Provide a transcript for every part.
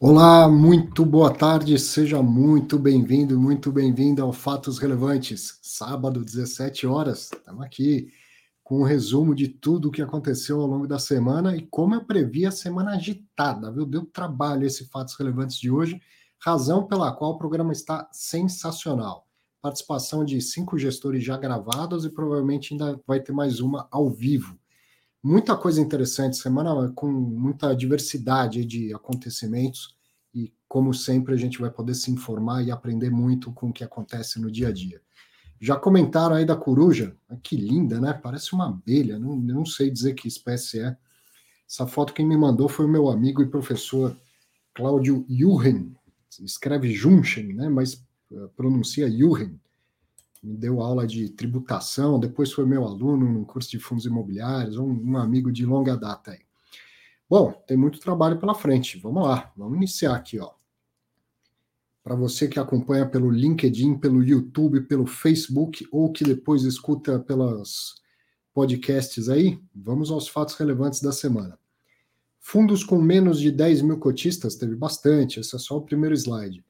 Olá, muito boa tarde, seja muito bem-vindo, muito bem-vinda ao Fatos Relevantes. Sábado, 17 horas, estamos aqui com um resumo de tudo o que aconteceu ao longo da semana e como eu previ a semana agitada, viu? Deu trabalho esse Fatos Relevantes de hoje, razão pela qual o programa está sensacional. Participação de cinco gestores já gravados e provavelmente ainda vai ter mais uma ao vivo. Muita coisa interessante, semana com muita diversidade de acontecimentos e, como sempre, a gente vai poder se informar e aprender muito com o que acontece no dia a dia. Já comentaram aí da coruja? Que linda, né? Parece uma abelha, não, não sei dizer que espécie é. Essa foto quem me mandou foi o meu amigo e professor Cláudio Juren. Escreve Junchen, né? Mas uh, pronuncia Juren me deu aula de tributação, depois foi meu aluno no curso de fundos imobiliários, um, um amigo de longa data aí. Bom, tem muito trabalho pela frente. Vamos lá, vamos iniciar aqui, ó. Para você que acompanha pelo LinkedIn, pelo YouTube, pelo Facebook ou que depois escuta pelas podcasts aí, vamos aos fatos relevantes da semana. Fundos com menos de 10 mil cotistas, teve bastante, esse é só o primeiro slide.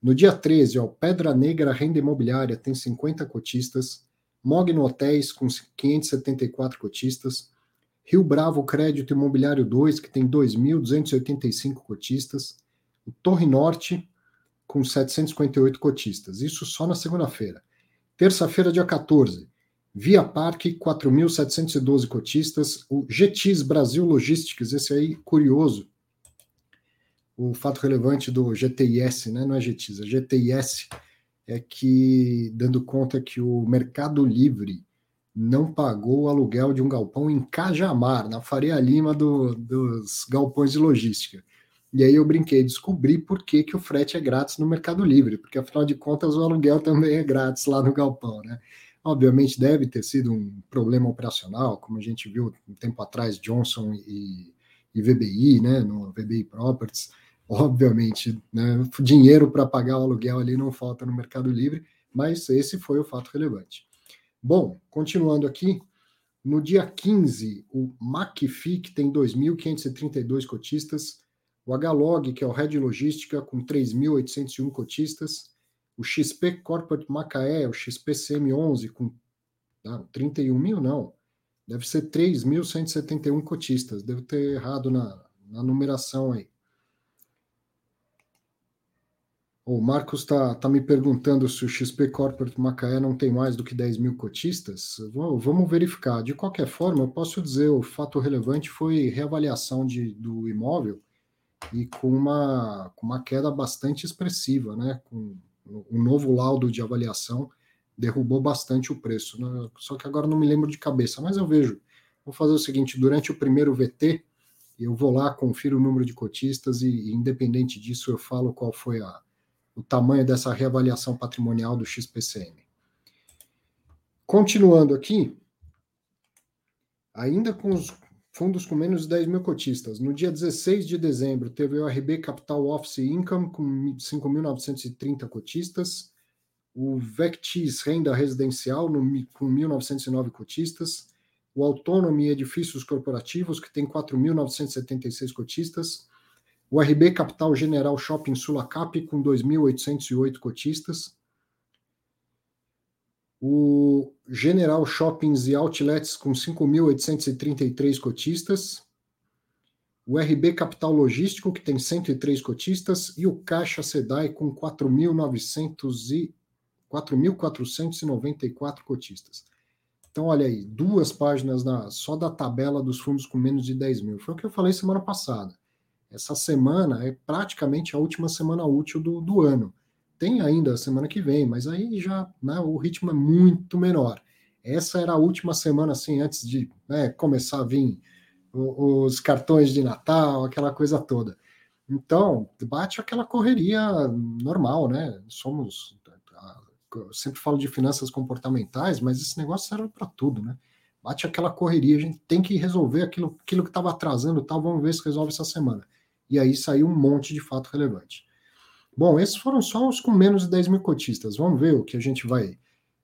No dia 13, ó, Pedra Negra Renda Imobiliária tem 50 cotistas, Mogno Hotéis com 574 cotistas, Rio Bravo Crédito Imobiliário 2, que tem 2.285 cotistas, o Torre Norte com 758 cotistas, isso só na segunda-feira. Terça-feira, dia 14, Via Parque, 4.712 cotistas, o GTIS Brasil Logistics, esse aí curioso, o fato relevante do GTIS, né, não é GTIS, é GTIS, é que, dando conta que o Mercado Livre não pagou o aluguel de um galpão em Cajamar, na Faria Lima do, dos galpões de logística. E aí eu brinquei, descobri por que, que o frete é grátis no Mercado Livre, porque afinal de contas o aluguel também é grátis lá no galpão, né? Obviamente deve ter sido um problema operacional, como a gente viu um tempo atrás, Johnson e, e VBI, né, no VBI Properties, Obviamente, né, dinheiro para pagar o aluguel ali não falta no Mercado Livre, mas esse foi o fato relevante. Bom, continuando aqui, no dia 15, o McPhee, que tem 2.532 cotistas, o HLog, que é o Red Logística, com 3.801 cotistas, o XP Corporate Macaé, o XPCM11, com ah, 31 mil, não, deve ser 3.171 cotistas, devo ter errado na, na numeração aí. O Marcos está tá me perguntando se o XP Corporate Macaé não tem mais do que 10 mil cotistas. Vamos verificar. De qualquer forma, eu posso dizer o fato relevante foi reavaliação de, do imóvel e com uma, com uma queda bastante expressiva, né? Com um novo laudo de avaliação derrubou bastante o preço. Né? Só que agora não me lembro de cabeça, mas eu vejo. Vou fazer o seguinte: durante o primeiro VT, eu vou lá, confiro o número de cotistas e, independente disso, eu falo qual foi a o tamanho dessa reavaliação patrimonial do XPCM. Continuando aqui, ainda com os fundos com menos de 10 mil cotistas, no dia 16 de dezembro teve o RB Capital Office Income com 5.930 cotistas, o Vectis Renda Residencial no, com 1.909 cotistas, o Autonomy Edifícios Corporativos, que tem 4.976 cotistas, o RB Capital General Shopping Sulacap com 2.808 cotistas. O General Shoppings e Outlets com 5.833 cotistas. O RB Capital Logístico, que tem 103 cotistas. E o Caixa Sedai com 4.494 cotistas. Então, olha aí, duas páginas na, só da tabela dos fundos com menos de 10 mil. Foi o que eu falei semana passada. Essa semana é praticamente a última semana útil do, do ano. Tem ainda a semana que vem, mas aí já né, o ritmo é muito menor. Essa era a última semana, assim, antes de né, começar a vir os cartões de Natal, aquela coisa toda. Então, bate aquela correria normal, né? Somos. Eu sempre falo de finanças comportamentais, mas esse negócio serve para tudo, né? Bate aquela correria, a gente tem que resolver aquilo, aquilo que estava atrasando tal, vamos ver se resolve essa semana e aí saiu um monte de fato relevante. Bom, esses foram só os com menos de 10 mil cotistas. Vamos ver o que a gente vai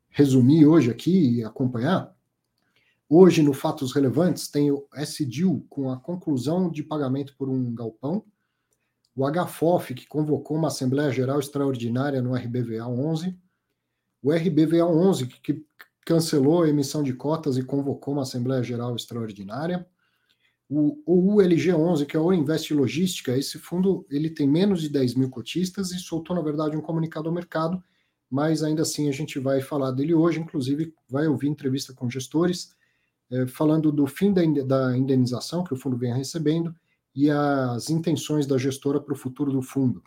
resumir hoje aqui e acompanhar. Hoje, no Fatos Relevantes, tem o SDIL com a conclusão de pagamento por um galpão, o HFOF, que convocou uma Assembleia Geral Extraordinária no RBVA 11, o RBVA 11, que cancelou a emissão de cotas e convocou uma Assembleia Geral Extraordinária, o, o ULG 11, que é o Invest Logística, esse fundo ele tem menos de 10 mil cotistas e soltou, na verdade, um comunicado ao mercado, mas ainda assim a gente vai falar dele hoje, inclusive vai ouvir entrevista com gestores, é, falando do fim da, da indenização que o fundo vem recebendo e as intenções da gestora para o futuro do fundo.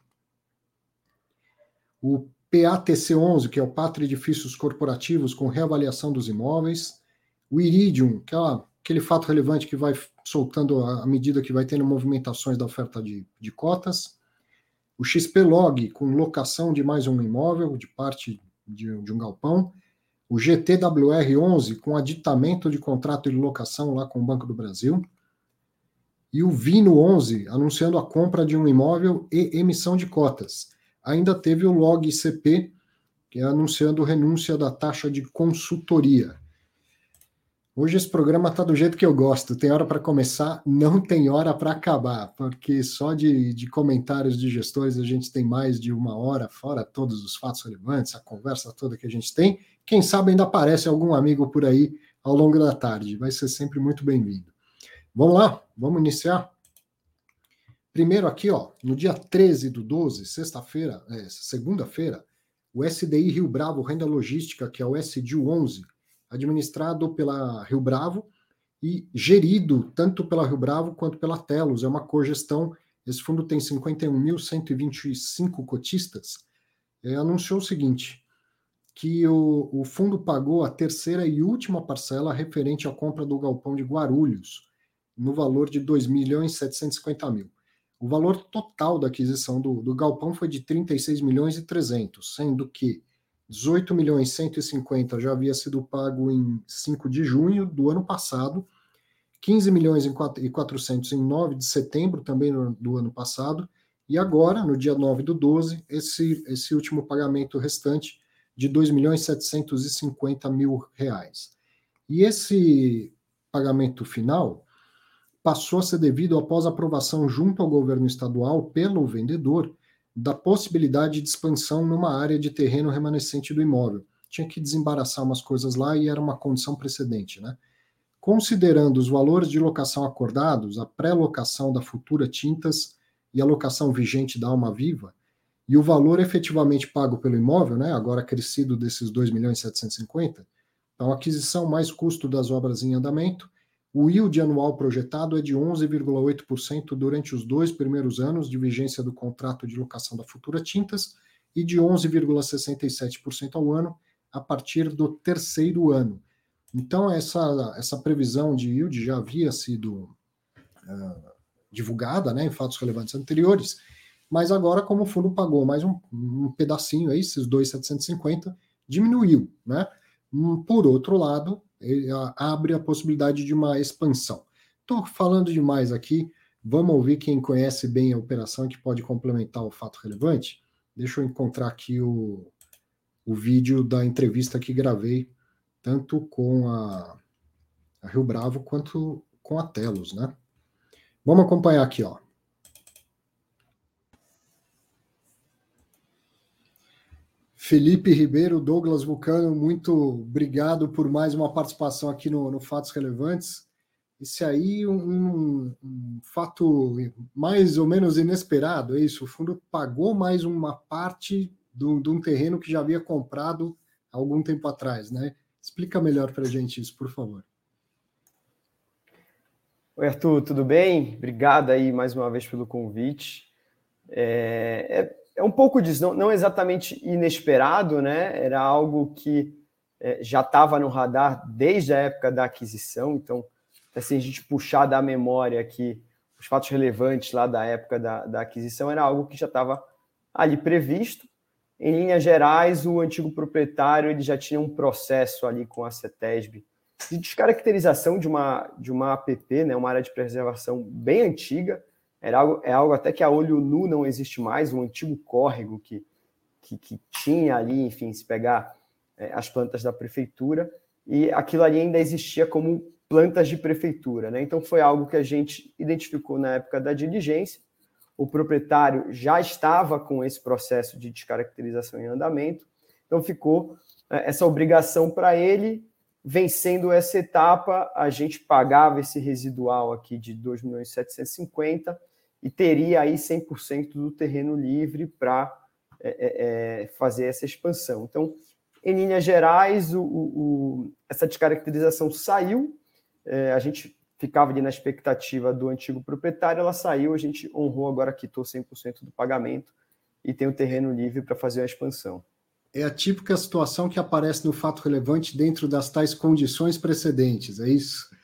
O PATC11, que é o Pátrio Edifícios Corporativos com reavaliação dos imóveis. O Iridium, que é aquele fato relevante que vai soltando à medida que vai tendo movimentações da oferta de, de cotas. O XPlog, com locação de mais um imóvel, de parte de, de um galpão. O GTWR11, com aditamento de contrato de locação lá com o Banco do Brasil e o Vino 11, anunciando a compra de um imóvel e emissão de cotas. Ainda teve o Log CP, que é anunciando renúncia da taxa de consultoria. Hoje esse programa está do jeito que eu gosto. Tem hora para começar, não tem hora para acabar, porque só de, de, comentários de gestores a gente tem mais de uma hora, fora todos os fatos relevantes, a conversa toda que a gente tem. Quem sabe ainda aparece algum amigo por aí ao longo da tarde. Vai ser sempre muito bem-vindo. Vamos lá, vamos iniciar? Primeiro aqui, ó, no dia 13 do 12, sexta-feira, é, segunda-feira, o SDI Rio Bravo Renda Logística, que é o SDIU 11, administrado pela Rio Bravo e gerido tanto pela Rio Bravo quanto pela Telos, é uma cogestão, esse fundo tem 51.125 cotistas, é, anunciou o seguinte, que o, o fundo pagou a terceira e última parcela referente à compra do galpão de Guarulhos, no valor de 2 milhões 750 mil. O valor total da aquisição do, do galpão foi de 36 milhões e 300, sendo que 18 milhões 150 já havia sido pago em 5 de junho do ano passado, 15 milhões e 400 em 9 de setembro também do ano passado, e agora, no dia 9 do 12, esse, esse último pagamento restante de 2 milhões 750 mil reais. E esse pagamento final passou a ser devido após aprovação junto ao governo estadual pelo vendedor da possibilidade de expansão numa área de terreno remanescente do imóvel. Tinha que desembaraçar umas coisas lá e era uma condição precedente, né? Considerando os valores de locação acordados, a pré-locação da futura Tintas e a locação vigente da Alma Viva, e o valor efetivamente pago pelo imóvel, né, agora crescido desses 2 milhões e 750, então aquisição mais custo das obras em andamento, o yield anual projetado é de 11,8% durante os dois primeiros anos de vigência do contrato de locação da Futura Tintas e de 11,67% ao ano a partir do terceiro ano. Então, essa, essa previsão de yield já havia sido uh, divulgada né, em fatos relevantes anteriores, mas agora, como o fundo pagou mais um, um pedacinho aí, esses 2,750, diminuiu. Né? Hum, por outro lado, abre a possibilidade de uma expansão. Estou falando demais aqui, vamos ouvir quem conhece bem a operação que pode complementar o fato relevante. Deixa eu encontrar aqui o, o vídeo da entrevista que gravei, tanto com a, a Rio Bravo quanto com a Telos, né? Vamos acompanhar aqui, ó. Felipe Ribeiro, Douglas Vulcano, muito obrigado por mais uma participação aqui no, no Fatos Relevantes. Esse aí um, um, fato mais ou menos inesperado, é isso. O fundo pagou mais uma parte do, de um terreno que já havia comprado há algum tempo atrás, né? Explica melhor para a gente isso, por favor. Oi, Arthur, tudo bem? Obrigado aí mais uma vez pelo convite. É, é é um pouco disso, não, não exatamente inesperado, né? Era algo que é, já estava no radar desde a época da aquisição. Então, assim, a gente puxar da memória aqui os fatos relevantes lá da época da, da aquisição, era algo que já estava ali previsto. Em linhas gerais, o antigo proprietário ele já tinha um processo ali com a CETESB de descaracterização de uma, de uma APP, né, uma área de preservação bem antiga, era algo, é algo até que a olho nu não existe mais, um antigo córrego que, que, que tinha ali, enfim, se pegar é, as plantas da prefeitura, e aquilo ali ainda existia como plantas de prefeitura, né? Então foi algo que a gente identificou na época da diligência, o proprietário já estava com esse processo de descaracterização em andamento, então ficou é, essa obrigação para ele. Vencendo essa etapa, a gente pagava esse residual aqui de 2 milhões e e teria aí 100% do terreno livre para é, é, é, fazer essa expansão. Então, em linhas gerais, o, o, essa descaracterização saiu, é, a gente ficava ali na expectativa do antigo proprietário, ela saiu, a gente honrou, agora quitou 100% do pagamento e tem o terreno livre para fazer a expansão. É a típica situação que aparece no fato relevante dentro das tais condições precedentes, é isso?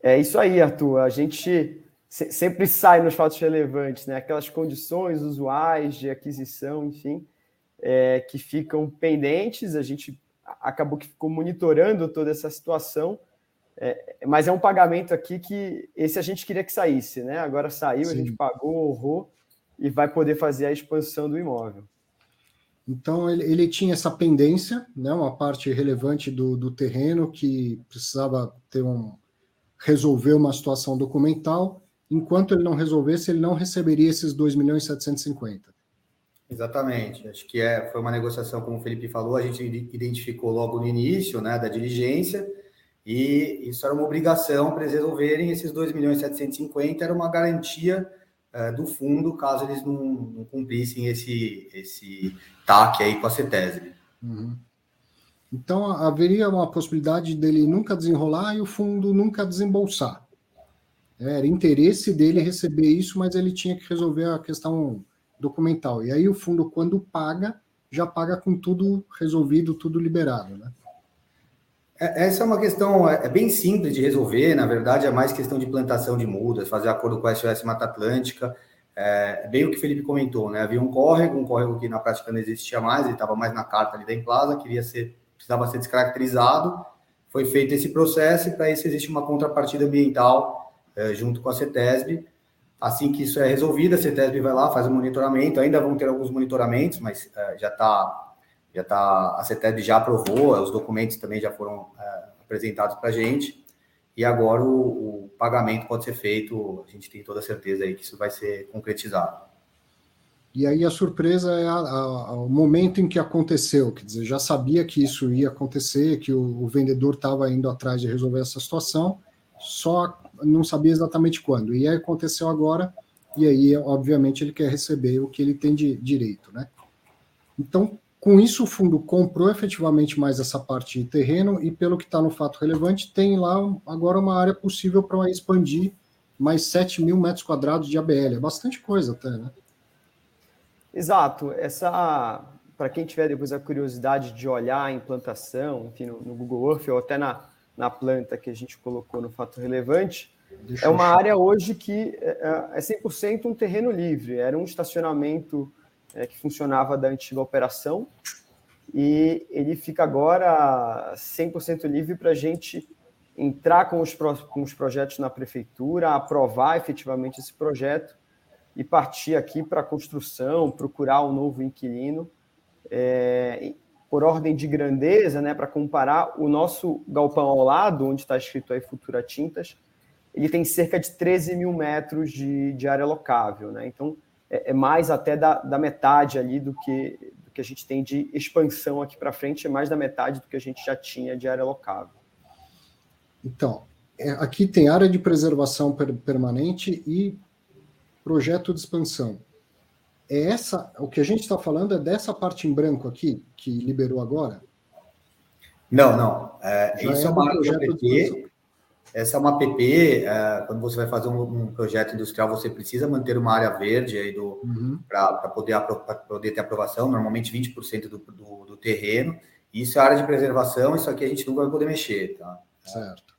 É isso aí, Arthur. A gente sempre sai nos fatos relevantes, né? Aquelas condições usuais de aquisição, enfim, é, que ficam pendentes. A gente acabou que ficou monitorando toda essa situação, é, mas é um pagamento aqui que esse a gente queria que saísse, né? Agora saiu, Sim. a gente pagou, honrou e vai poder fazer a expansão do imóvel. Então ele, ele tinha essa pendência, né? Uma parte relevante do, do terreno que precisava ter um resolver uma situação documental, enquanto ele não resolvesse, ele não receberia esses 2 milhões e 750. Exatamente. Acho que é, foi uma negociação, como o Felipe falou, a gente identificou logo no início né, da diligência, e isso era uma obrigação para eles resolverem esses 2 milhões e 750, era uma garantia uh, do fundo caso eles não, não, cumprissem esse, esse TAC aí com a CETESB. Uhum. Então, haveria uma possibilidade dele nunca desenrolar e o fundo nunca desembolsar. Era interesse dele receber isso, mas ele tinha que resolver a questão documental. E aí o fundo, quando paga, já paga com tudo resolvido, tudo liberado, né? É, essa é uma questão é, é bem simples de resolver, na verdade é mais questão de plantação de mudas, fazer acordo com a SOS Mata Atlântica, é bem o que o Felipe comentou, né? Havia um córrego, um córrego que na prática não existia mais, ele estava mais na carta ali da Emplasa, queria ser precisava ser descaracterizado. Foi feito esse processo e para isso existe uma contrapartida ambiental é, junto com a CETESB. Assim que isso é resolvido, a CETESB vai lá, faz o monitoramento. Ainda vão ter alguns monitoramentos, mas é, já está já tá, a CETESB já aprovou, os documentos também já foram é, apresentados para a gente. E agora o, o pagamento pode ser feito, a gente tem toda a certeza aí que isso vai ser concretizado. E aí a surpresa é a, a, o momento em que aconteceu, quer dizer, já sabia que isso ia acontecer, que o, o vendedor estava indo atrás de resolver essa situação, só não sabia exatamente quando. E aí aconteceu agora, e aí, obviamente, ele quer receber o que ele tem de direito, né? Então, com isso, o fundo comprou efetivamente mais essa parte de terreno, e pelo que está no fato relevante, tem lá agora uma área possível para expandir mais 7 mil metros quadrados de ABL. É bastante coisa até, né? Exato. Essa, para quem tiver depois a curiosidade de olhar a implantação, enfim, no, no, Google Earth ou até na, na planta que a gente colocou no fato relevante, Deixa é uma área hoje que é, é 100% um terreno livre. Era um estacionamento é, que funcionava da antiga operação e ele fica agora 100% livre para a gente entrar com os, com os projetos na prefeitura, aprovar efetivamente esse projeto e partir aqui para a construção, procurar um novo inquilino. É, por ordem de grandeza, né, para comparar, o nosso galpão ao lado, onde está escrito aí Futura Tintas, ele tem cerca de 13 mil metros de, de área locável. Né? Então, é, é mais até da, da, metade ali do que, do que a gente tem de expansão aqui para frente, é mais da metade do que a gente já tinha de área locável. Então, é, aqui tem área de preservação permanente e projeto de expansão. É essa, o que a gente está falando é dessa parte em branco aqui, que liberou agora? Não, não. É, isso é, é uma PP. Essa é uma PP. É, quando você vai fazer um, um, projeto industrial, você precisa manter uma área verde aí do uhum. para poder, poder ter aprovação, normalmente 20% do, do, do terreno. Isso é área de preservação, isso aqui a gente nunca vai poder mexer, tá? Certo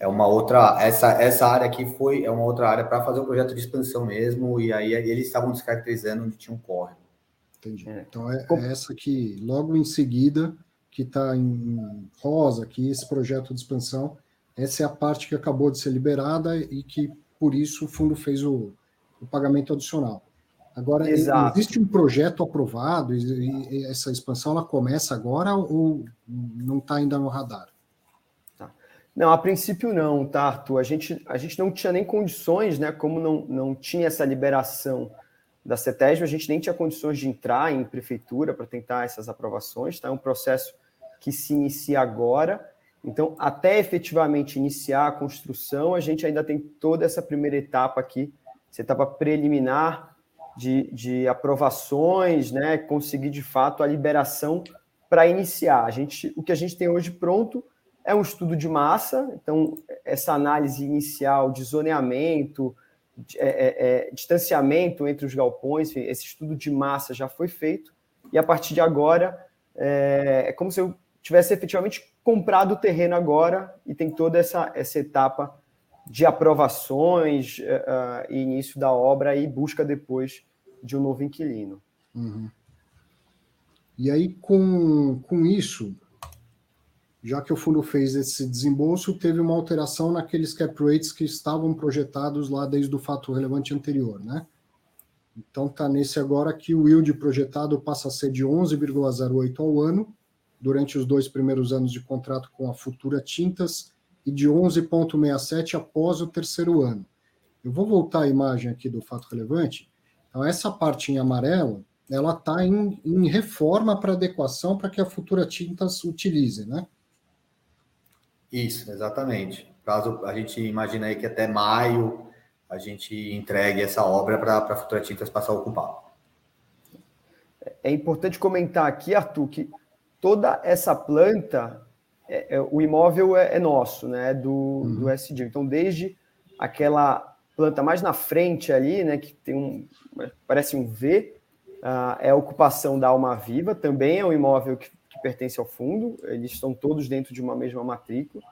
é uma outra essa essa área aqui foi é uma outra área para fazer o projeto de expansão mesmo e aí eles estavam descaracterizando onde tinha um córrego. Entendi. É. Então é, é, essa aqui logo em seguida que está em rosa aqui esse projeto de expansão essa é a parte que acabou de ser liberada e que por isso o fundo fez o, o pagamento adicional. Agora Exato. existe um projeto aprovado e, e essa expansão ela começa agora ou não está ainda no radar? Não, a princípio não, tá, Arthur? A gente, a gente não tinha nem condições, né? Como não, não tinha essa liberação da CETESB, a gente nem tinha condições de entrar em prefeitura para tentar essas aprovações, tá? É um processo que se inicia agora. Então, até efetivamente iniciar a construção, a gente ainda tem toda essa primeira etapa aqui, essa etapa preliminar de, de aprovações, né? Conseguir de fato a liberação para iniciar. A gente, o que a gente tem hoje pronto é um estudo de massa, então essa análise inicial de zoneamento, de, é, é, é, distanciamento entre os galpões, esse estudo de massa já foi feito, e a partir de agora é, é como se eu tivesse efetivamente comprado o terreno agora e tem toda essa, essa etapa de aprovações uh, e início da obra e busca depois de um novo inquilino. Uhum. E aí, com, com isso, já que o fundo fez esse desembolso, teve uma alteração naqueles cap rates que estavam projetados lá desde o fato relevante anterior, né? Então está nesse agora que o yield projetado passa a ser de 11,08 ao ano durante os dois primeiros anos de contrato com a Futura Tintas e de 11,67 após o terceiro ano. Eu vou voltar a imagem aqui do fato relevante. Então essa parte em amarelo, ela está em, em reforma para adequação para que a Futura Tintas utilize, né? Isso, exatamente. Caso a gente imagine aí que até maio a gente entregue essa obra para a Futura Tintas passar a ocupar. É importante comentar aqui, Arthur, que toda essa planta, é, é, o imóvel é, é, nosso, né? Do, uhum. do SDIL. Então, desde aquela planta mais na frente ali, né? Que tem um. parece um V, uh, é a ocupação da Alma Viva, também é um imóvel que pertence ao fundo, eles estão todos dentro de uma mesma matrícula.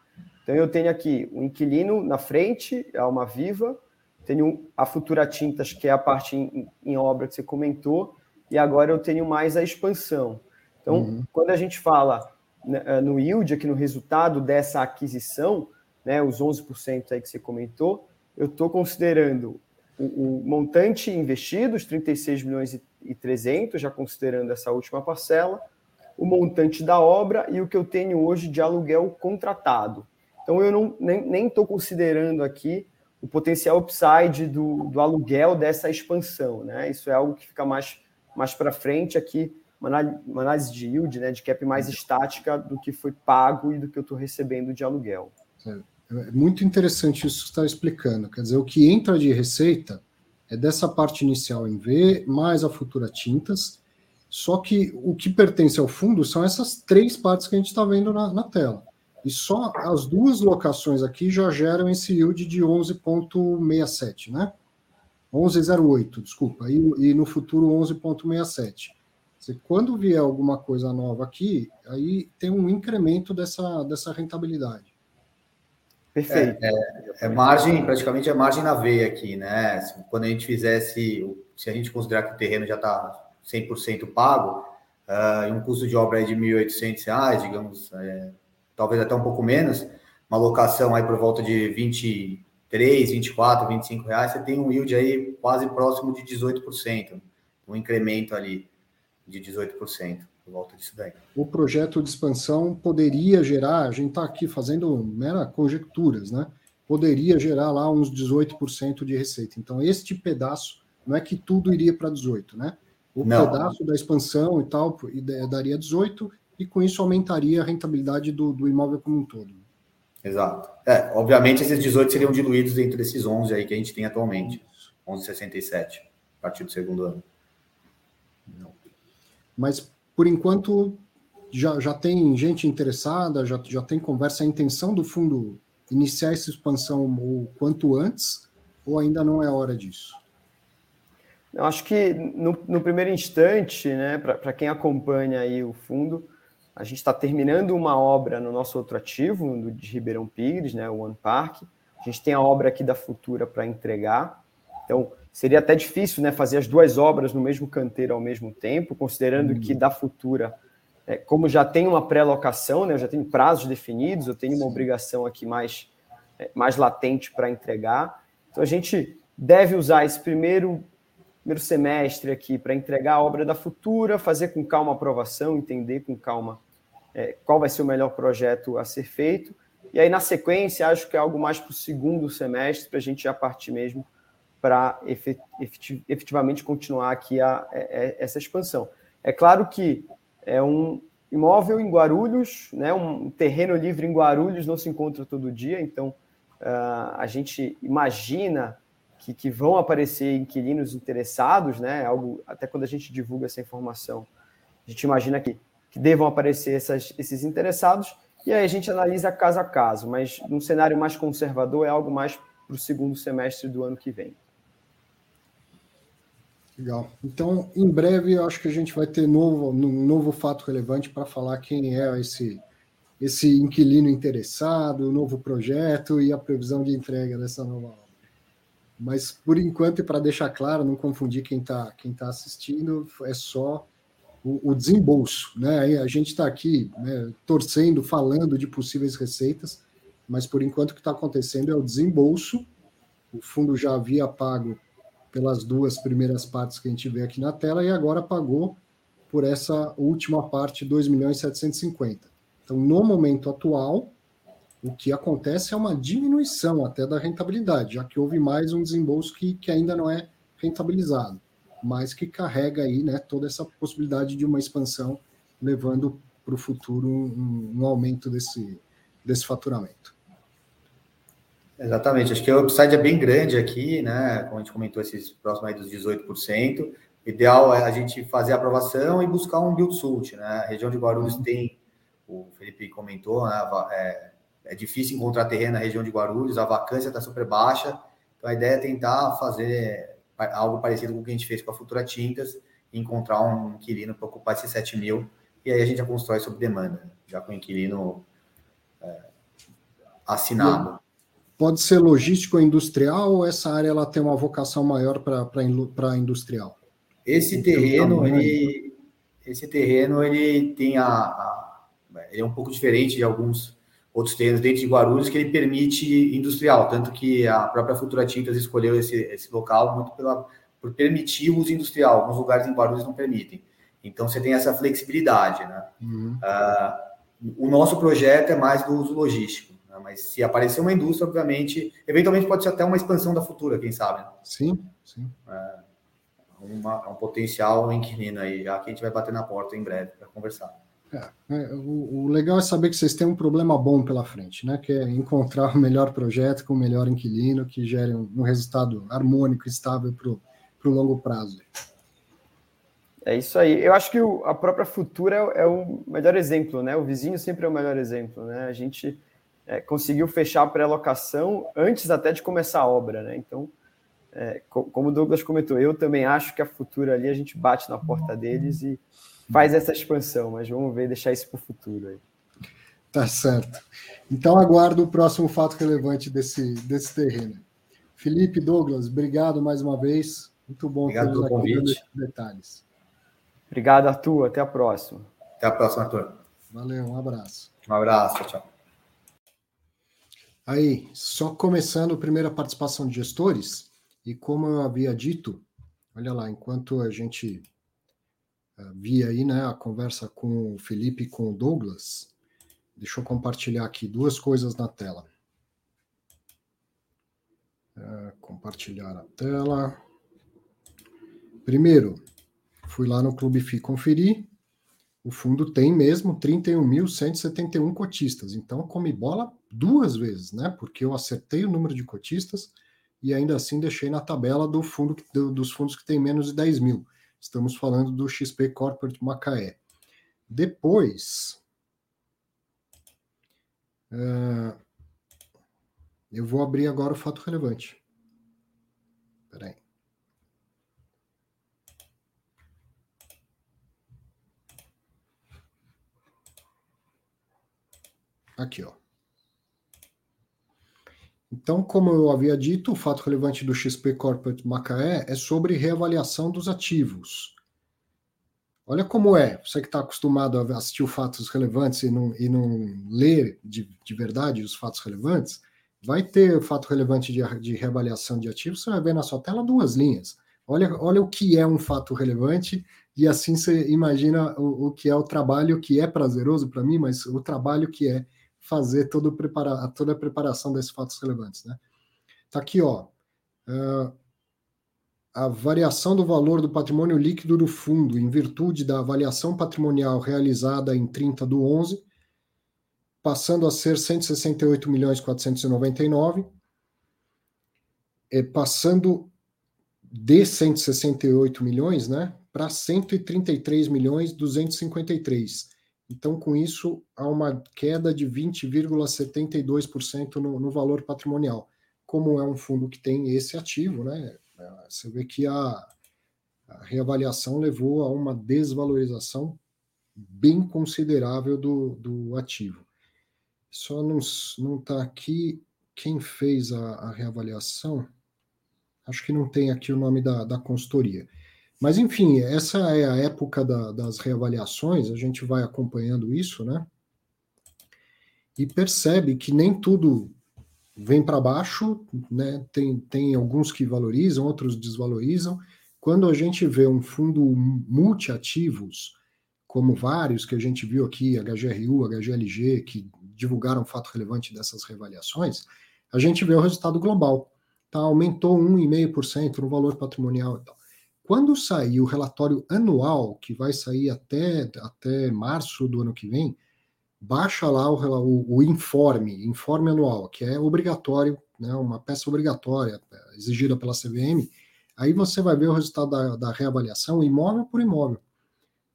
Então eu tenho aqui o um inquilino na frente, a Alma Viva, tenho a Futura Tintas, que é a parte em, em, obra que você comentou, e agora eu tenho mais a expansão. Então, uhum. quando a gente fala né, eh, no yield, aqui no resultado dessa aquisição, né, os 11% aí que você comentou, eu estou considerando o, o, montante investido, os 36 milhões e, e 300, já considerando essa última parcela, o montante da obra e o que eu tenho hoje de aluguel contratado. Então, eu não, nem estou considerando aqui o potencial upside do, do aluguel dessa expansão. Né? Isso é algo que fica mais, mais para frente aqui, uma análise de yield, né, de cap mais estática do que foi pago e do que eu estou recebendo de aluguel. É muito interessante isso que você está explicando. Quer dizer, o que entra de receita é dessa parte inicial em V, mais a futura tintas, só que o que pertence ao fundo são essas três partes que a gente está vendo na, na, tela. E só as duas locações aqui já geram esse yield de 11,67, né? 11,08, desculpa. E, e no futuro 11,67. Quando vier alguma coisa nova aqui, aí tem um incremento dessa, dessa rentabilidade. Perfeito. É, é, é, margem, praticamente é margem na veia aqui, né? Quando a gente fizesse, se a gente considerar que o terreno já está 100% pago, uh, e um custo de obra de R$ 1.800, digamos, é, talvez até um pouco menos, uma locação aí por volta de 23, 24, 25 reais, você tem um yield aí quase próximo de 18%, um incremento ali de 18%. Por volta disso daí. O projeto de expansão poderia gerar, a gente está aqui fazendo mera conjecturas, né? Poderia gerar lá uns 18% de receita. Então, este pedaço, não é que tudo iria para 18%, né? o Não. pedaço da expansão e tal, daria 18, e com isso aumentaria a rentabilidade do, do imóvel como um todo. Exato. É, obviamente, esses 18 seriam diluídos dentro desses 11 aí que a gente tem atualmente. 11,67, a partir do segundo ano. Não. Mas, por enquanto, já, já tem gente interessada, já, já tem conversa. A intenção do fundo iniciar essa expansão o quanto antes, ou ainda não é hora disso? Eu acho que no, no primeiro instante, né, para quem acompanha aí o fundo, a gente está terminando uma obra no nosso outro ativo, de Ribeirão Pires, né, o One Park. A gente tem a obra aqui da Futura para entregar. Então, seria até difícil né, fazer as duas obras no mesmo canteiro ao mesmo tempo, considerando uhum. que da Futura, é, como já tem uma pré-locação, né, eu já tenho prazos definidos, eu tenho uma obrigação aqui mais, é, mais latente para entregar. Então, a gente deve usar esse primeiro primeiro semestre aqui para entregar a obra da futura, fazer com calma a aprovação, entender com calma é, qual vai ser o melhor projeto a ser feito. E aí, na sequência, acho que é algo mais para o segundo semestre, para a gente já partir mesmo para efetivamente continuar aqui a, a, a, essa expansão. É claro que é um imóvel em Guarulhos, né, um terreno livre em Guarulhos não se encontra todo dia, então uh, a gente imagina que, que, vão aparecer inquilinos interessados, né, algo até quando a gente divulga essa informação, a gente imagina que, que devam aparecer essas, esses interessados, e aí a gente analisa caso a caso, mas num cenário mais conservador é algo mais para o segundo semestre do ano que vem. Legal. Então, em breve, eu acho que a gente vai ter novo, um novo fato relevante para falar quem é esse, esse inquilino interessado, o novo projeto e a previsão de entrega dessa nova obra. Mas, por enquanto, e para deixar claro, não confundir quem está quem tá assistindo, é só o, o desembolso. Né? A gente está aqui né, torcendo, falando de possíveis receitas, mas, por enquanto, o que está acontecendo é o desembolso. O fundo já havia pago pelas duas primeiras partes que a gente vê aqui na tela e agora pagou por essa última parte 2 milhões e 750. Então, no momento atual, o que acontece é uma diminuição até da rentabilidade, já que houve mais um desembolso que, que ainda não é rentabilizado, mas que carrega aí né, toda essa possibilidade de uma expansão, levando para o futuro um, um aumento desse, desse faturamento. Exatamente, acho que o upside é bem grande aqui, né? Como a gente comentou, esses próximos aí dos 18%. O ideal é a gente fazer a aprovação e buscar um build suit, né? A região de Guarulhos uhum. tem, o Felipe comentou, né? É, é, difícil encontrar terreno na região de Guarulhos, a vacância está super baixa. Então a ideia é tentar fazer algo parecido com o que a gente fez com a Futura Tintas, encontrar um inquilino para ocupar esses 7 mil, e aí a gente já constrói sob demanda, já com o inquilino é, assinado. Pode ser logístico ou industrial ou essa área ela tem uma vocação maior para industrial? Esse terreno, ele, esse terreno ele tem a, a, ele é um pouco diferente de alguns outros terrenos dentro de Guarulhos que ele permite industrial, tanto que a própria Futura Tintas escolheu esse, esse local muito pela, por permitir o uso industrial. Alguns lugares em Guarulhos não permitem. Então você tem essa flexibilidade, né? Uhum. Uh, o nosso projeto é mais do uso logístico. Né? Mas se aparecer uma indústria, obviamente, eventualmente pode ser até uma expansão da futura, quem sabe? Sim, sim. É, uma, um potencial inquilino aí, já que a gente vai bater na porta em breve para conversar. É, é, o, o, legal é saber que vocês têm um problema bom pela frente, né? Que é encontrar o melhor projeto com o melhor inquilino que gere um, um resultado harmônico, estável para o longo prazo. É isso aí. Eu acho que o, a própria Futura é, é, o melhor exemplo, né? O vizinho sempre é o melhor exemplo, né? A gente é, conseguiu fechar a pré-locação antes até de começar a obra, né? Então, é, como o Douglas comentou, eu também acho que a futura ali a gente bate na porta deles e faz essa expansão, mas vamos ver, deixar isso para o futuro aí. Tá certo. Então aguardo o próximo fato relevante desse, desse terreno. Felipe, Douglas, obrigado mais uma vez. Muito bom obrigado pelo convite. Detalhes. Obrigado, Arthur. Até a próxima. Até a próxima, Arthur. Valeu, um abraço. Um abraço, tchau. Aí, só começando a primeira participação de gestores, e como eu havia dito, olha lá, enquanto a gente uh, via aí né, a conversa com o Felipe e com o Douglas, deixa eu compartilhar aqui duas coisas na tela. Uh, compartilhar a tela. Primeiro, fui lá no Clube FI conferir, o fundo tem mesmo 31.171 cotistas, então come bola duas vezes, né? Porque eu acertei o número de cotistas e ainda assim deixei na tabela do fundo do, dos fundos que tem menos de 10 mil. Estamos falando do XP Corporate Macaé. Depois, uh, eu vou abrir agora o fato relevante. Espera Aqui, ó. Então, como eu havia dito, o fato relevante do XP Corporate Macaé é sobre reavaliação dos ativos. Olha como é, você que está acostumado a assistir os fatos relevantes e não, e não ler de, de verdade os fatos relevantes, vai ter fato relevante de, de reavaliação de ativos, você vai ver na sua tela duas linhas. Olha, olha o que é um fato relevante e assim você imagina o, o que é o trabalho que é prazeroso para mim, mas o trabalho que é fazer todo prepara toda a preparação desses fatos relevantes, né? Tá aqui, ó. Uh, a variação do valor do patrimônio líquido do fundo em virtude da avaliação patrimonial realizada em 30 do 11, passando a ser 168 milhões 499, é, passando de 168 milhões, né, para 133 milhões 253. Então, com isso, há uma queda de 20,72% no, no valor patrimonial. Como é um fundo que tem esse ativo, né, você vê que a, a reavaliação levou a uma desvalorização bem considerável do, do ativo. Só não está aqui quem fez a, a, reavaliação. Acho que não tem aqui o nome da, da consultoria. Mas, enfim, essa é a época da, das reavaliações, a gente vai acompanhando isso, né? E percebe que nem tudo vem para baixo, né? Tem, tem alguns que valorizam, outros desvalorizam. Quando a gente vê um fundo multiativos, como vários que a gente viu aqui, HGRU, HGLG, que divulgaram fato relevante dessas reavaliações, a gente vê o resultado global. Tá? Aumentou 1,5% no valor patrimonial e tal. Quando sair o relatório anual, que vai sair até, até março do ano que vem, baixa lá o, o, o informe, informe anual, que é obrigatório, né, uma peça obrigatória, é, exigida pela CVM, aí você vai ver o resultado da, da reavaliação imóvel por imóvel.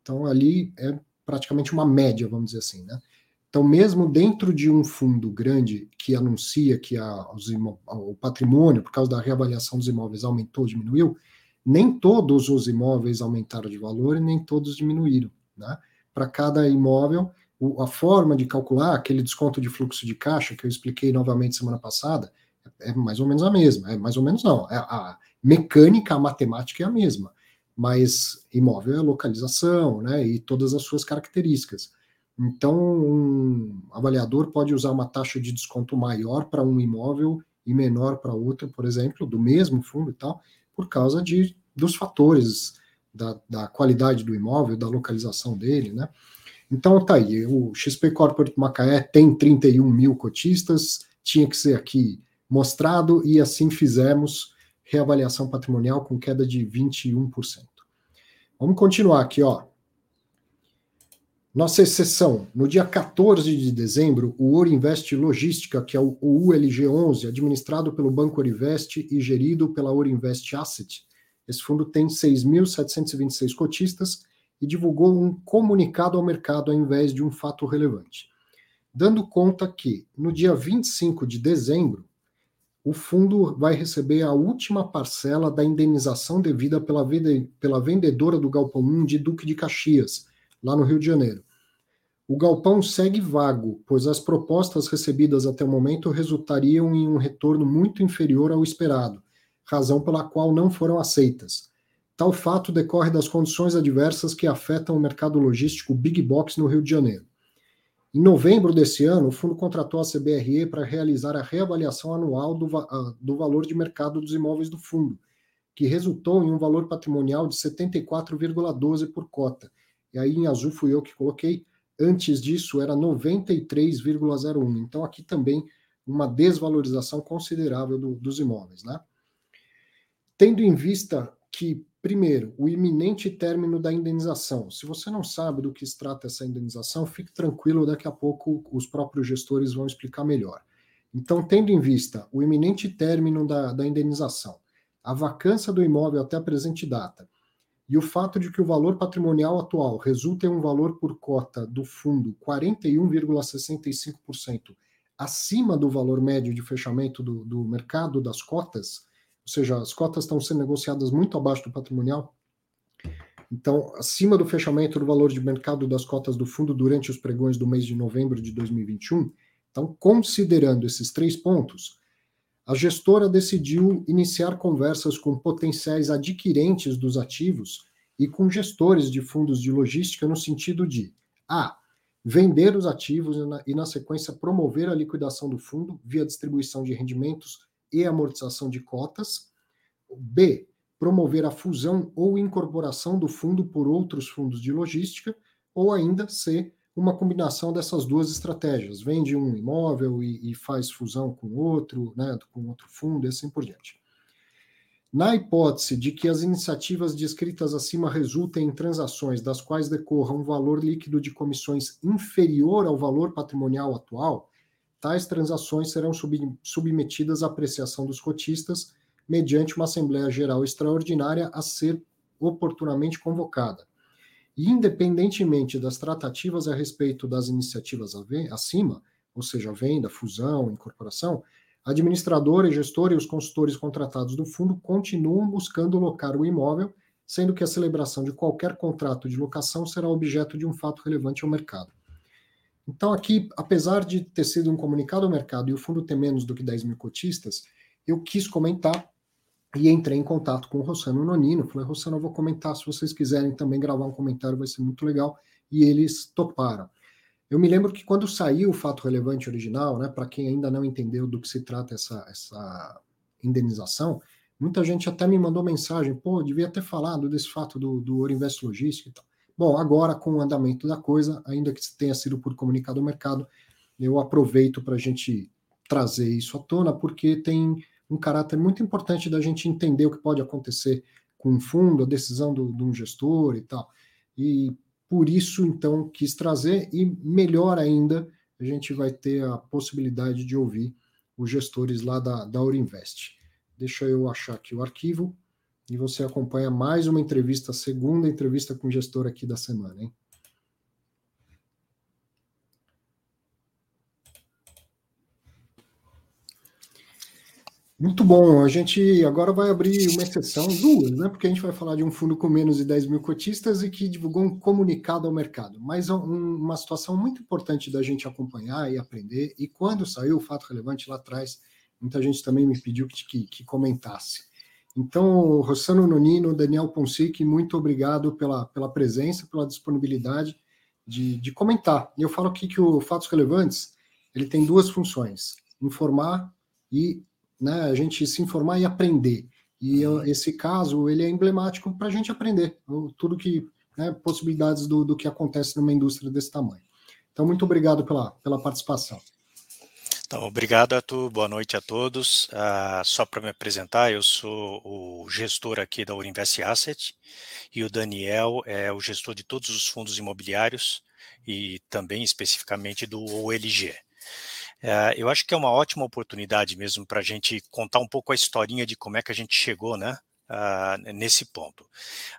Então, ali é praticamente uma média, vamos dizer assim, né? Então, mesmo dentro de um fundo grande que anuncia que a, o patrimônio, por causa da reavaliação dos imóveis, aumentou, diminuiu, nem todos os imóveis aumentaram de valor e nem todos diminuíram. Né? Para cada imóvel, o, a forma de calcular aquele desconto de fluxo de caixa que eu expliquei novamente semana passada é, é mais ou menos a mesma. É mais ou menos não. É, a mecânica, a matemática é a mesma. Mas imóvel é localização, né? E todas as suas características. Então, um avaliador pode usar uma taxa de desconto maior para um imóvel e menor para outro, por exemplo, do mesmo fundo e tal, por causa de, dos fatores da, da qualidade do imóvel, da localização dele, né? Então tá aí, o XP Corporate Macaé tem 31 mil cotistas, tinha que ser aqui mostrado e assim fizemos reavaliação patrimonial com queda de 21%. Vamos continuar aqui, ó. Nossa exceção, no dia 14 de dezembro, o Ouro Invest Logística, que é o ULG11, administrado pelo Banco Orinvest e gerido pela Ouro Invest Asset, esse fundo tem 6.726 cotistas e divulgou um comunicado ao mercado ao invés de um fato relevante, dando conta que, no dia 25 de dezembro, o fundo vai receber a última parcela da indenização devida pela, pela vendedora do Galpão 1 de Duque de Caxias, lá no Rio de Janeiro. O galpão segue vago, pois as propostas recebidas até o momento resultariam em um retorno muito inferior ao esperado, razão pela qual não foram aceitas. Tal fato decorre das condições adversas que afetam o mercado logístico Big Box no Rio de Janeiro. Em novembro desse ano, o fundo contratou a CBRE para realizar a reavaliação anual do, do valor de mercado dos imóveis do fundo, que resultou em um valor patrimonial de 74,12 por cota, e aí em azul fui eu que coloquei, antes disso era 93,01. Então aqui também uma desvalorização considerável do, dos imóveis, né? Tendo em vista que, primeiro, o iminente término da indenização. Se você não sabe do que se trata essa indenização, fique tranquilo, daqui a pouco os próprios gestores vão explicar melhor. Então, tendo em vista o iminente término da, da indenização, a vacância do imóvel até a presente data e o fato de que o valor patrimonial atual resulta em um valor por cota do fundo 41,65% acima do valor médio de fechamento do, do mercado das cotas, ou seja, as cotas estão sendo negociadas muito abaixo do patrimonial, então, acima do fechamento do valor de mercado das cotas do fundo durante os pregões do mês de novembro de 2021. Então, considerando esses três pontos, a gestora decidiu iniciar conversas com potenciais adquirentes dos ativos e com gestores de fundos de logística no sentido de A. Vender os ativos e na, e, na sequência, promover a liquidação do fundo via distribuição de rendimentos e amortização de cotas. B. Promover a fusão ou incorporação do fundo por outros fundos de logística. Ou ainda C. uma combinação dessas duas estratégias. Vende um imóvel e, e faz fusão com outro, né, com outro fundo e assim por diante. Na hipótese de que as iniciativas descritas acima resultem em transações das quais decorra um valor líquido de comissões inferior ao valor patrimonial atual, tais transações serão sub submetidas à apreciação dos cotistas mediante uma Assembleia Geral Extraordinária a ser oportunamente convocada. E, independentemente das tratativas a respeito das iniciativas acima, ou seja, venda, fusão, incorporação, a administradora, gestor e os consultores contratados do fundo continuam buscando locar o imóvel, sendo que a celebração de qualquer contrato de locação será objeto de um fato relevante ao mercado. Então, aqui, apesar de ter sido um comunicado ao mercado e o fundo ter menos do que 10 mil cotistas, eu quis comentar e entrei em contato com o Rossano Nonino. Falei, Rossano, eu vou comentar. Se vocês quiserem também gravar um comentário, vai ser muito legal. E eles toparam. Eu me lembro que quando saiu o fato relevante original, né, para quem ainda não entendeu do que se trata essa, essa indenização, muita gente até me mandou mensagem, pô, devia ter falado desse fato do, do Orinvest Logística e tal. Bom, agora com o andamento da coisa, ainda que tenha sido por comunicado ao mercado, eu aproveito para a gente trazer isso à tona, porque tem um caráter muito importante da gente entender o que pode acontecer com um fundo, a decisão do, de um gestor e tal. E por isso, então, quis trazer, e melhor ainda, a gente vai ter a possibilidade de ouvir os gestores lá da, da Aurinvest. Deixa eu achar aqui o arquivo e você acompanha mais uma entrevista, a segunda entrevista com o gestor aqui da semana, hein? Muito bom. A gente agora vai abrir uma exceção, duas, né? Porque a gente vai falar de um fundo com menos de 10 mil cotistas e que divulgou um comunicado ao mercado. Mas um, uma situação muito importante da gente acompanhar e aprender. E quando saiu o fato relevante lá atrás, muita gente também me pediu que, que, que comentasse. Então, Rossano Nonino, Daniel Ponsic, muito obrigado pela, pela presença, pela disponibilidade de, de comentar. E eu falo aqui que o Fatos Relevantes ele tem duas funções: informar e né, a gente se informar e aprender. E eu, esse caso, ele é emblemático para a gente aprender tudo que, né, possibilidades do, do que acontece numa indústria desse tamanho. Então, muito obrigado pela, pela participação. Então, obrigado, Arthur. Boa noite a todos. Uh, só para me apresentar, eu sou o gestor aqui da Urinvest Asset e o Daniel é o gestor de todos os fundos imobiliários e também especificamente do OLG. É, eu acho que é uma ótima oportunidade mesmo para a gente contar um pouco a historinha de como é que a gente chegou né, uh, nesse ponto.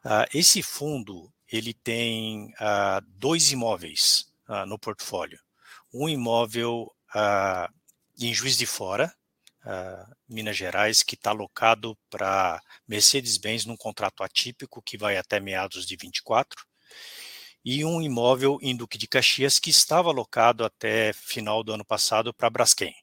Uh, esse fundo ele tem uh, dois imóveis no portfólio. Um imóvel em Juiz de Fora, Minas Gerais, que está alocado para Mercedes-Benz num contrato atípico que vai até meados de 24 e um imóvel em Duque de Caxias que estava alocado até final do ano passado para Braskem.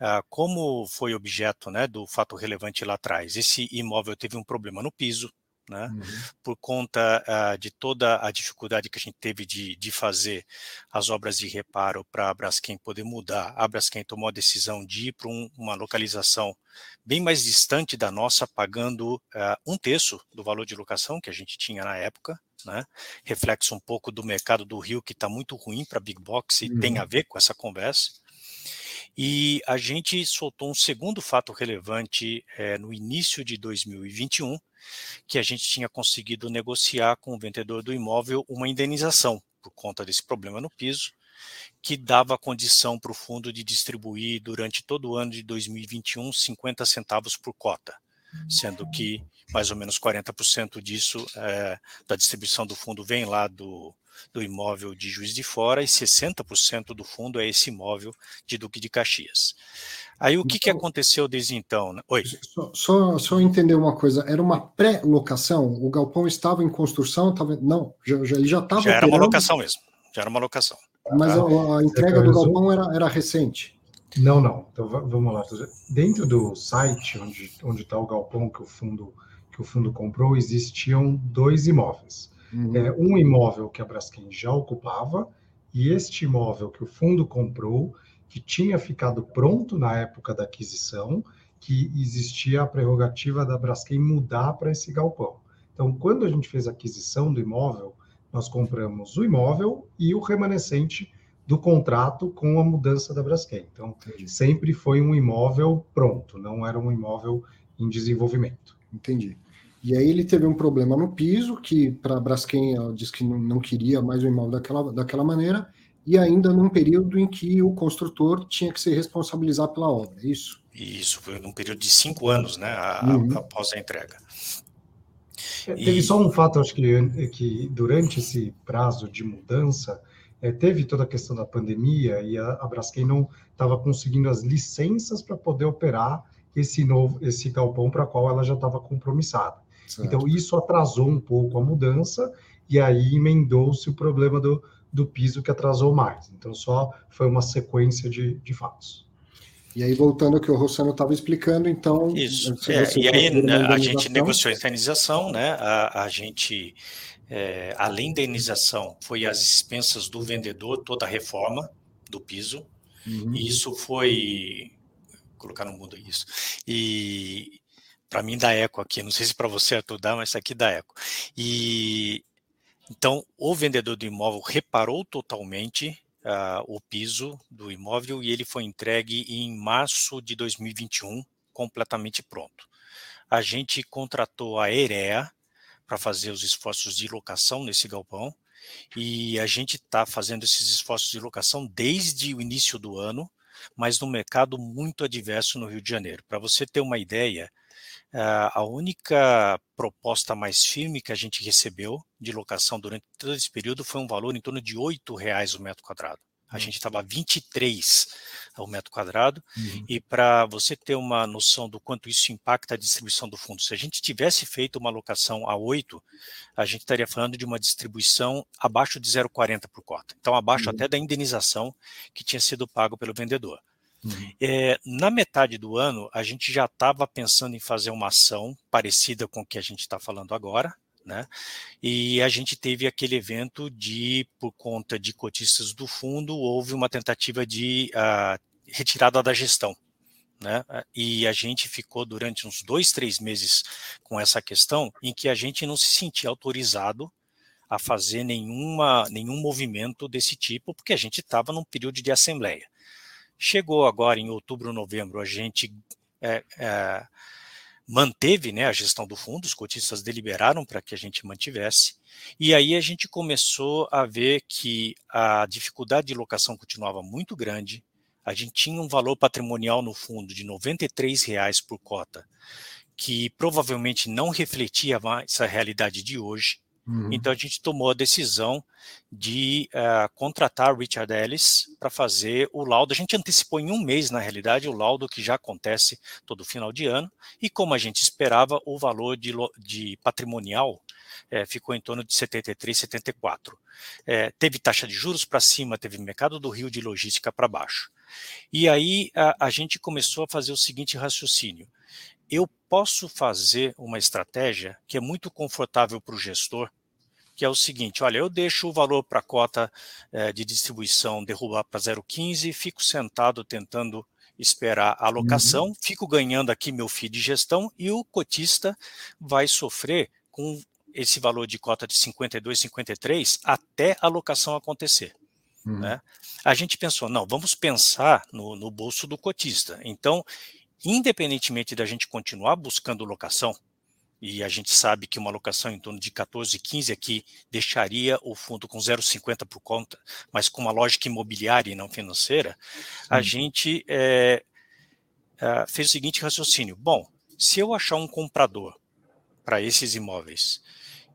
Ah, como foi objeto né, do fato relevante lá atrás, esse imóvel teve um problema no piso, né, uhum. por conta uh, de toda a dificuldade que a gente teve de, de fazer as obras de reparo para a Braskem poder mudar. A Braskem tomou a decisão de ir para um, uma localização bem mais distante da nossa, pagando uh, um terço do valor de locação que a gente tinha na época, né? reflexo um pouco do mercado do Rio, que está muito ruim para Big Box e uhum. tem a ver com essa conversa. E a gente soltou um segundo fato relevante é, no início de 2021, que a gente tinha conseguido negociar com o vendedor do imóvel uma indenização por conta desse problema no piso, que dava condição para o fundo de distribuir durante todo o ano de 2021 50 centavos por cota, sendo que mais ou menos 40% disso é, da distribuição do fundo vem lá do, do imóvel de Juiz de Fora e 60% do fundo é esse imóvel de Duque de Caxias. Aí o que, então, que aconteceu desde então? Né? Oi. Só, só, só, entender uma coisa, era uma pré-locação? O galpão estava em construção? Tava, não, já, já, ele já estava. Já era operando, uma locação mesmo, já era uma locação. Mas a, a entrega do galpão era, era recente. Não, não. Então vamos lá. Dentro do site onde onde está o galpão que o fundo que o fundo comprou, existiam dois imóveis. Uhum. É, um imóvel que a Braskem já ocupava e este imóvel que o fundo comprou, que tinha ficado pronto na época da aquisição, que existia a prerrogativa da Braskem mudar para esse galpão. Então, quando a gente fez a aquisição do imóvel, nós compramos o imóvel e o remanescente do contrato com a mudança da Braskem. Então, Entendi. sempre foi um imóvel pronto, não era um imóvel em desenvolvimento. Entendi. E aí ele teve um problema no piso, que para a Braskem disse que não, não, queria mais o imóvel daquela, daquela maneira, e ainda num período em que o construtor tinha que se responsabilizar pela obra, é isso? Isso, foi num período de cinco anos, né, a, uhum. após a entrega. É, teve e... só um fato, acho que, que durante esse prazo de mudança, é, teve toda a questão da pandemia e a, a Braskem não estava conseguindo as licenças para poder operar esse novo esse galpão para qual ela já estava compromissada. Certo. Então isso atrasou um pouco a mudança e aí emendou-se o problema do, do piso que atrasou mais. Então só foi uma sequência de, de fatos. E aí, voltando ao que o Rossano estava explicando, então. Isso. É, e aí, né, a gente negociou a indenização, né? A, a gente, é, além da indenização, foi as expensas do vendedor, toda a reforma do piso. Uhum. E isso foi. Colocar no mundo isso. E para mim dá eco aqui, não sei se para você, Arthur, dá, mas isso aqui dá eco. E então, o vendedor do imóvel reparou totalmente uh, o piso do imóvel e ele foi entregue em março de 2021, completamente pronto. A gente contratou a EREA para fazer os esforços de locação nesse galpão e a gente está fazendo esses esforços de locação desde o início do ano, mas no mercado muito adverso no Rio de Janeiro. Para você ter uma ideia, a única proposta mais firme que a gente recebeu de locação durante todo esse período foi um valor em torno de R$ reais o metro quadrado. A uhum. gente estava 23 ao metro quadrado. Uhum. E para você ter uma noção do quanto isso impacta a distribuição do fundo, se a gente tivesse feito uma alocação a 8, a gente estaria falando de uma distribuição abaixo de 0,40 por cota. Então, abaixo uhum. até da indenização que tinha sido pago pelo vendedor. Uhum. É, na metade do ano, a gente já estava pensando em fazer uma ação parecida com o que a gente está falando agora, né? E a gente teve aquele evento de, por conta de cotistas do fundo, houve uma tentativa de uh, retirada da gestão. Né? E a gente ficou durante uns dois, três meses com essa questão em que a gente não se sentia autorizado a fazer nenhuma, nenhum movimento desse tipo, porque a gente estava num período de assembleia. Chegou agora em outubro, novembro, a gente é, é, manteve né, a gestão do fundo, os cotistas deliberaram para que a gente mantivesse, e aí a gente começou a ver que a dificuldade de locação continuava muito grande, a gente tinha um valor patrimonial no fundo de 93 reais por cota, que provavelmente não refletia mais a realidade de hoje, Uhum. Então a gente tomou a decisão de uh, contratar Richard Ellis para fazer o laudo. A gente antecipou em um mês, na realidade, o laudo que já acontece todo final de ano. E como a gente esperava, o valor de, de patrimonial é, ficou em torno de 73, 74. É, teve taxa de juros para cima, teve mercado do Rio de logística para baixo. E aí a, a gente começou a fazer o seguinte raciocínio eu posso fazer uma estratégia que é muito confortável para o gestor, que é o seguinte: olha, eu deixo o valor para a cota é, de distribuição derrubar para 0,15, fico sentado tentando esperar a alocação, uhum. fico ganhando aqui meu FII de gestão e o cotista vai sofrer com esse valor de cota de 52, 53 até a alocação acontecer. Uhum. Né? A gente pensou, não, vamos pensar no, no bolso do cotista. Então, independentemente da gente continuar buscando locação, e a gente sabe que uma locação em torno de 14, 15 aqui deixaria o fundo com 0,50 por conta, mas com uma lógica imobiliária e não financeira, Sim. a gente é, é, fez o seguinte raciocínio: bom, se eu achar um comprador para esses imóveis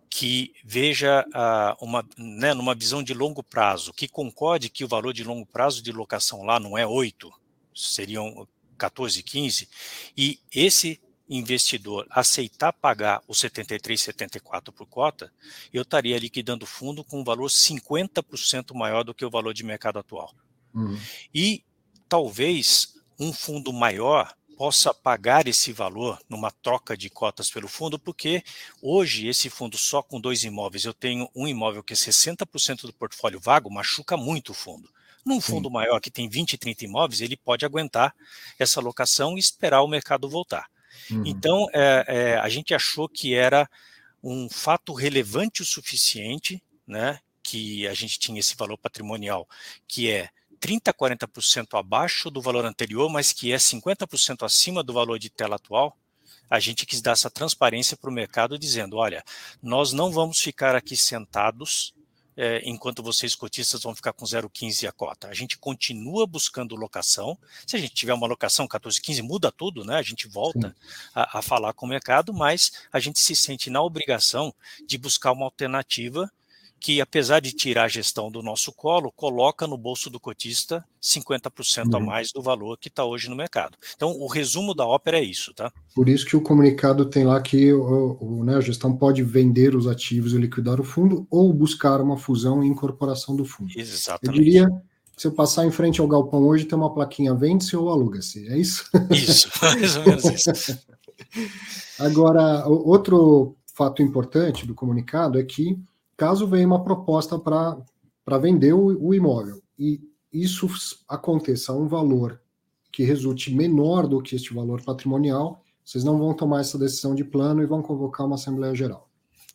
que veja uh, uma, né, numa visão de longo prazo, que concorde que o valor de longo prazo de locação lá não é 8, seriam 14, 15, e esse investidor aceitar pagar os 73, 74 por cota, eu estaria liquidando o fundo com um valor 50% maior do que o valor de mercado atual. Uhum. E talvez um fundo maior possa pagar esse valor numa troca de cotas pelo fundo, porque hoje esse fundo só com dois imóveis, eu tenho um imóvel que é 60% do portfólio vago, machuca muito o fundo. Num fundo Sim. maior que tem 20, 30 imóveis, ele pode aguentar essa locação e esperar o mercado voltar. Uhum. Então, é, é, a gente achou que era um fato relevante o suficiente né, que a gente tinha esse valor patrimonial, que é 30% a 40% abaixo do valor anterior, mas que é 50% acima do valor de tela atual, a gente quis dar essa transparência para o mercado, dizendo: olha, nós não vamos ficar aqui sentados é, enquanto vocês cotistas vão ficar com 0,15 a cota. A gente continua buscando locação. Se a gente tiver uma locação 14,15, muda tudo, né? A gente volta a, a, falar com o mercado, mas a gente se sente na obrigação de buscar uma alternativa que, apesar de tirar a gestão do nosso colo, coloca no bolso do cotista 50% uhum. a mais do valor que está hoje no mercado. Então, o resumo da ópera é isso, tá? Por isso que o comunicado tem lá que o, o, né, a gestão pode vender os ativos e liquidar o fundo ou buscar uma fusão e incorporação do fundo. Exatamente. Eu diria se eu passar em frente ao galpão hoje, tem uma plaquinha vende-se ou aluga-se, é isso? Isso, mais ou menos isso. Agora, outro fato importante do comunicado é que caso venha uma proposta para vender o, o, imóvel e isso aconteça a um valor que resulte menor do que este valor patrimonial, vocês não vão tomar essa decisão de plano e vão convocar uma Assembleia Geral.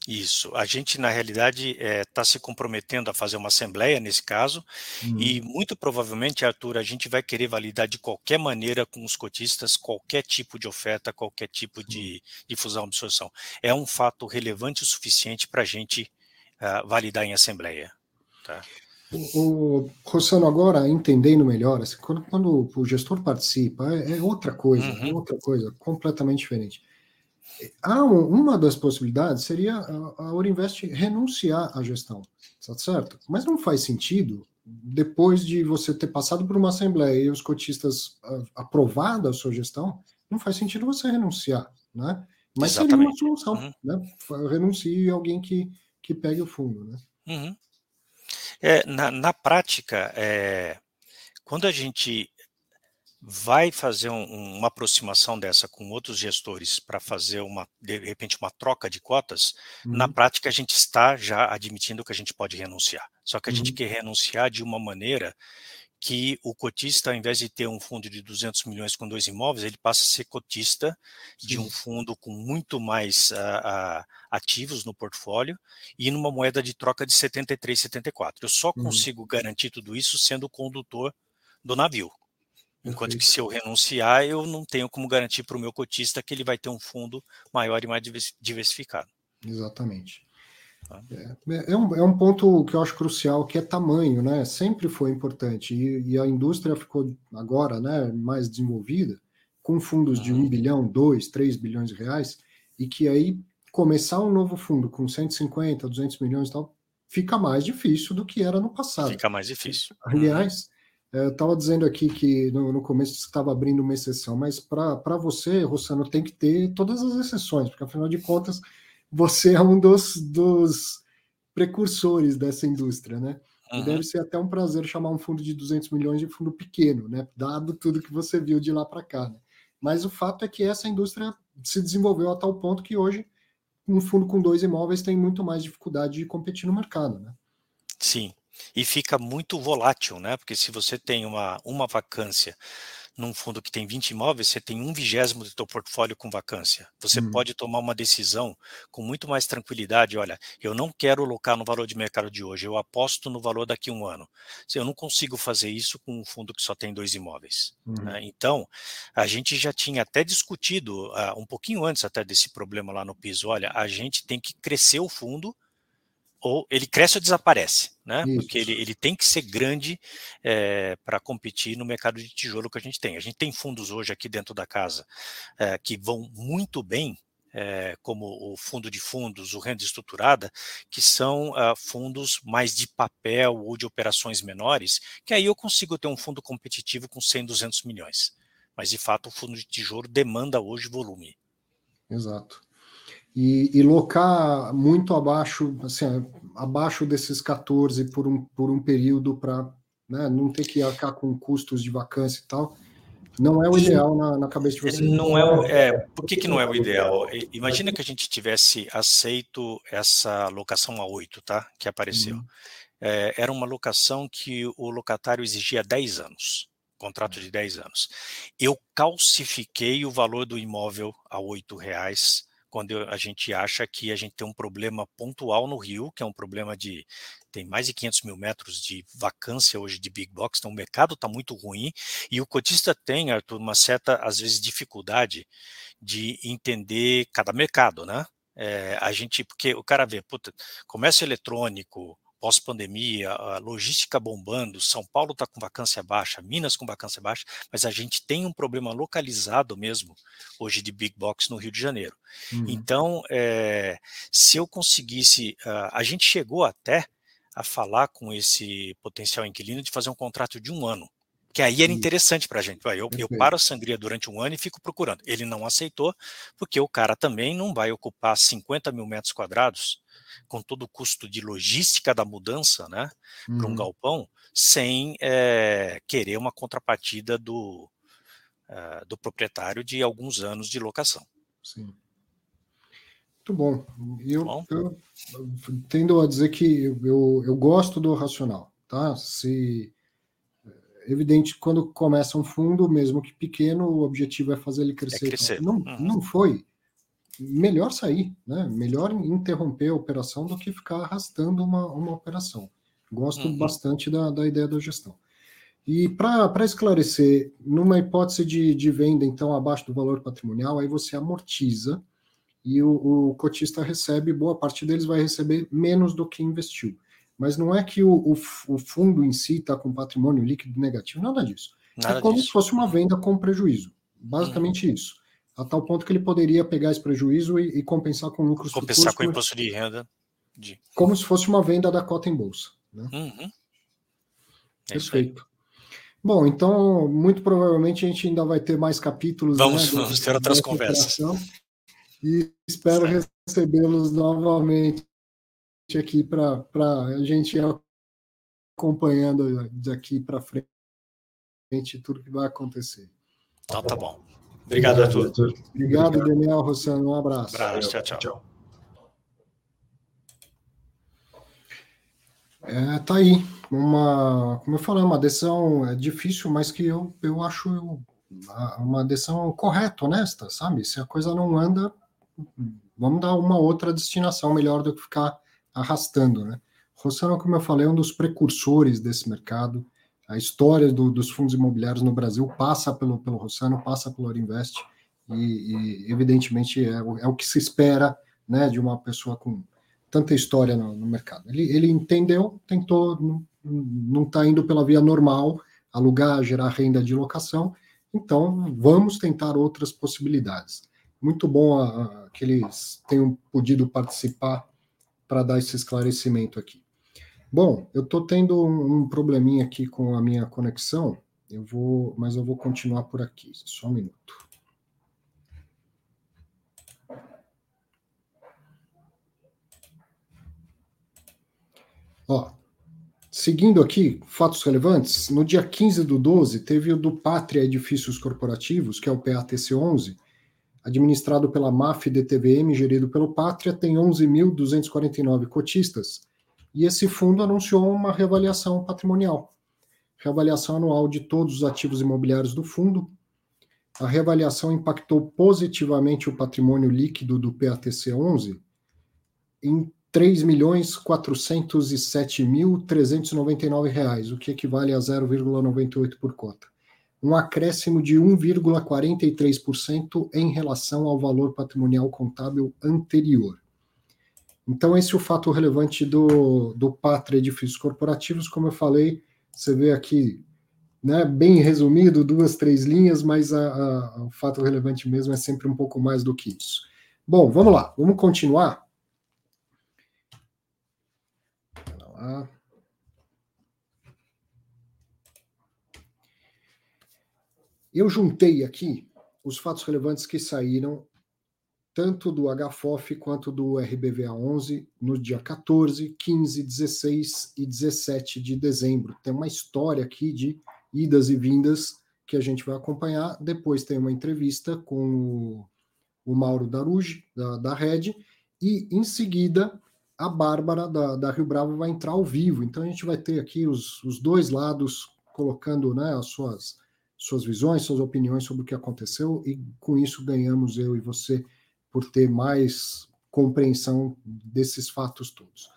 Isso. A gente, na realidade, está é, tá se comprometendo a fazer uma assembleia nesse caso, hum. e muito provavelmente, Arthur, a gente vai querer validar de qualquer maneira com os cotistas qualquer tipo de oferta, qualquer tipo de, de fusão absorção. É um fato relevante o suficiente para a gente uh, validar em assembleia. Tá? O, o Rossano, agora entendendo melhor, assim, quando, quando, o gestor participa, é, é outra coisa, é uhum. é outra coisa, completamente diferente. Um, uma das possibilidades seria a, a Orinvest renunciar à gestão, tá certo? Mas não faz sentido, depois de você ter passado por uma assembleia e os cotistas aprovado a sua gestão, não faz sentido você renunciar, né? Mas Exatamente. seria uma solução, uhum. né? Renuncie alguém que que pegue o fundo, né? Uhum. É, na, na prática, é, quando a gente vai fazer um, uma aproximação dessa com outros gestores para fazer uma de repente uma troca de cotas, uhum. na prática a gente está já admitindo que a gente pode renunciar. Só que a uhum. gente quer renunciar de uma maneira que o cotista, ao invés de ter um fundo de 200 milhões com dois imóveis, ele passa a ser cotista de um fundo com muito mais uh, uh, ativos no portfólio e numa moeda de troca de 73, 74. Eu só uhum. consigo garantir tudo isso sendo o condutor do navio. Enquanto que se eu renunciar, eu não tenho como garantir para o meu cotista que ele vai ter um fundo maior e mais diversificado. Exatamente. Tá. É, é, um, é um ponto que eu acho crucial, que é tamanho, né? Sempre foi importante. E, e a indústria ficou agora né, mais desenvolvida, com fundos uhum. de 1 bilhão, 2, 3 bilhões de reais, e que aí começar um novo fundo com 150, 200 milhões e tal, fica mais difícil do que era no passado. Fica mais difícil. Aliás, é, eu estava dizendo aqui que no, no começo estava abrindo uma exceção, mas para você, Rossano, tem que ter todas as exceções, porque afinal de contas você é um dos, dos precursores dessa indústria, né? Uhum. deve ser até um prazer chamar um fundo de 200 milhões de fundo pequeno, né? Dado tudo que você viu de lá para cá. Né? Mas o fato é que essa indústria se desenvolveu a tal ponto que hoje um fundo com dois imóveis tem muito mais dificuldade de competir no mercado, né? Sim, e fica muito volátil, né? Porque se você tem uma, uma vacância num fundo que tem 20 imóveis, você tem um vigésimo do seu portfólio com vacância. Você hum. pode tomar uma decisão com muito mais tranquilidade. Olha, eu não quero alocar no valor de mercado de hoje, eu aposto no valor daqui a um ano. Eu não consigo fazer isso com um fundo que só tem dois imóveis. Hum. Né? Então, a gente já tinha até discutido, uh, um pouquinho antes até desse problema lá no piso, olha, a gente tem que crescer o fundo ou ele cresce ou desaparece, né? Isso. Porque ele, ele tem que ser grande é, para competir no mercado de tijolo que a gente tem. A gente tem fundos hoje aqui dentro da casa é, que vão muito bem, é, como o fundo de fundos, o renda estruturada, que são uh, fundos mais de papel ou de operações menores, que aí eu consigo ter um fundo competitivo com 100, 200 milhões. Mas, de fato, o fundo de tijolo demanda hoje volume. Exato e, e locar muito abaixo, assim, abaixo desses 14 por um, por um período para né, não ter que arcar com custos de vacância e tal, não é o ideal na, na cabeça de vocês. Não é, o, é, por que, que não é o ideal? Imagina que a gente tivesse aceito essa locação a 8, tá? Que apareceu. Uhum. É, era uma locação que o locatário exigia 10 anos, contrato de 10 anos. Eu calcifiquei o valor do imóvel a 8 reais quando a gente acha que a gente tem um problema pontual no Rio, que é um problema de tem mais de 500 mil metros de vacância hoje de big box, então o mercado está muito ruim e o cotista tem, Arthur, uma certa, às vezes, dificuldade de entender cada mercado, né? É, a gente, porque o cara vê, puta, comércio eletrônico, pós-pandemia, a logística bombando, São Paulo está com vacância baixa, Minas com vacância baixa, mas a gente tem um problema localizado mesmo hoje de big box no Rio de Janeiro. Uhum. Então, é, se eu conseguisse, a gente chegou até a falar com esse potencial inquilino de fazer um contrato de um ano. Que aí era interessante para a gente. Eu, eu paro a sangria durante um ano e fico procurando. Ele não aceitou, porque o cara também não vai ocupar 50 mil metros quadrados com todo o custo de logística da mudança né, uhum. para um galpão, sem é, querer uma contrapartida do, uh, do proprietário de alguns anos de locação. Sim. Muito bom. Eu, bom. eu, tendo a dizer que eu, eu gosto do racional, tá? Se evidente quando começa um fundo, mesmo que pequeno, o objetivo é fazer ele crescer. É crescer. Não, uhum. não foi melhor sair, né? Melhor interromper a operação do que ficar arrastando uma, uma operação. Gosto uhum. bastante da, da ideia da gestão. E para esclarecer, numa hipótese de, de venda, então, abaixo do valor patrimonial, aí você amortiza e o, o cotista recebe, boa parte deles vai receber menos do que investiu. Mas não é que o, o, o fundo em si está com patrimônio líquido negativo, nada disso. Nada é como disso. se fosse uma venda com prejuízo. Basicamente uhum. isso a tal ponto que ele poderia pegar esse prejuízo e, e compensar com lucros compensar com o imposto de renda de... como se fosse uma venda da cota em bolsa né? uhum. é perfeito bom então muito provavelmente a gente ainda vai ter mais capítulos vamos, né, vamos ter outras conversas e espero recebê-los novamente aqui para a gente ir acompanhando daqui para frente tudo que vai acontecer então tá bom Obrigado, Arthur. Arthur. Obrigado, Obrigado, Daniel, Rossano. Um abraço. abraço. Tchau, tchau. É, tá aí. Uma, como eu falei, uma decisão é difícil, mas que eu, eu acho uma decisão correta, honesta, sabe? Se a coisa não anda, vamos dar uma outra destinação melhor do que ficar arrastando, né? Rossano, como eu falei, é um dos precursores desse mercado a história do, dos fundos imobiliários no Brasil passa pelo, pelo Rossano, passa pelo Orinvest, e, e evidentemente é, é, o que se espera né, de uma pessoa com tanta história no, no mercado. Ele, ele entendeu, tentou, não está indo pela via normal, alugar, gerar renda de locação, então vamos tentar outras possibilidades. Muito bom a, a, que eles tenham podido participar para dar esse esclarecimento aqui. Bom, eu estou tendo um, probleminha aqui com a minha conexão, eu vou, mas eu vou continuar por aqui. Só um minuto. Ó, seguindo aqui, fatos relevantes, no dia 15 do 12, teve o do Pátria Edifícios Corporativos, que é o PATC11, administrado pela MAF DTVM, gerido pelo Pátria, tem 11.249 cotistas, e esse fundo anunciou uma reavaliação patrimonial, reavaliação anual de todos os ativos imobiliários do fundo. A reavaliação impactou positivamente o patrimônio líquido do PATC 11 em 3.407.399 reais, o que equivale a 0,98 por cota. Um acréscimo de 1,43% em relação ao valor patrimonial contábil anterior. Então, esse é o fato relevante do, do Pátria Edifícios Corporativos, como eu falei, você vê aqui, né, bem resumido, duas, três linhas, mas a, a, o fato relevante mesmo é sempre um pouco mais do que isso. Bom, vamos lá, vamos continuar. Eu juntei aqui os fatos relevantes que saíram tanto do HFOF quanto do RBVA11 no dia 14, 15, 16 e 17 de dezembro. Tem uma história aqui de idas e vindas que a gente vai acompanhar. Depois tem uma entrevista com o, Mauro Darugi, da, da Red, e em seguida a Bárbara da, da, Rio Bravo vai entrar ao vivo. Então a gente vai ter aqui os, os dois lados colocando né, as suas, suas visões, suas opiniões sobre o que aconteceu, e com isso ganhamos eu e você por ter mais compreensão desses fatos todos.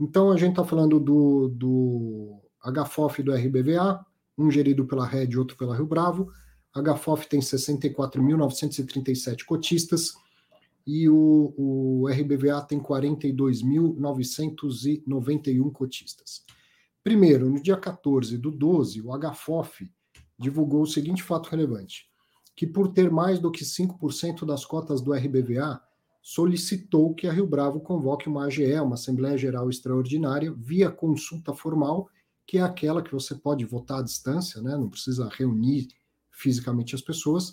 Então, a gente está falando do, do HFOF do RBVA, um gerido pela Red outro pela Rio Bravo. HFOF tem 64.937 cotistas e o, o RBVA tem 42.991 cotistas. Primeiro, no dia 14 do 12, o HFOF divulgou o seguinte fato relevante, que por ter mais do que 5% das cotas do RBVA, solicitou que a Rio Bravo convoque uma AGE, uma Assembleia Geral Extraordinária, via consulta formal, que é aquela que você pode votar à distância, né? não precisa reunir fisicamente as pessoas,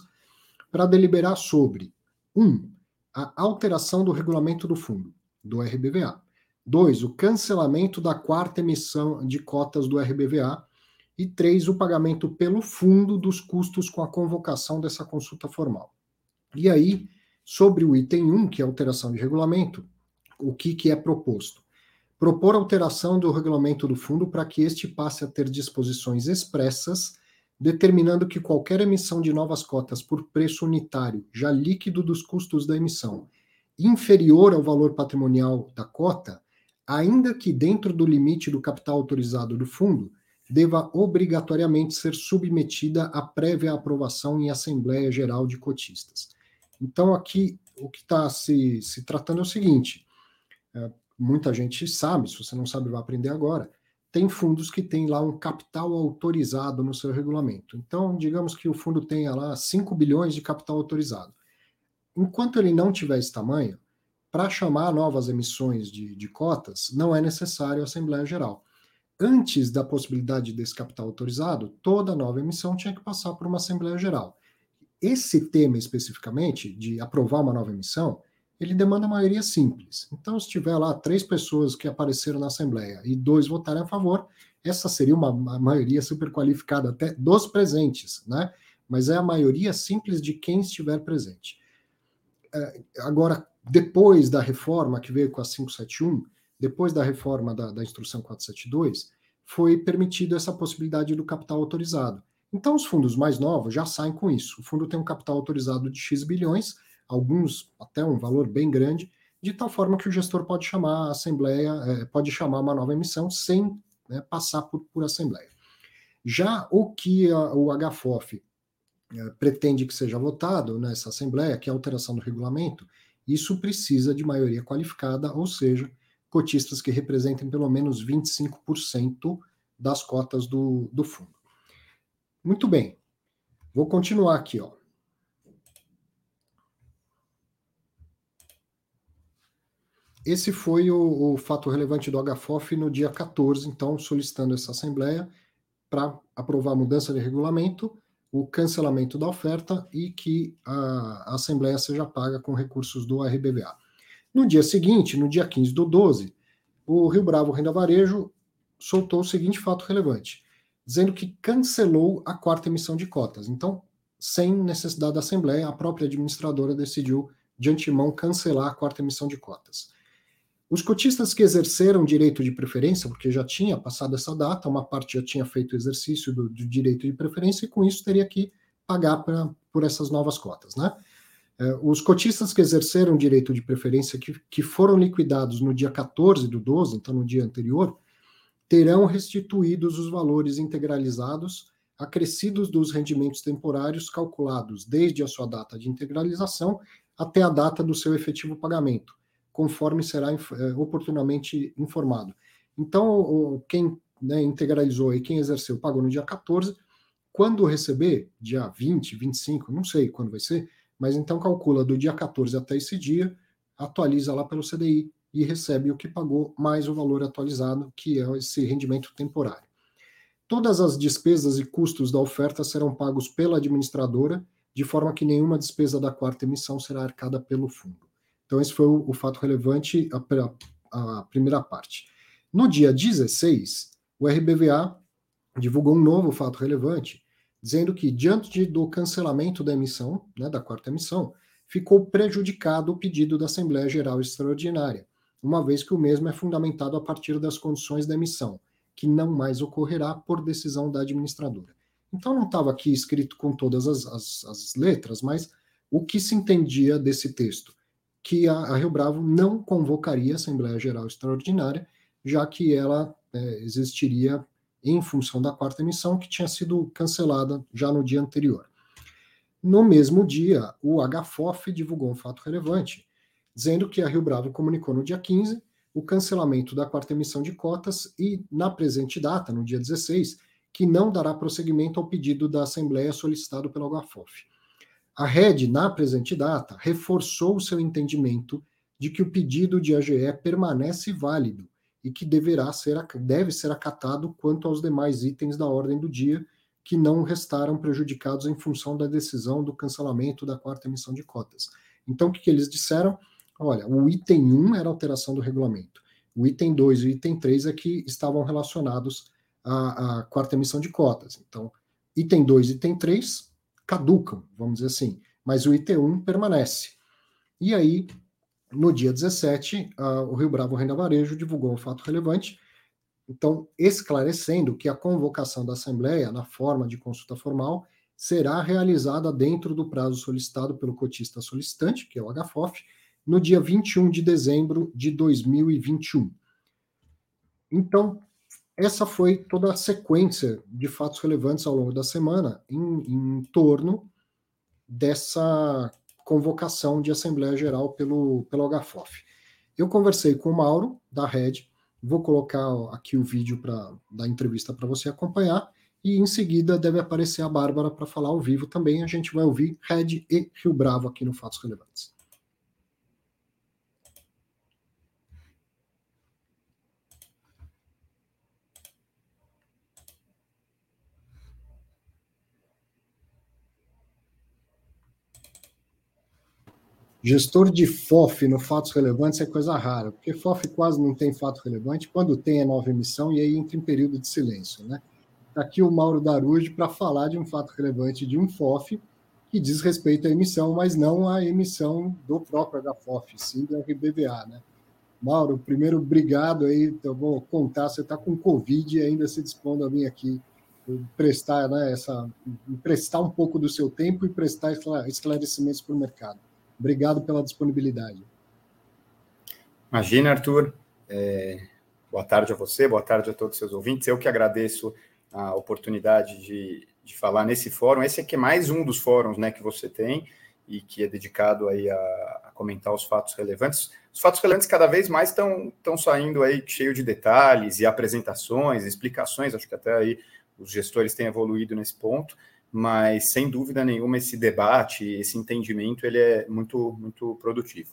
para deliberar sobre, um, a alteração do regulamento do fundo, do RBVA. Dois, o cancelamento da quarta emissão de cotas do RBVA. E três, o pagamento pelo fundo dos custos com a convocação dessa consulta formal. E aí, Sobre o item 1, que é alteração de regulamento, o que, que é proposto? Propor alteração do regulamento do fundo para que este passe a ter disposições expressas, determinando que qualquer emissão de novas cotas por preço unitário, já líquido dos custos da emissão, inferior ao valor patrimonial da cota, ainda que dentro do limite do capital autorizado do fundo, deva obrigatoriamente ser submetida à prévia aprovação em Assembleia Geral de Cotistas. Então, aqui, o que está se, se tratando é o seguinte: é, muita gente sabe, se você não sabe, vai aprender agora. Tem fundos que têm lá um capital autorizado no seu regulamento. Então, digamos que o fundo tenha lá 5 bilhões de capital autorizado. Enquanto ele não tiver esse tamanho, para chamar novas emissões de, de cotas, não é necessário a Assembleia Geral. Antes da possibilidade desse capital autorizado, toda nova emissão tinha que passar por uma Assembleia Geral esse tema especificamente, de aprovar uma nova emissão, ele demanda maioria simples. Então, se tiver lá três pessoas que apareceram na Assembleia e dois votarem a favor, essa seria uma, maioria super qualificada até dos presentes, né? Mas é a maioria simples de quem estiver presente. É, agora, depois da reforma que veio com a 571, depois da reforma da, da instrução 472, foi permitido essa possibilidade do capital autorizado. Então, os fundos mais novos já saem com isso. O fundo tem um capital autorizado de X bilhões, alguns até um valor bem grande, de tal forma que o gestor pode chamar a Assembleia, é, pode chamar uma nova emissão sem né, passar por, por Assembleia. Já o que a, o HFOF é, pretende que seja votado nessa Assembleia, que é a alteração do regulamento, isso precisa de maioria qualificada, ou seja, cotistas que representem pelo menos 25% das cotas do, do fundo. Muito bem. Vou continuar aqui, ó. Esse foi o, o, fato relevante do HFOF no dia 14, então, solicitando essa Assembleia para aprovar a mudança de regulamento, o cancelamento da oferta e que a, a, Assembleia seja paga com recursos do RBVA. No dia seguinte, no dia 15 do 12, o Rio Bravo Renda Varejo soltou o seguinte fato relevante dizendo que cancelou a quarta emissão de cotas. Então, sem necessidade da Assembleia, a própria administradora decidiu de antemão cancelar a quarta emissão de cotas. Os cotistas que exerceram direito de preferência, porque já tinha passado essa data, uma parte já tinha feito o exercício do, do direito de preferência e com isso teria que pagar pra, por essas novas cotas, né? É, os cotistas que exerceram direito de preferência, que, que foram liquidados no dia 14 do 12, então no dia anterior, terão restituídos os valores integralizados acrescidos dos rendimentos temporários calculados desde a sua data de integralização até a data do seu efetivo pagamento, conforme será é, oportunamente informado. Então, quem né, integralizou e quem exerceu pagou no dia 14, quando receber, dia 20, 25, não sei quando vai ser, mas então calcula do dia 14 até esse dia, atualiza lá pelo CDI e recebe o que pagou mais o valor atualizado, que é esse rendimento temporário. Todas as despesas e custos da oferta serão pagos pela administradora, de forma que nenhuma despesa da quarta emissão será arcada pelo fundo. Então, esse foi o, o fato relevante, a, a primeira parte. No dia 16, o RBVA divulgou um novo fato relevante, dizendo que, diante do cancelamento da emissão, né, da quarta emissão, ficou prejudicado o pedido da Assembleia Geral Extraordinária, uma vez que o mesmo é fundamentado a partir das condições da emissão, que não mais ocorrerá por decisão da administradora. Então não estava aqui escrito com todas as, as, as letras, mas o que se entendia desse texto? que a, a Rio Bravo não convocaria a Assembleia Geral Extraordinária, já que ela é, existiria em função da quarta emissão, que tinha sido cancelada já no dia anterior. No mesmo dia, o HFOF divulgou um fato relevante, dizendo que a Rio Bravo comunicou no dia 15 o cancelamento da quarta emissão de cotas e, na presente data, no dia 16, que não dará prosseguimento ao pedido da Assembleia solicitado pelo HFOF. A Rede, na presente data, reforçou seu entendimento de que o pedido de AGE permanece válido e que deverá ser, deve ser acatado quanto aos demais itens da ordem do dia que não restaram prejudicados em função da decisão do cancelamento da quarta emissão de cotas. Então, o que, que eles disseram? Olha, o item 1 era alteração do regulamento. O item 2 e o item 3 é que estavam relacionados à, à quarta emissão de cotas. Então, item 2 e item 3 caducam, vamos dizer assim, mas o item 1 permanece. E aí, no dia 17, o Rio Bravo Renda Varejo divulgou um fato relevante, então, esclarecendo que a convocação da Assembleia, na forma de consulta formal, será realizada dentro do prazo solicitado pelo cotista solicitante, que é o HFOF, no dia 21 de dezembro de 2021. Então, essa foi toda a sequência de fatos relevantes ao longo da semana em, em torno dessa convocação de Assembleia Geral pelo, pelo HFOF. Eu conversei com o Mauro, da Rede, vou colocar aqui o vídeo pra, da entrevista para você acompanhar, e em seguida deve aparecer a Bárbara para falar ao vivo também. A gente vai ouvir Red e Rio Bravo aqui no Fatos Relevantes. Gestor de FOF no fatos relevantes é coisa rara, porque FOF quase não tem fato relevante, quando tem é nova emissão e aí entra em período de silêncio. Né? Tá aqui o Mauro Darujo para falar de um fato relevante de um FOF que diz respeito à emissão, mas não à emissão do próprio HFOF, sim do RBVA. Né? Mauro, primeiro, obrigado aí, eu vou contar, você está com Covid e ainda se dispondo a vir aqui prestar, né, essa, prestar um pouco do seu tempo e prestar esclarecimentos para o mercado. Obrigado pela disponibilidade. Imagina, Arthur. É, boa tarde a você, boa tarde a todos os seus ouvintes. Eu que agradeço a oportunidade de, de falar nesse fórum. Esse aqui é mais um dos fóruns né, que você tem e que é dedicado aí a, a comentar os fatos relevantes. Os fatos relevantes cada vez mais estão saindo aí cheio de detalhes e apresentações, explicações. Acho que até aí os gestores têm evoluído nesse ponto mas sem dúvida nenhuma esse debate, esse entendimento, ele é muito, muito produtivo.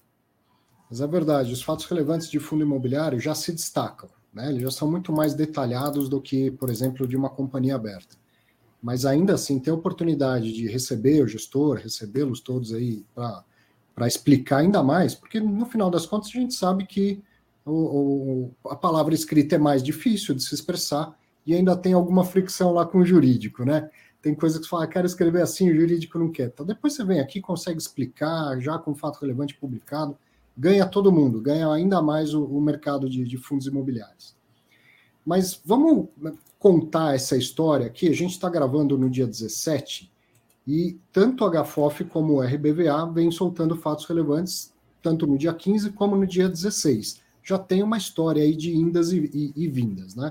Mas é verdade, os fatos relevantes de fundo imobiliário já se destacam, né? Eles já são muito mais detalhados do que, por exemplo, de uma companhia aberta. Mas ainda assim, ter a oportunidade de receber o gestor, recebê-los todos aí para explicar ainda mais, porque no final das contas a gente sabe que o, o, a palavra escrita é mais difícil de se expressar e ainda tem alguma fricção lá com o jurídico, né? Tem coisa que você fala, ah, quero escrever assim, o jurídico não quer. Então, depois você vem aqui, consegue explicar, já com fato relevante publicado, ganha todo mundo, ganha ainda mais o, o mercado de, de, fundos imobiliários. Mas vamos contar essa história aqui. A gente está gravando no dia 17 e tanto a HFOF como o RBVA vêm soltando fatos relevantes, tanto no dia 15 como no dia 16. Já tem uma história aí de indas e, e, e vindas, né?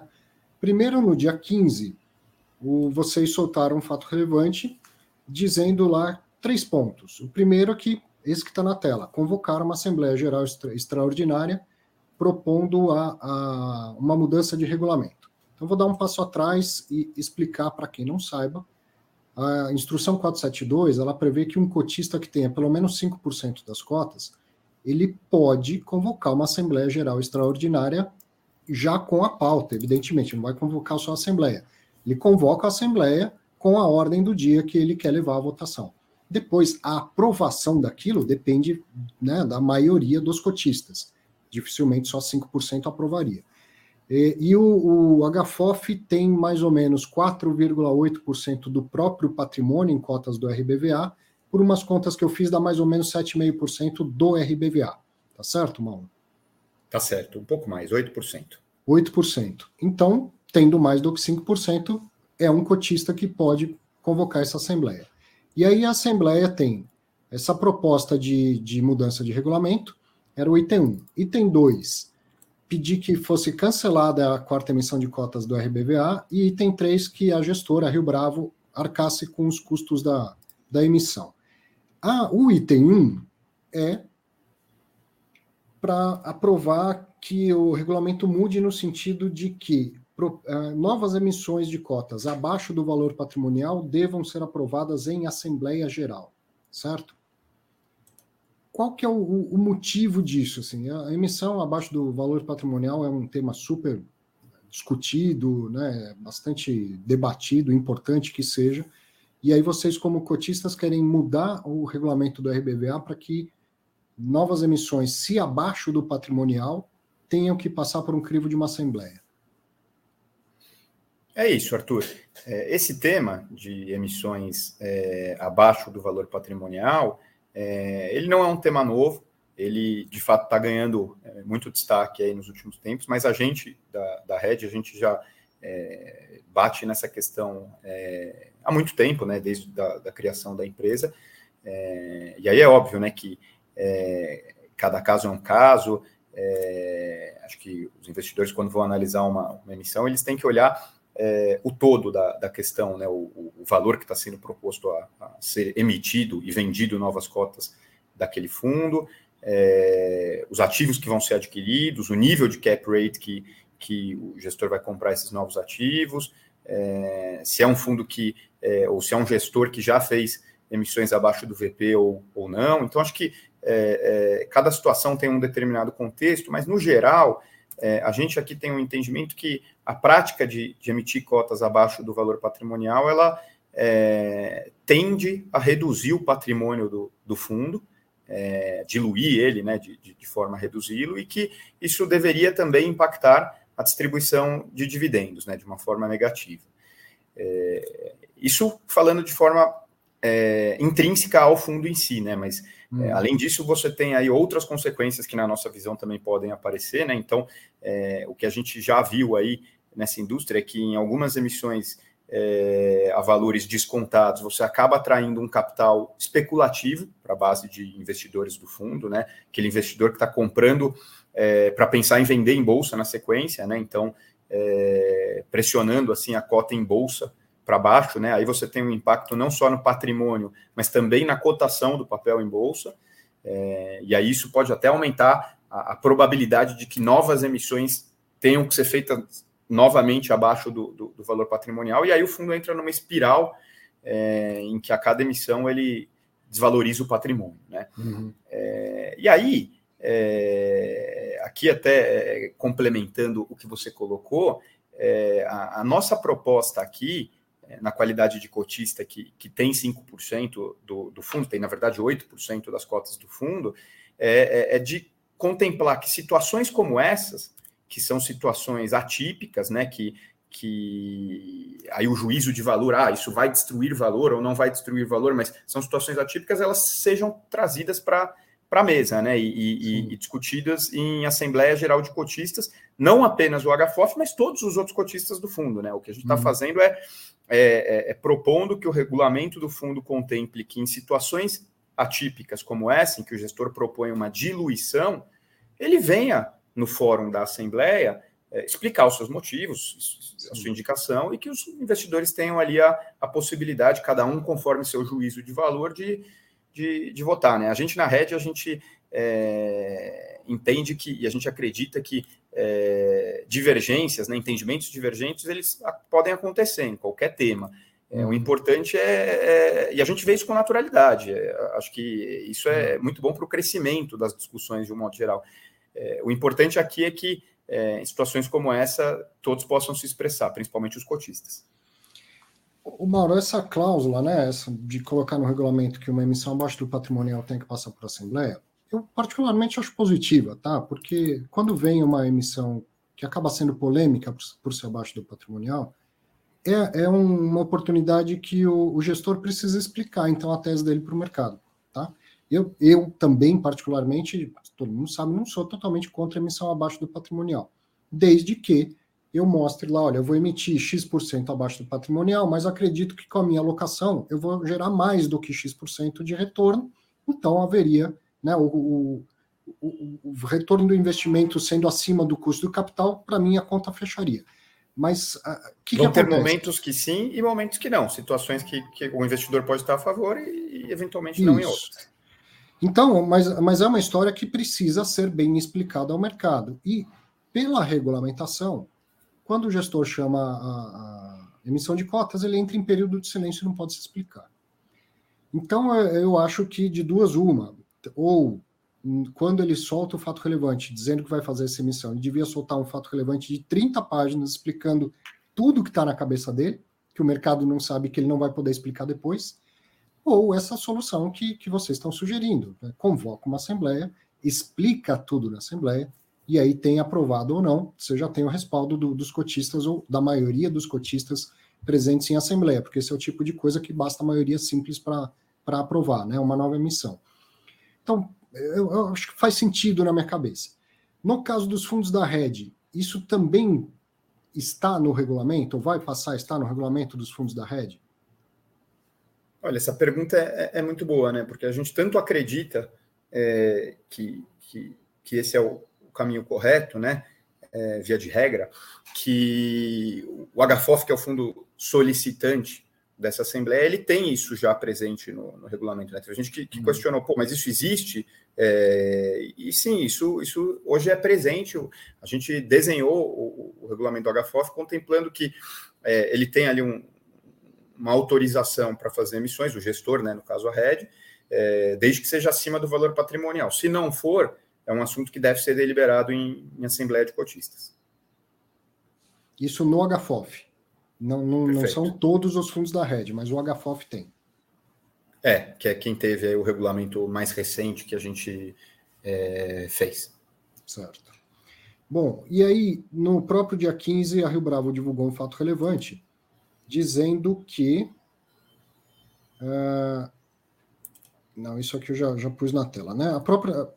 Primeiro, no dia 15, o, vocês soltaram um fato relevante dizendo lá três pontos. O primeiro é que, esse que está na tela, convocar uma Assembleia Geral extra, Extraordinária propondo a, a, uma mudança de regulamento. Então, vou dar um passo atrás e explicar para quem não saiba. A instrução 472, ela prevê que um cotista que tenha pelo menos 5% das cotas, ele pode convocar uma Assembleia Geral Extraordinária já com a pauta, evidentemente, não vai convocar só a Assembleia ele convoca a Assembleia com a ordem do dia que ele quer levar à votação. Depois, a aprovação daquilo depende né, da maioria dos cotistas. Dificilmente só 5% aprovaria. E, e o, o HFOF tem mais ou menos 4,8% do próprio patrimônio em cotas do RBVA, por umas contas que eu fiz, dá mais ou menos 7,5% do RBVA. Tá certo, Mauro? Tá certo, um pouco mais, 8%. 8%. Então, tendo mais do que 5%, é um cotista que pode convocar essa assembleia. E aí a assembleia tem Essa proposta de, de mudança de regulamento era o item 1. Item 2, pedir que fosse cancelada a quarta emissão de cotas do RBVA. E item 3, que a gestora Rio Bravo arcasse com os custos da, da emissão. Ah, o item 1 é para aprovar que o regulamento mude no sentido de que uh, novas emissões de cotas abaixo do valor patrimonial devam ser aprovadas em Assembleia Geral, certo? Qual que é o, o motivo disso? Assim? A emissão abaixo do valor patrimonial é um tema super discutido, né, bastante debatido, importante que seja, e aí vocês, como cotistas, querem mudar o regulamento do RBVA para que novas emissões, se abaixo do patrimonial, tenham que passar por um crivo de uma assembleia. É isso, Arthur. É, esse tema de emissões é, abaixo do valor patrimonial, é, ele não é um tema novo, ele de fato está ganhando é, muito destaque aí nos últimos tempos, mas a gente da, da Red, a gente já é, bate nessa questão é, há muito tempo, né, desde da, da criação da empresa, e aí é óbvio, né, que é, cada caso é um caso. É, acho que os investidores, quando vão analisar uma, uma emissão, eles têm que olhar é, o todo da, da questão, né, o, o valor que está sendo proposto a, a, ser emitido e vendido novas cotas daquele fundo, é, os ativos que vão ser adquiridos, o nível de cap rate que, que o gestor vai comprar esses novos ativos, é, se é um fundo que, é, ou se é um gestor que já fez emissões abaixo do VP ou, ou não. Então, acho que é, é, cada situação tem um determinado contexto, mas no geral, a gente aqui tem um entendimento que a prática de, de emitir cotas abaixo do valor patrimonial, ela é, tende a reduzir o patrimônio do, do fundo, é, diluir ele, né, de, de, forma a reduzi-lo, e que isso deveria também impactar a distribuição de dividendos, né, de uma forma negativa. É, isso falando de forma é, intrínseca ao fundo em si, né? Mas hum. é, além disso, você tem aí outras consequências que na nossa visão também podem aparecer, né? Então, é, o que a gente já viu aí nessa indústria é que em algumas emissões é, a valores descontados, você acaba atraindo um capital especulativo para a base de investidores do fundo, né? Aquele investidor que está comprando é, para pensar em vender em bolsa na sequência, né? Então, é, pressionando assim a cota em bolsa para baixo, né? Aí você tem um impacto não só no patrimônio, mas também na cotação do papel em bolsa. E aí isso pode até aumentar a, a, probabilidade de que novas emissões tenham que ser feitas novamente abaixo do, do, do valor patrimonial. E aí o fundo entra numa espiral é, em que a cada emissão ele desvaloriza o patrimônio, né? Uhum. É, e aí é, aqui até é, complementando o que você colocou, é, a, a, nossa proposta aqui é, na qualidade de cotista que, que tem 5% do, do fundo, tem na verdade 8% das cotas do fundo, é, de contemplar que situações como essas, que são situações atípicas, né, que, que aí o juízo de valor, ah, isso vai destruir valor ou não vai destruir valor, mas são situações atípicas, elas sejam trazidas para para a mesa, né? E, e, e, discutidas em Assembleia Geral de Cotistas, não apenas o HFOF, mas todos os outros cotistas do fundo, né? O que a gente está uhum. fazendo é, é, é, é, propondo que o regulamento do fundo contemple que em situações atípicas como essa, em que o gestor propõe uma diluição, ele venha no fórum da Assembleia é, explicar os seus motivos, a sua indicação, e que os investidores tenham ali a, a possibilidade, cada um conforme seu juízo de valor, de de, de votar. Né? A gente na rede, a gente é, entende que, e a gente acredita que é, divergências, né, entendimentos divergentes, eles podem acontecer em qualquer tema. É, o uhum. importante é, é, E a gente vê isso com naturalidade. É, acho que isso é uhum. muito bom para o crescimento das discussões de um modo geral. É, o importante aqui é que, é, em situações como essa, todos possam se expressar, principalmente os cotistas. O Mauro, essa cláusula, né, essa de colocar no regulamento que uma emissão abaixo do patrimonial tem que passar por assembleia, eu particularmente acho positiva, tá? Porque quando vem uma emissão que acaba sendo polêmica por, ser abaixo do patrimonial, é, é uma oportunidade que o, o, gestor precisa explicar, então, a tese dele para o mercado, tá? Eu, eu também, particularmente, todo mundo sabe, não sou totalmente contra a emissão abaixo do patrimonial, desde que eu mostre lá, olha, eu vou emitir X% abaixo do patrimonial, mas acredito que com a minha alocação eu vou gerar mais do que X% de retorno, então haveria né, o, o, o, o retorno do investimento sendo acima do custo do capital, para mim a conta fecharia. Mas uh, que vão que ter momentos que sim e momentos que não, situações que, que o investidor pode estar a favor e, e eventualmente Isso. não em outras. Então, mas, mas é uma história que precisa ser bem explicada ao mercado. E pela regulamentação, quando o gestor chama a, a emissão de cotas, ele entra em período de silêncio e não pode se explicar. Então, eu acho que de duas, uma, ou quando ele solta o fato relevante, dizendo que vai fazer essa emissão, ele devia soltar um fato relevante de 30 páginas explicando tudo que está na cabeça dele, que o mercado não sabe que ele não vai poder explicar depois, ou essa solução que, que vocês estão sugerindo. Né? Convoca uma assembleia, explica tudo na assembleia, e aí tem aprovado ou não, você já tem o respaldo do, dos cotistas ou da maioria dos cotistas presentes em assembleia, porque esse é o tipo de coisa que basta a maioria simples para aprovar, né? uma nova emissão. Então, eu, eu, acho que faz sentido na minha cabeça. No caso dos fundos da rede, isso também está no regulamento, ou vai passar a estar no regulamento dos fundos da rede? Olha, essa pergunta é, é, é muito boa, né? Porque a gente tanto acredita é, que, que, que, esse é o, caminho correto, né? É, via de regra, que o HFOF, que é o fundo solicitante dessa Assembleia, ele tem isso já presente no, no regulamento. Né? Tem gente que, que, uhum. questionou, pô, mas isso existe? É, e sim, isso, isso hoje é presente. A gente desenhou o, o regulamento do HFOF contemplando que é, ele tem ali um, uma autorização para fazer emissões, o gestor, né, no caso a rede, é, desde que seja acima do valor patrimonial. Se não for, é um assunto que deve ser deliberado em, em Assembleia de Cotistas. Isso no HFOF? Não, não, não, são todos os fundos da rede, mas o HFOF tem. É, que é quem teve o regulamento mais recente que a gente é, fez. Certo. Bom, e aí, no próprio dia 15, a Rio Bravo divulgou um fato relevante, dizendo que. Uh, não, isso aqui eu já, já pus na tela, né? A própria,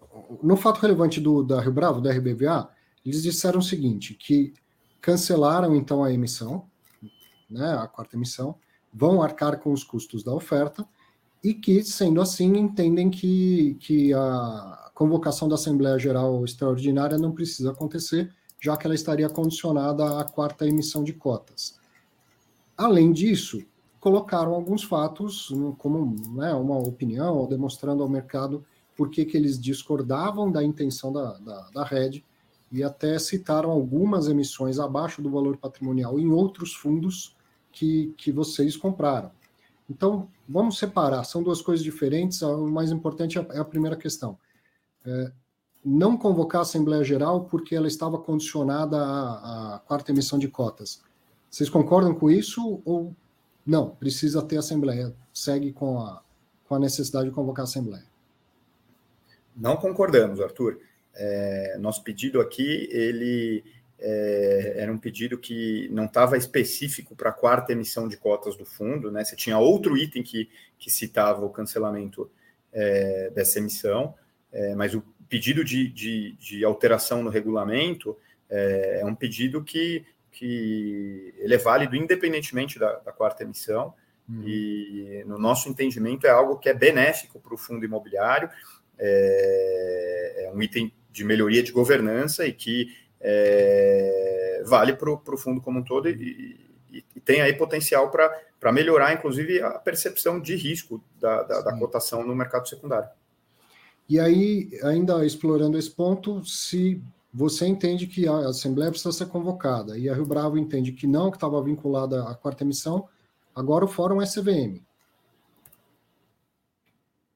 no fato relevante do, da Rio Bravo, da RBVA, eles disseram o seguinte: que cancelaram então a emissão, né, a quarta emissão, vão arcar com os custos da oferta e que, sendo assim, entendem que, que a convocação da Assembleia Geral Extraordinária não precisa acontecer, já que ela estaria condicionada à quarta emissão de cotas. Além disso, colocaram alguns fatos como né, uma opinião, demonstrando ao mercado por que, eles discordavam da intenção da, da, da rede e até citaram algumas emissões abaixo do valor patrimonial em outros fundos que, que vocês compraram. Então, vamos separar, são duas coisas diferentes. O mais importante é a primeira questão. É, não convocar a Assembleia Geral porque ela estava condicionada à, à, quarta emissão de cotas. Vocês concordam com isso ou não? Precisa ter Assembleia, segue com a, com a necessidade de convocar a Assembleia. Não concordamos, Arthur. É, nosso pedido aqui, ele é, era um pedido que não estava específico para a quarta emissão de cotas do fundo, né? Você tinha outro item que, que citava o cancelamento é, dessa emissão, é, mas o pedido de, de, de, alteração no regulamento é, é, um pedido que, que ele é válido independentemente da, da quarta emissão, uhum. e no nosso entendimento é algo que é benéfico para o fundo imobiliário, é, é um item de melhoria de governança e que é, vale para o fundo como um todo e, e, e tem aí potencial para melhorar, inclusive, a percepção de risco da, da, da, cotação no mercado secundário. E aí, ainda explorando esse ponto, se você entende que a Assembleia precisa ser convocada e a Rio Bravo entende que não, que estava vinculada à quarta emissão, agora o fórum é CVM.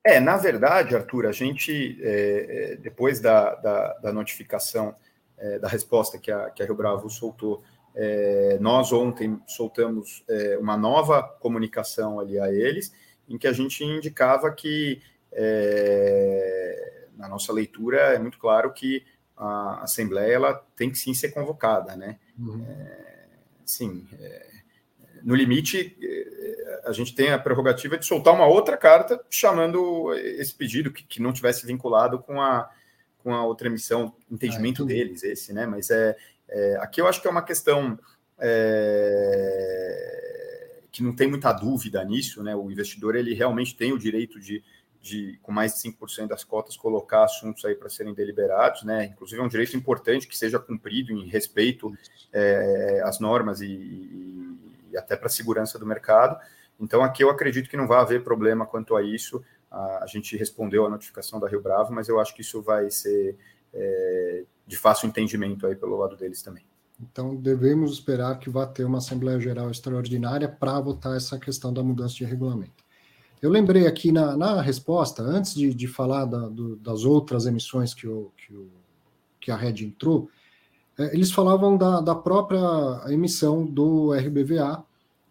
É, na verdade, Arthur, a gente, é, é depois da, da, da notificação é, da resposta que a, que a Rio Bravo soltou. É, nós ontem soltamos é, uma nova comunicação ali a eles, em que a gente indicava que, é, na nossa leitura, é muito claro que a Assembleia ela tem que sim ser convocada, né? Uhum. É, sim, é, no limite, a gente tem a prerrogativa de soltar uma outra carta chamando esse pedido que, que não tivesse vinculado com a, com a outra emissão, entendimento ah, deles, esse, né? Mas é, é, aqui eu acho que é uma questão é, que não tem muita dúvida nisso, né? O investidor ele realmente tem o direito de, de, com mais de 5% das cotas, colocar assuntos aí para serem deliberados, né? Inclusive é um direito importante que seja cumprido em respeito é, às normas e, e, até para a segurança do mercado. Então, aqui eu acredito que não vai haver problema quanto a isso. A, a gente respondeu a notificação da Rio Bravo, mas eu acho que isso vai ser é, de fácil entendimento aí pelo lado deles também. Então, devemos esperar que vá ter uma Assembleia Geral Extraordinária para votar essa questão da mudança de regulamento. Eu lembrei aqui na, na resposta, antes de, de falar da, do, das outras emissões que, o, que, o, que a Red entrou, é, eles falavam da, da própria emissão do RBVA,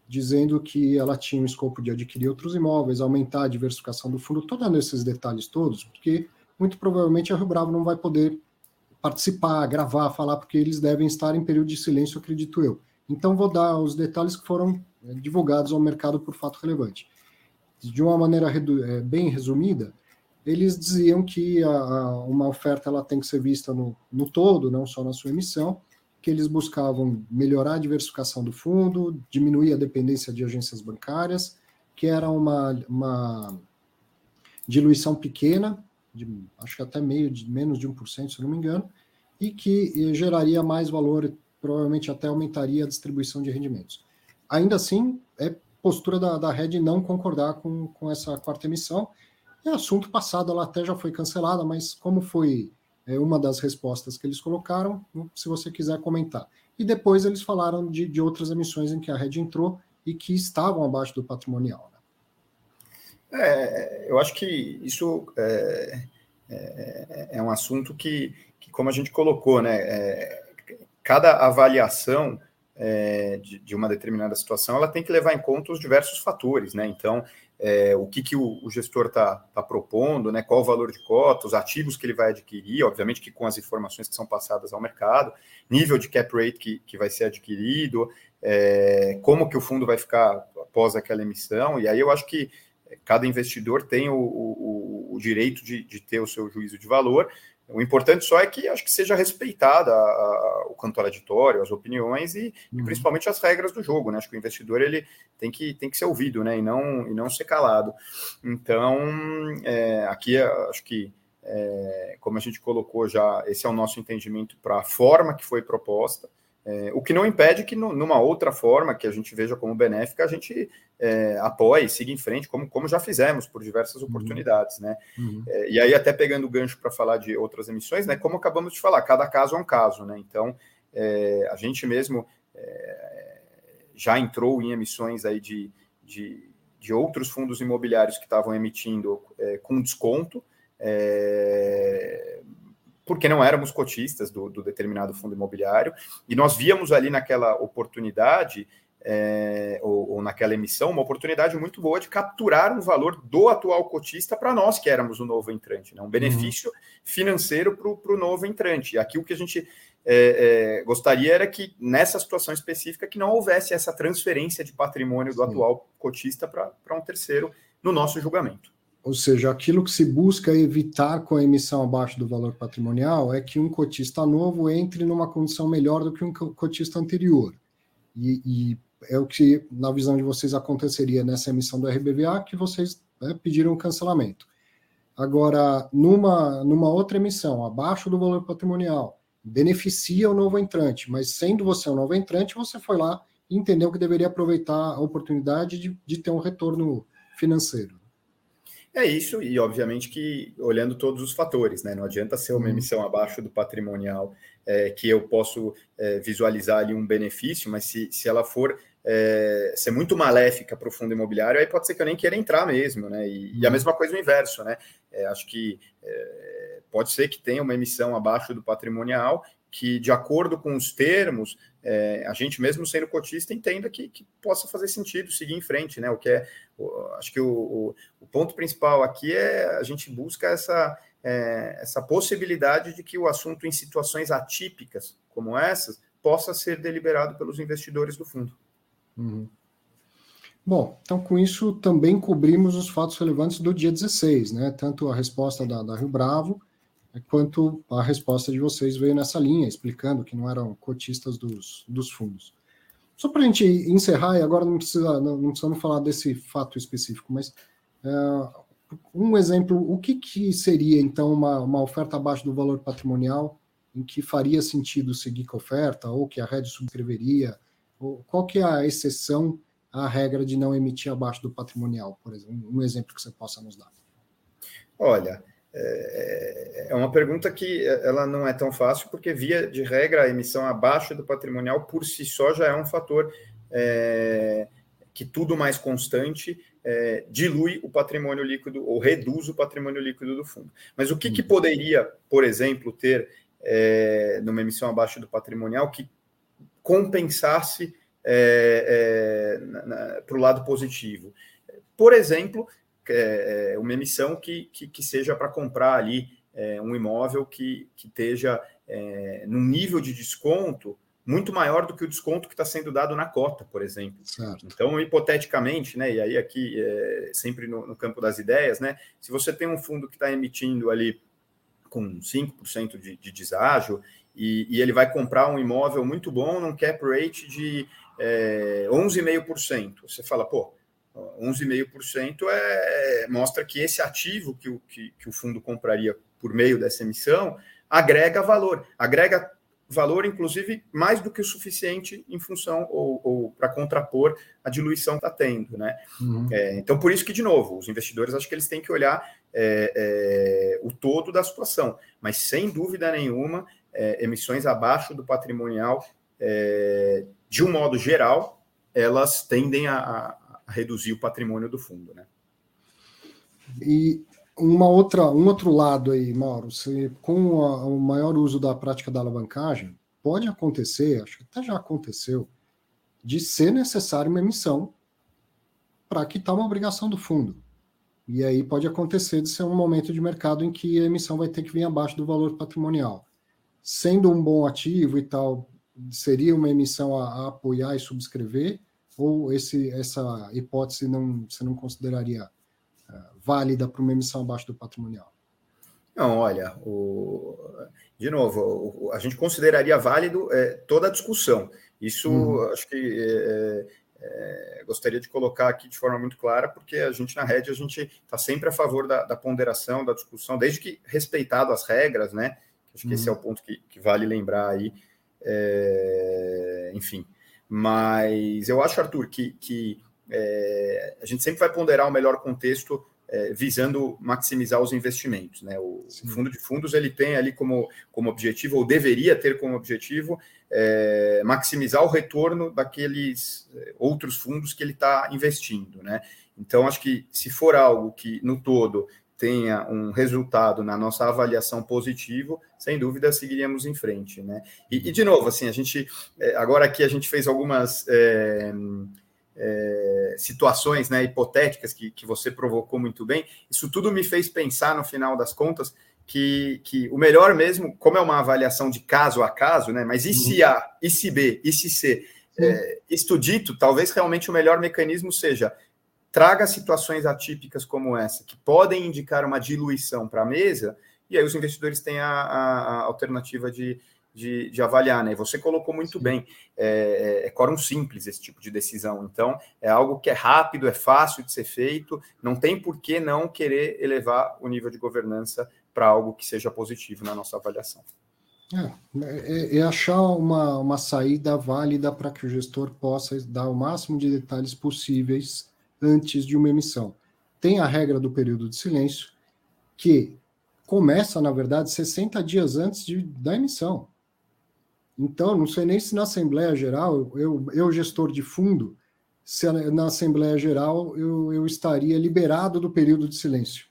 dizendo que ela tinha o escopo de adquirir outros imóveis, aumentar a diversificação do fundo, todos esses detalhes todos, porque muito provavelmente a Rio Bravo não vai poder participar, gravar, falar, porque eles devem estar em período de silêncio, acredito eu. Então, vou dar os detalhes que foram é, divulgados ao mercado por fato relevante. De uma maneira é, bem resumida, eles diziam que a, a, uma oferta ela tem que ser vista no, no todo, não só na sua emissão, que eles buscavam melhorar a diversificação do fundo, diminuir a dependência de agências bancárias, que era uma, uma diluição pequena, de, acho que até meio de menos de 1%, se não me engano, e que geraria mais valor, provavelmente até aumentaria a distribuição de rendimentos. Ainda assim, é postura da, da Red não concordar com, com essa quarta emissão. É assunto passado, ela até já foi cancelada, mas como foi é, uma das respostas que eles colocaram, se você quiser comentar. E depois eles falaram de, de outras emissões em que a Red entrou e que estavam abaixo do patrimonial. É, eu acho que isso é, é, é um assunto que, que, como a gente colocou, né, é, cada avaliação é, de, de, uma determinada situação, ela tem que levar em conta os diversos fatores, né? Então, é, o que, que o, o gestor está tá propondo, né? Qual o valor de cota, os ativos que ele vai adquirir, obviamente que com as informações que são passadas ao mercado, nível de cap rate que, que vai ser adquirido, é, como que o fundo vai ficar após aquela emissão, e aí eu acho que cada investidor tem o, o, o direito de, de, ter o seu juízo de valor. O importante só é que acho que seja respeitada a, a, o contraditório, as opiniões e, uhum. e, principalmente as regras do jogo. Né? Acho que o investidor ele tem que, tem que ser ouvido né? e, não, e não ser calado. Então, é, aqui acho que, é, como a gente colocou já, esse é o nosso entendimento para a forma que foi proposta. É, o que não impede que no, numa outra forma que a gente veja como benéfica, a gente é, apoie, siga em frente, como, como já fizemos por diversas uhum. oportunidades, né? Uhum. É, e aí, até pegando o gancho para falar de outras emissões, né? Como acabamos de falar, cada caso é um caso, né? Então, é, a gente mesmo é, já entrou em emissões aí de, de, de outros fundos imobiliários que estavam emitindo é, com desconto. É, porque não éramos cotistas do, do, determinado fundo imobiliário, e nós víamos ali naquela oportunidade, é, ou, ou, naquela emissão, uma oportunidade muito boa de capturar um valor do atual cotista para nós que éramos o novo entrante, né? um benefício uhum. financeiro para o novo entrante. Aqui o que a gente é, é, gostaria era que, nessa situação específica, que não houvesse essa transferência de patrimônio do Sim. atual cotista para um terceiro no nosso julgamento. Ou seja, aquilo que se busca evitar com a emissão abaixo do valor patrimonial é que um cotista novo entre numa condição melhor do que um cotista anterior. E, e é o que, na visão de vocês, aconteceria nessa emissão do RBVA, que vocês né, pediram cancelamento. Agora, numa, numa outra emissão, abaixo do valor patrimonial, beneficia o novo entrante, mas sendo você um novo entrante, você foi lá e entendeu que deveria aproveitar a oportunidade de, de ter um retorno financeiro. É isso, e obviamente que olhando todos os fatores, né? Não adianta ser uma uhum. emissão abaixo do patrimonial é, que eu posso é, visualizar ali um benefício, mas se, se ela for é, ser muito maléfica para o fundo imobiliário, aí pode ser que eu nem queira entrar mesmo, né? E, e a uhum. mesma coisa o inverso, né? É, acho que é, pode ser que tenha uma emissão abaixo do patrimonial que, de acordo com os termos, é, a gente, mesmo sendo cotista, entenda que, que, possa fazer sentido seguir em frente, né? O que é, o, acho que o, o, o, ponto principal aqui é a gente busca essa, é, essa possibilidade de que o assunto em situações atípicas como essas possa ser deliberado pelos investidores do fundo. Uhum. Bom, então com isso também cobrimos os fatos relevantes do dia 16, né? Tanto a resposta da, da Rio Bravo quanto a resposta de vocês veio nessa linha, explicando que não eram cotistas dos, dos fundos. Só para a gente encerrar, e agora não, precisa, não, não, precisamos falar desse fato específico, mas é, um exemplo, o que, que seria então uma, uma oferta abaixo do valor patrimonial em que faria sentido seguir com a oferta ou que a rede subscreveria? Ou qual que é a exceção à regra de não emitir abaixo do patrimonial, por exemplo? Um exemplo que você possa nos dar. Olha, é, é uma pergunta que ela não é tão fácil, porque, via de regra, a emissão abaixo do patrimonial por si só já é um fator é, que tudo mais constante é, dilui o patrimônio líquido ou reduz o patrimônio líquido do fundo. Mas o que, que uhum. poderia, por exemplo, ter é, numa emissão abaixo do patrimonial que compensasse é, é para o lado positivo. Por exemplo, é, é, uma emissão que, que, que seja para comprar ali é, um imóvel que, que esteja é, num nível de desconto muito maior do que o desconto que está sendo dado na cota, por exemplo. Certo. Então, hipoteticamente, né, e aí aqui é, sempre no, no, campo das ideias, né, se você tem um fundo que está emitindo ali com 5% de, de deságio e, e, ele vai comprar um imóvel muito bom num cap rate de é, 11,5%. Você fala, pô, 11,5% é, mostra que esse ativo que o, que, que o fundo compraria por meio dessa emissão agrega valor, agrega valor, inclusive, mais do que o suficiente em função ou, ou para contrapor a diluição que está tendo, né? Uhum. É, então, por isso que, de novo, os investidores acho que eles têm que olhar é, é, o todo da situação, mas sem dúvida nenhuma, é, emissões abaixo do patrimonial, é, de um modo geral, elas tendem a, a, reduzir o patrimônio do fundo, né? E uma outra, um outro lado aí, Mauro, se, com a, o maior uso da prática da alavancagem, pode acontecer, acho que até já aconteceu, de ser necessário uma emissão para quitar uma obrigação do fundo. E aí pode acontecer de ser um momento de mercado em que a emissão vai ter que vir abaixo do valor patrimonial. Sendo um bom ativo e tal, seria uma emissão a, a apoiar e subscrever? Ou esse, essa hipótese não, você não consideraria uh, válida para uma emissão abaixo do patrimonial? Não, olha, o... de novo, a gente consideraria válido é, toda a discussão. Isso uhum. acho que é, é, gostaria de colocar aqui de forma muito clara, porque a gente na rede a gente está sempre a favor da, da, ponderação, da discussão, desde que respeitado as regras, né? Acho que esse é o uhum. ponto que, que vale lembrar aí. Enfim, mas eu acho, Arthur, que, que é, a gente sempre vai ponderar o melhor contexto é, visando maximizar os investimentos. Né? O Sim. fundo de fundos ele tem ali como, como objetivo, ou deveria ter como objetivo, é, maximizar o retorno daqueles é, outros fundos que ele está investindo. Né? Então, acho que se for algo que, no todo, tenha um resultado na nossa avaliação positivo, sem dúvida seguiríamos em frente, né? E, e de novo, assim, a gente é, agora aqui a gente fez algumas é, é, situações né, hipotéticas que, que você provocou muito bem. Isso tudo me fez pensar, no final das contas, que, que o melhor mesmo, como é uma avaliação de caso a caso, né? Mas e se uhum. A, e se B, e se C? É, isto dito, talvez realmente o melhor mecanismo seja traga situações atípicas como essa, que podem indicar uma diluição para a mesa, e aí os investidores têm a, a, a alternativa de, de, de, avaliar, né? Você colocou muito Sim. bem, é, é, é quórum simples esse tipo de decisão. Então, é algo que é rápido, é fácil de ser feito, não tem por que não querer elevar o nível de governança para algo que seja positivo na nossa avaliação. É, é, é achar uma, uma saída válida para que o gestor possa dar o máximo de detalhes possíveis antes de uma emissão. Tem a regra do período de silêncio, que começa, na verdade, 60 dias antes de, da emissão. Então, não sei nem se na Assembleia Geral, eu, eu gestor de fundo, se na Assembleia Geral eu, eu estaria liberado do período de silêncio,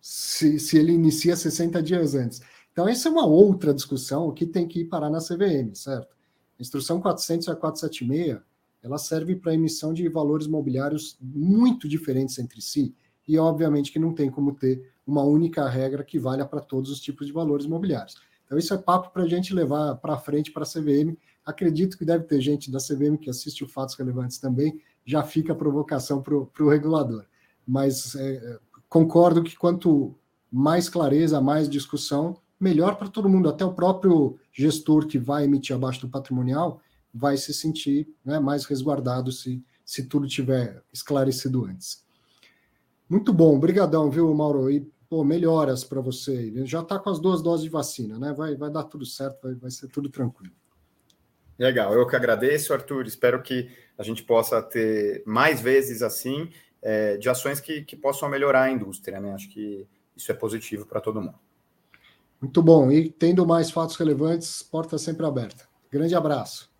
se, se ele inicia 60 dias antes. Então, essa é uma outra discussão que tem que ir parar na CVM, certo? instrução 400 a 476 ela serve para emissão de valores mobiliários muito diferentes entre si, e obviamente que não tem como ter uma única regra que valha para todos os tipos de valores mobiliários. Então, isso é papo para a gente levar para frente para a CVM. Acredito que deve ter gente da CVM que assiste o Fatos Relevantes também, já fica a provocação para o regulador. Mas é, concordo que quanto mais clareza, mais discussão, melhor para todo mundo, até o próprio gestor que vai emitir abaixo do patrimonial vai se sentir né, mais resguardado se, se tudo tiver esclarecido antes. Muito bom, brigadão, viu, Mauro? E pô, melhoras para você. Já está com as duas doses de vacina, né? Vai, vai dar tudo certo, vai, vai ser tudo tranquilo. Legal, eu que agradeço, Arthur. Espero que a gente possa ter mais vezes assim, é, de ações que, que possam melhorar a indústria, né? Acho que isso é positivo para todo mundo. Muito bom. E tendo mais fatos relevantes, porta sempre aberta. Grande abraço.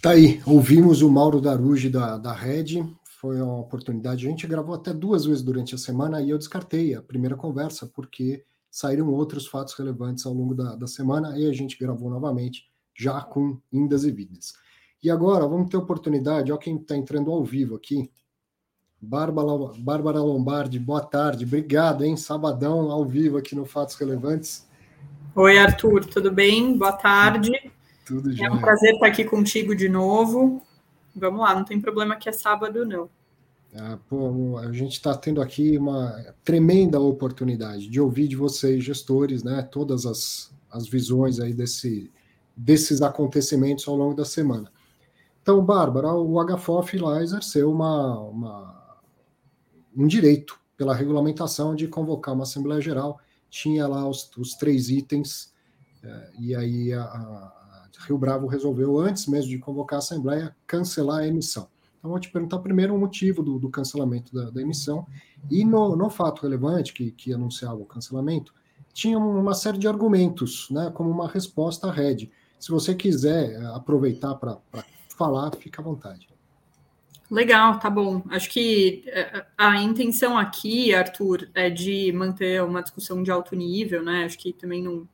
Tá aí, ouvimos o Mauro Darugi da, da Red, foi uma oportunidade. A gente gravou até duas vezes durante a semana e eu descartei a primeira conversa, porque saíram outros fatos relevantes ao longo da, da semana e a gente gravou novamente, já com indas e vidas. E agora vamos ter oportunidade, ó, quem está entrando ao vivo aqui. Bárbara, Bárbara Lombardi, boa tarde, obrigado, hein? Sabadão ao vivo aqui no Fatos Relevantes. Oi, Arthur, tudo bem? Boa tarde. Tudo É um prazer estar aqui contigo de novo. Vamos lá, não tem problema que é sábado, não. Ah, pô, a gente está tendo aqui uma tremenda oportunidade de ouvir de vocês, gestores, né, todas as, as visões aí desse, desses acontecimentos ao longo da semana. Então, Bárbara, o HFOF lá exerceu uma, uma, um direito pela regulamentação de convocar uma Assembleia Geral, tinha lá os, os três itens, eh, e aí a, a Rio Bravo resolveu, antes mesmo de convocar a Assembleia, cancelar a emissão. Então, vou te perguntar primeiro o motivo do, do cancelamento da, da, emissão. E no, no fato relevante que, que, anunciava o cancelamento, tinha uma série de argumentos, né, como uma resposta à rede. Se você quiser eh, aproveitar para falar, fica à vontade. Legal, tá bom. Acho que eh, a intenção aqui, Arthur, é de manter uma discussão de alto nível, né? Acho que também não,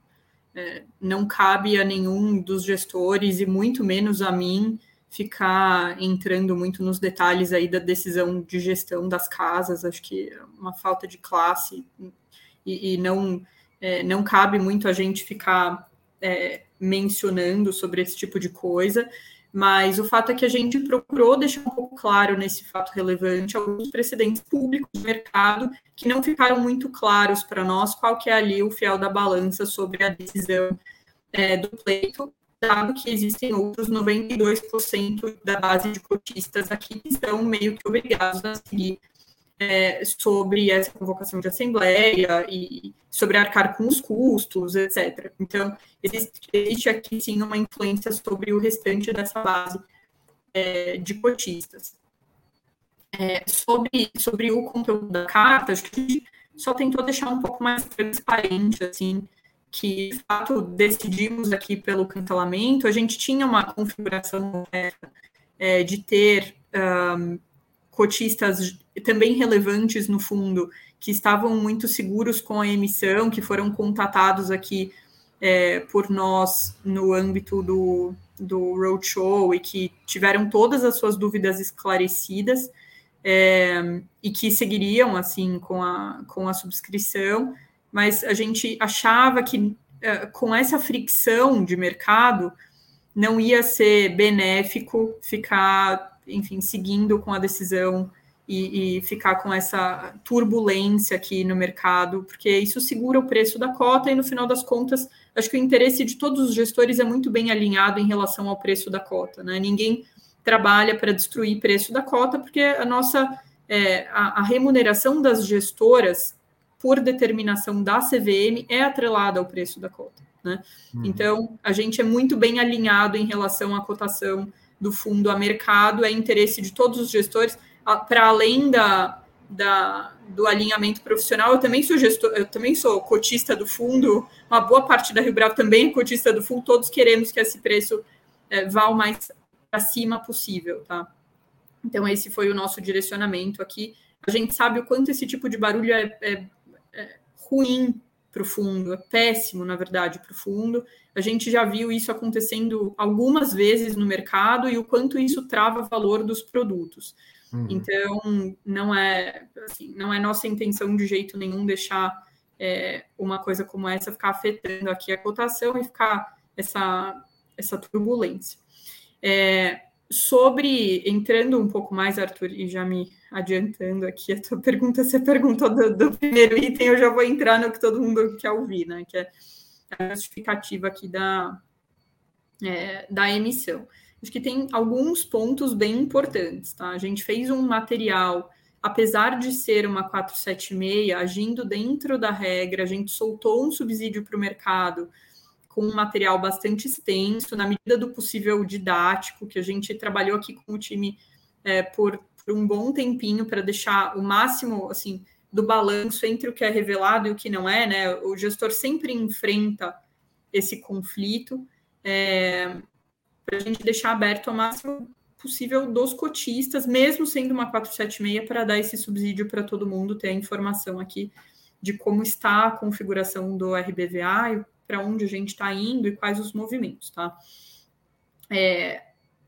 é, não cabe a nenhum dos gestores e muito menos a mim ficar entrando muito nos detalhes aí da decisão de gestão das casas, acho que é uma falta de classe e, e não, é, não cabe muito a gente ficar é, mencionando sobre esse tipo de coisa, mas o fato é que a gente procurou deixar um pouco claro nesse fato relevante alguns precedentes públicos do mercado que não ficaram muito claros para nós qual que é ali o fiel da balança sobre a decisão é, do pleito dado que existem outros 92% da base de cotistas aqui que estão meio que obrigados a seguir é, sobre essa convocação de assembleia e sobre arcar com os custos, etc. Então, existe, existe aqui sim uma influência sobre o restante dessa base é, de cotistas. É, sobre, sobre o conteúdo da carta, acho que a gente só tentou deixar um pouco mais transparente, assim, que de fato decidimos aqui pelo cancelamento, a gente tinha uma configuração é, de ter um, cotistas também relevantes no fundo, que estavam muito seguros com a emissão, que foram contatados aqui é, por nós no âmbito do, do roadshow e que tiveram todas as suas dúvidas esclarecidas é, e que seguiriam assim com a, com a subscrição mas a gente achava que uh, com essa fricção de mercado não ia ser benéfico ficar, enfim, seguindo com a decisão e, e, ficar com essa turbulência aqui no mercado, porque isso segura o preço da cota e no final das contas, acho que o interesse de todos os gestores é muito bem alinhado em relação ao preço da cota, né? Ninguém trabalha para destruir preço da cota, porque a nossa é, a, a remuneração das gestoras por determinação da CVM, é atrelada ao preço da cota. Né? Uhum. Então, a gente é muito bem alinhado em relação à cotação do fundo a mercado, é interesse de todos os gestores, para além da, da, do alinhamento profissional, eu também sou gestor, eu também sou cotista do fundo, uma boa parte da Rio Bravo também é cotista do fundo, todos queremos que esse preço é, vá o mais acima possível, tá? Então, esse foi o nosso direcionamento aqui. A gente sabe o quanto esse tipo de barulho é, é é, ruim para o fundo, é péssimo, na verdade, para o fundo. A gente já viu isso acontecendo algumas vezes no mercado e o quanto isso trava o valor dos produtos. Uhum. Então, não é, assim, não é nossa intenção de jeito nenhum deixar é, uma coisa como essa ficar afetando aqui a cotação e ficar essa, essa turbulência. É, sobre, entrando um pouco mais, Arthur, e já me adiantando aqui a tua pergunta, você perguntou do, do, primeiro item, eu já vou entrar no que todo mundo quer ouvir, né? Que é a justificativa aqui da, é, da emissão. acho que tem alguns pontos bem importantes, tá? A gente fez um material, apesar de ser uma 476, agindo dentro da regra, a gente soltou um subsídio para o mercado com um material bastante extenso, na medida do possível didático, que a gente trabalhou aqui com o time é, por, por um bom tempinho para deixar o máximo, assim, do balanço entre o que é revelado e o que não é, né? O gestor sempre enfrenta esse conflito. É, para a gente deixar aberto ao máximo possível dos cotistas, mesmo sendo uma 476, para dar esse subsídio para todo mundo ter a informação aqui de como está a configuração do RBVA e para onde a gente está indo e quais os movimentos, tá? É,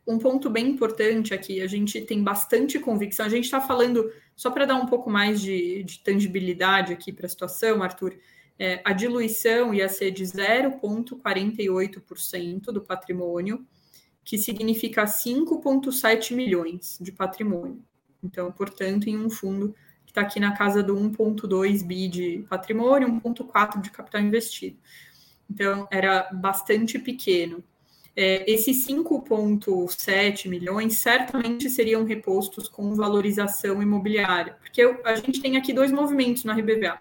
um ponto bem importante aqui, a gente tem bastante convicção, a gente está falando, só para dar um pouco mais de, de tangibilidade aqui para a situação, Arthur, é, a diluição ia ser de 0,48% do patrimônio, que significa 5,7 milhões de patrimônio. Então, portanto, em um fundo que está aqui na casa do 1,2 bi de patrimônio, 1,4 de capital investido. Então, era bastante pequeno. É, esses 5,7 milhões certamente seriam repostos com valorização imobiliária, porque a gente tem aqui dois movimentos na RBVA.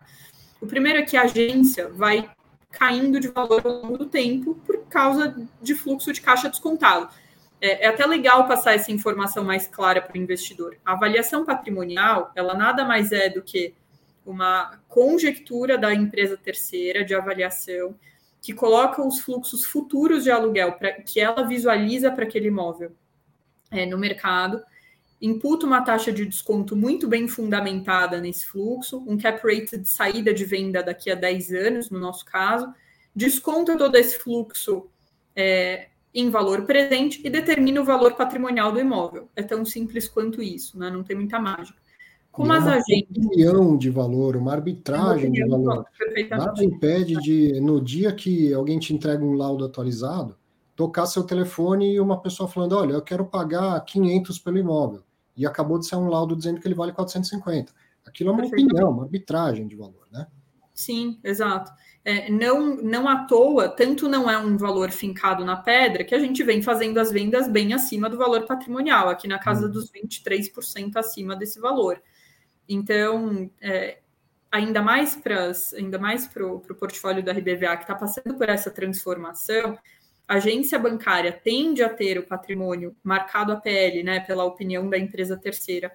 O primeiro é que a agência vai caindo de valor ao longo do tempo por causa de fluxo de caixa descontado. É, é até legal passar essa informação mais clara para o investidor. A avaliação patrimonial, ela nada mais é do que uma conjectura da empresa terceira de avaliação que coloca os fluxos futuros de aluguel pra, que ela visualiza para aquele imóvel é, no mercado, imputa uma taxa de desconto muito bem fundamentada nesse fluxo, um cap rate de saída de venda daqui a 10 anos, no nosso caso, desconta todo esse fluxo é, em valor presente e determina o valor patrimonial do imóvel. É tão simples quanto isso, né? não tem muita mágica. Como as agências. Uma opinião de valor, uma arbitragem de valor. Nada impede de, no dia que alguém te entrega um laudo atualizado, tocar seu telefone e uma pessoa falando: olha, eu quero pagar 500 pelo imóvel. E acabou de sair um laudo dizendo que ele vale 450. Aquilo é uma opinião, uma arbitragem de valor, né? Sim, exato. É, não, não à toa, tanto não é um valor fincado na pedra, que a gente vem fazendo as vendas bem acima do valor patrimonial, aqui na casa hum. dos 23% acima desse valor. Então, é, ainda mais para ainda mais para o portfólio da RBVA que está passando por essa transformação, a agência bancária tende a ter o patrimônio marcado a PL, né, pela opinião da empresa terceira,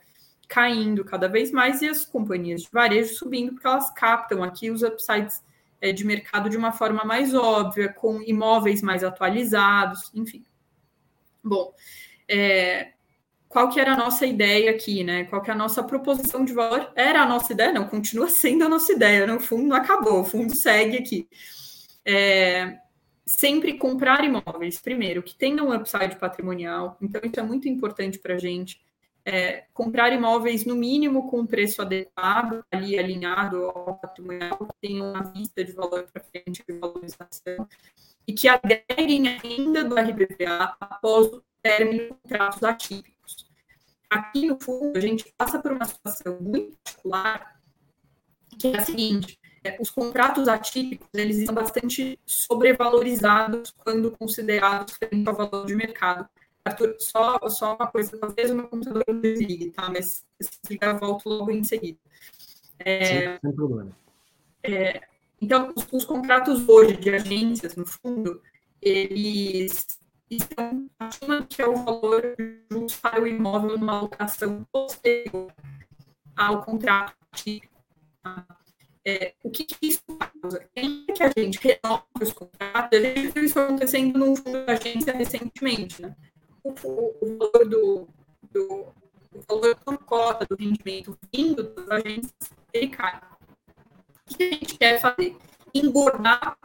caindo cada vez mais e as companhias de varejo subindo, porque elas captam aqui os upsides é, de mercado de uma forma mais óbvia, com imóveis mais atualizados, enfim. Bom, é, qual que era a nossa ideia aqui, né? Qual que é a nossa proposição de valor? Era a nossa ideia? Não, continua sendo a nossa ideia, né? O fundo não acabou, o fundo segue aqui. É, sempre comprar imóveis, primeiro, que tenham um upside patrimonial, então isso é muito importante para a gente. É, comprar imóveis no mínimo com um preço adequado, ali alinhado ao patrimonial, que tenham uma vista de valor para frente de valorização, e que agreguem ainda do RBVA após o término de contratos atípicos. Aqui, no fundo, a gente passa por uma situação muito particular, que é a seguinte, é, os contratos atípicos, eles são bastante sobrevalorizados quando considerados frente ao valor de mercado. Arthur, só, só uma coisa, talvez o meu computador não desligue, tá? Mas se desligar, eu volto logo em seguida. É, Sim, sem problema. É, então, os, os, contratos hoje de agências, no fundo, eles estão acima que é o valor justo para o imóvel numa locação posterior ao contrato É, o que, que isso causa? Quem é que a gente renova os contratos? A gente viu isso acontecendo no fundo da agência recentemente. Né? O, o, valor do, do o valor da cota do rendimento vindo das agências, ele cai. O que a gente quer fazer? Engordar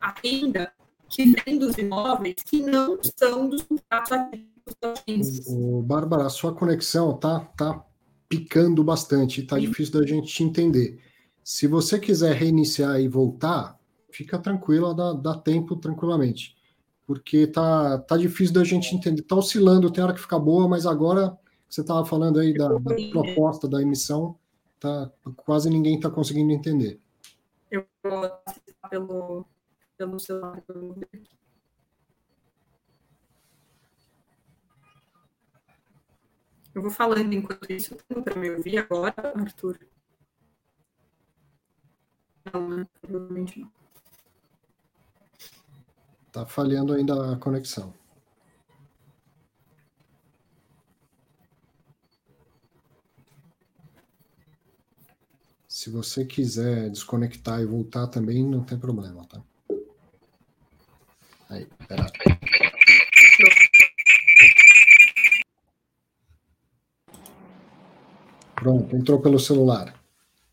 a renda que vem dos imóveis que não são dos contratos ativos da agência. O, Bárbara, a sua conexão tá, tá picando bastante, tá Sim. difícil da gente te entender. Se você quiser reiniciar e voltar, fica tranquila, dá, dá tempo tranquilamente. Porque tá, tá difícil da gente entender. Tá oscilando, tem hora que fica boa, mas agora você estava falando aí da, da, proposta da emissão, tá, quase ninguém está conseguindo entender. Eu vou acessar pelo, então, pelo celular. Eu vou falando enquanto isso, tá para me ouvir agora, Arthur? Né? Está. Tá falhando ainda a conexão. Se você quiser desconectar e voltar também, não tem problema, tá? Aí, pera. Pronto, entrou pelo celular.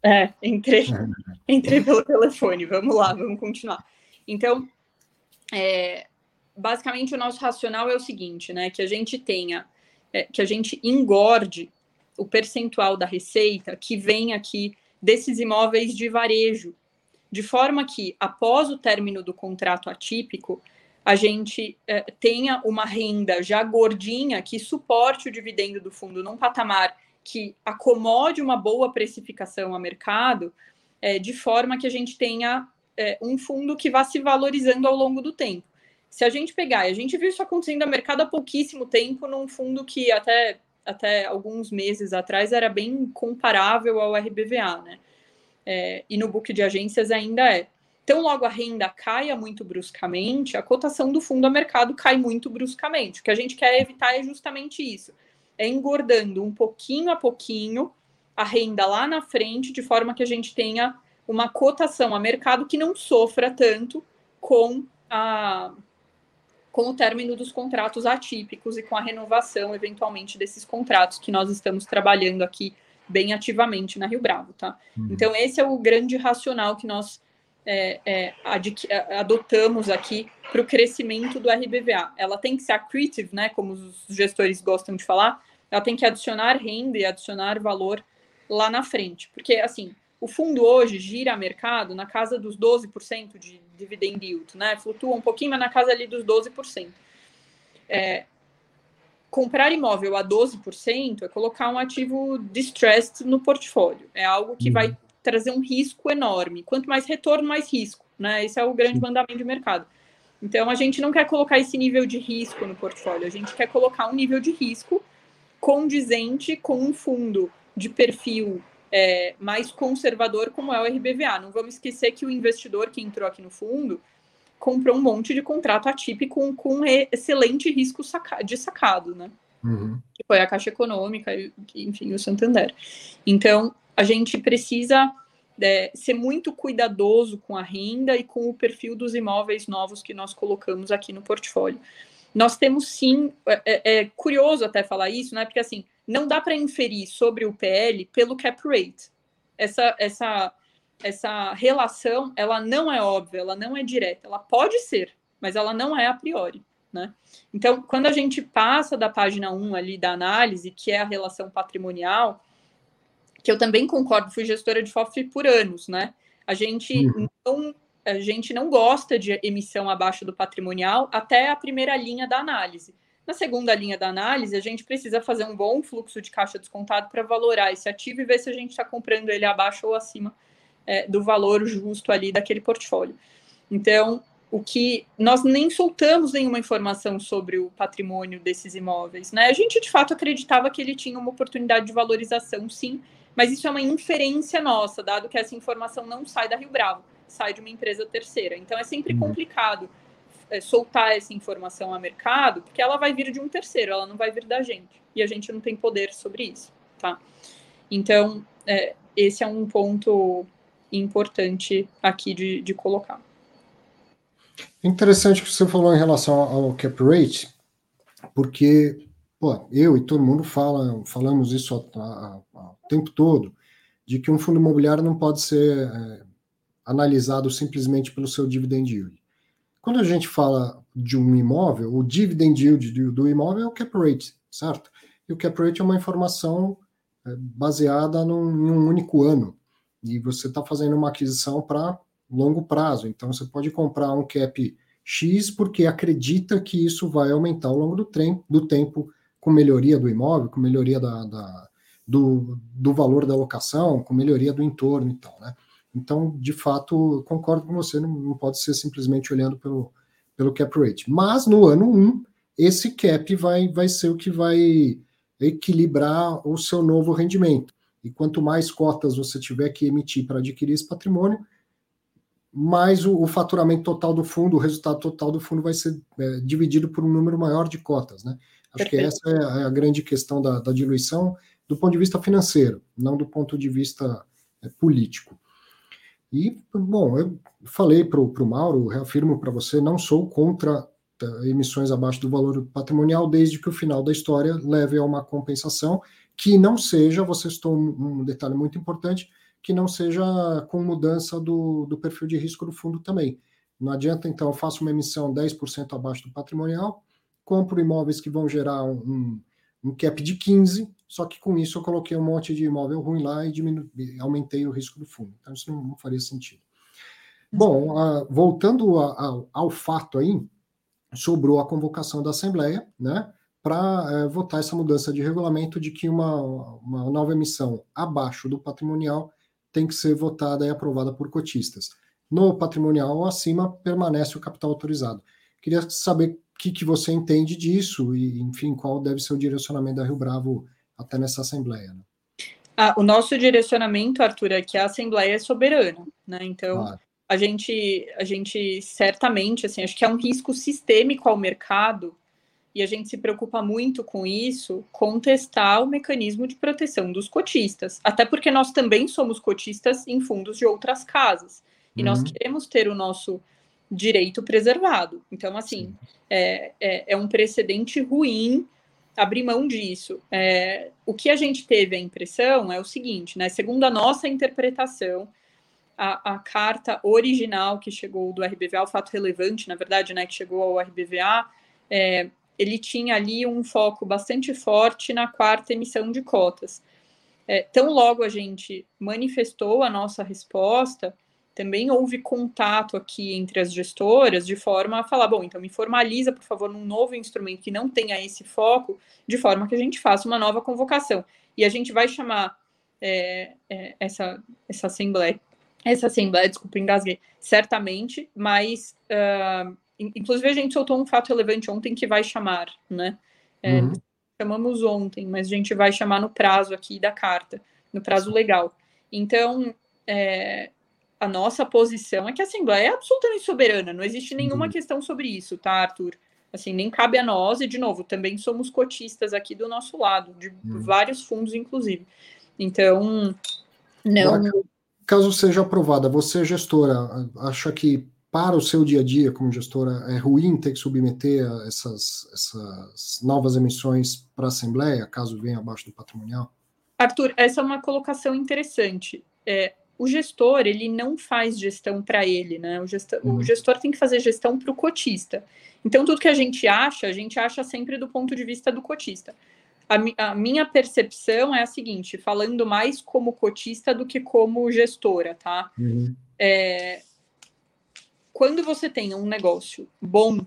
É, entrei, entrei pelo telefone. Vamos lá, vamos continuar. Então, é, basicamente o nosso racional é o seguinte, né? Que a gente tenha, é, que a gente engorde o percentual da receita que vem aqui desses imóveis de varejo, de forma que após o término do contrato atípico, a gente é, tenha uma renda já gordinha que suporte o dividendo do fundo num patamar que acomode uma boa precificação a mercado, é, de forma que a gente tenha é, um fundo que vá se valorizando ao longo do tempo. Se a gente pegar, a gente viu isso acontecendo no mercado há pouquíssimo tempo, num fundo que até, até alguns meses atrás era bem comparável ao RBVA, né? É, e no book de agências ainda é. Então, logo a renda caia muito bruscamente, a cotação do fundo a mercado cai muito bruscamente. O que a gente quer evitar é justamente isso: é engordando um pouquinho a pouquinho a renda lá na frente, de forma que a gente tenha uma cotação a mercado que não sofra tanto com a com o término dos contratos atípicos e com a renovação, eventualmente, desses contratos que nós estamos trabalhando aqui bem ativamente na Rio Bravo, tá? Uhum. Então, esse é o grande racional que nós é, é, adotamos aqui para o crescimento do RBVA. Ela tem que ser accretive, né? Como os gestores gostam de falar, ela tem que adicionar renda e adicionar valor lá na frente. Porque, assim, o fundo hoje gira a mercado na casa dos 12% de dividend yield, né? Flutua um pouquinho, mas na casa ali dos 12%. É, comprar imóvel a 12% é colocar um ativo distressed no portfólio. É algo que vai uhum. Trazer um risco enorme. Quanto mais retorno, mais risco, né? Esse é o grande mandamento de mercado. Então, a gente não quer colocar esse nível de risco no portfólio, a gente quer colocar um nível de risco condizente com um fundo de perfil é, mais conservador, como é o RBVA. Não vamos esquecer que o investidor que entrou aqui no fundo comprou um monte de contrato atípico com, com excelente risco saca de sacado, né? Uhum. Que foi a Caixa Econômica, enfim, o Santander. Então, a gente precisa é, ser muito cuidadoso com a renda e com o perfil dos imóveis novos que nós colocamos aqui no portfólio. Nós temos sim, é, é, é curioso até falar isso, né? Porque assim, não dá para inferir sobre o PL pelo cap rate. Essa, essa, essa relação, ela não é óbvia, ela não é direta. Ela pode ser, mas ela não é a priori. Né? Então, quando a gente passa da página 1 ali da análise, que é a relação patrimonial, que eu também concordo, fui gestora de FOF por anos, né? A gente uhum. não a gente não gosta de emissão abaixo do patrimonial até a primeira linha da análise. Na segunda linha da análise, a gente precisa fazer um bom fluxo de caixa descontado para valorar esse ativo e ver se a gente está comprando ele abaixo ou acima é, do valor justo ali daquele portfólio. Então, o que nós nem soltamos nenhuma informação sobre o patrimônio desses imóveis, né? A gente de fato acreditava que ele tinha uma oportunidade de valorização, sim, mas isso é uma inferência nossa, dado que essa informação não sai da Rio Bravo, sai de uma empresa terceira. Então é sempre uhum. complicado é, soltar essa informação a mercado, porque ela vai vir de um terceiro, ela não vai vir da gente. E a gente não tem poder sobre isso, tá? Então, é, esse é um ponto importante aqui de, de colocar. Interessante que você falou em relação ao cap rate, porque pô, eu e todo mundo fala, falamos isso o tempo todo, de que um fundo imobiliário não pode ser é, analisado simplesmente pelo seu dividend yield. Quando a gente fala de um imóvel, o dividend yield do, do imóvel é o cap rate, certo? E o cap rate é uma informação é, baseada num, em um único ano. E você está fazendo uma aquisição para longo prazo. Então, você pode comprar um cap X porque acredita que isso vai aumentar ao longo do, trem, do tempo com melhoria do imóvel, com melhoria da, da do, do valor da locação, com melhoria do entorno e tal, né? Então, de fato, concordo com você, não, não pode ser simplesmente olhando pelo, pelo cap rate. Mas no ano 1, esse cap vai, vai ser o que vai equilibrar o seu novo rendimento. E quanto mais cotas você tiver que emitir para adquirir esse patrimônio, mais o, o, faturamento total do fundo, o resultado total do fundo vai ser é, dividido por um número maior de cotas, né? Acho Perfeito. que essa é a, é a grande questão da, da, diluição do ponto de vista financeiro, não do ponto de vista é, político. E, bom, eu falei para o Mauro, reafirmo para você, não sou contra tá, emissões abaixo do valor patrimonial, desde que o final da história leve a uma compensação que não seja, você citou um, um detalhe muito importante, que não seja com mudança do, do perfil de risco do fundo também. Não adianta, então, eu faço uma emissão 10% abaixo do patrimonial, compro imóveis que vão gerar um, um cap de 15%, só que com isso eu coloquei um monte de imóvel ruim lá e diminu aumentei o risco do fundo. Então, isso não, não faria sentido. Bom, voltando a, a, ao fato aí, sobrou a convocação da Assembleia, né? para é, votar essa mudança de regulamento de que uma, uma nova emissão abaixo do patrimonial tem que ser votada e aprovada por cotistas. No patrimonial acima, permanece o capital autorizado. Queria saber que, que você entende disso e, enfim, qual deve ser o direcionamento da Rio Bravo até nessa Assembleia. Né? Ah, o nosso direcionamento, Arthur, é que a Assembleia é soberana, né? Então, claro. a gente, a gente certamente, assim, acho que é um risco sistêmico ao mercado e a gente se preocupa muito com isso, contestar o mecanismo de proteção dos cotistas. Até porque nós também somos cotistas em fundos de outras casas. E uhum. nós queremos ter o nosso direito preservado. Então, assim, é, é, é, um precedente ruim abrir mão disso. É, o que a gente teve a impressão é o seguinte, né? Segundo a nossa interpretação, a, a, carta original que chegou do RBVA, o fato relevante, na verdade, né, que chegou ao RBVA, é, ele tinha ali um foco bastante forte na quarta emissão de cotas. É, tão logo a gente manifestou a nossa resposta, também houve contato aqui entre as gestoras de forma a falar, bom, então me formaliza, por favor, num novo instrumento que não tenha esse foco, de forma que a gente faça uma nova convocação. E a gente vai chamar é, é, essa, essa assembleia, essa assembleia, desculpa, engasguei, certamente, mas uh, Inclusive, a gente soltou um fato relevante ontem que vai chamar, né? É, uhum. Chamamos ontem, mas a gente vai chamar no prazo aqui da carta, no prazo legal. Então, é, a nossa posição é que a Assembleia é absolutamente soberana, não existe nenhuma uhum. questão sobre isso, tá, Arthur? Assim, nem cabe a nós, e de novo, também somos cotistas aqui do nosso lado, de uhum. vários fundos, inclusive. Então, não. Caso seja aprovada, você, gestora, acha que para o seu dia a dia como gestora, é ruim ter que submeter essas, essas novas emissões para a Assembleia, caso venha abaixo do patrimonial? Arthur, essa é uma colocação interessante. É, o gestor, ele não faz gestão para ele, né? O gestor, uhum. o gestor tem que fazer gestão para o cotista. Então, tudo que a gente acha, a gente acha sempre do ponto de vista do cotista. A, a minha percepção é a seguinte, falando mais como cotista do que como gestora, tá? Uhum. É, quando você tem um negócio bom,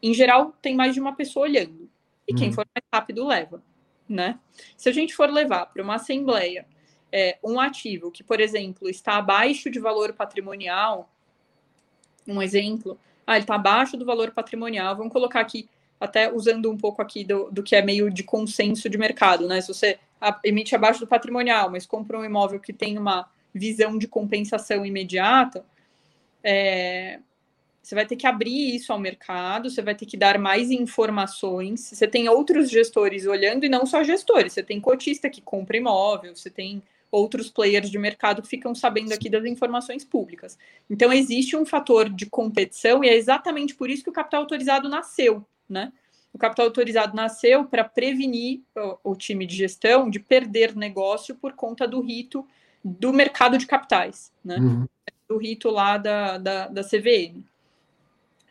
em geral tem mais de uma pessoa olhando. E quem uhum. for mais rápido leva, né? Se a gente for levar para uma assembleia é, um ativo que, por exemplo, está abaixo de valor patrimonial, um exemplo, ah, ele está abaixo do valor patrimonial, vamos colocar aqui, até usando um pouco aqui do, do que é meio de consenso de mercado, né? Se você emite abaixo do patrimonial, mas compra um imóvel que tem uma visão de compensação imediata, é, você vai ter que abrir isso ao mercado, você vai ter que dar mais informações. Você tem outros gestores olhando e não só gestores, você tem cotista que compra imóvel, você tem outros players de mercado que ficam sabendo aqui das informações públicas. Então existe um fator de competição e é exatamente por isso que o capital autorizado nasceu, né? O capital autorizado nasceu para prevenir o, o time de gestão de perder negócio por conta do rito do mercado de capitais, né? Uhum do rito lá da, da, da CVM.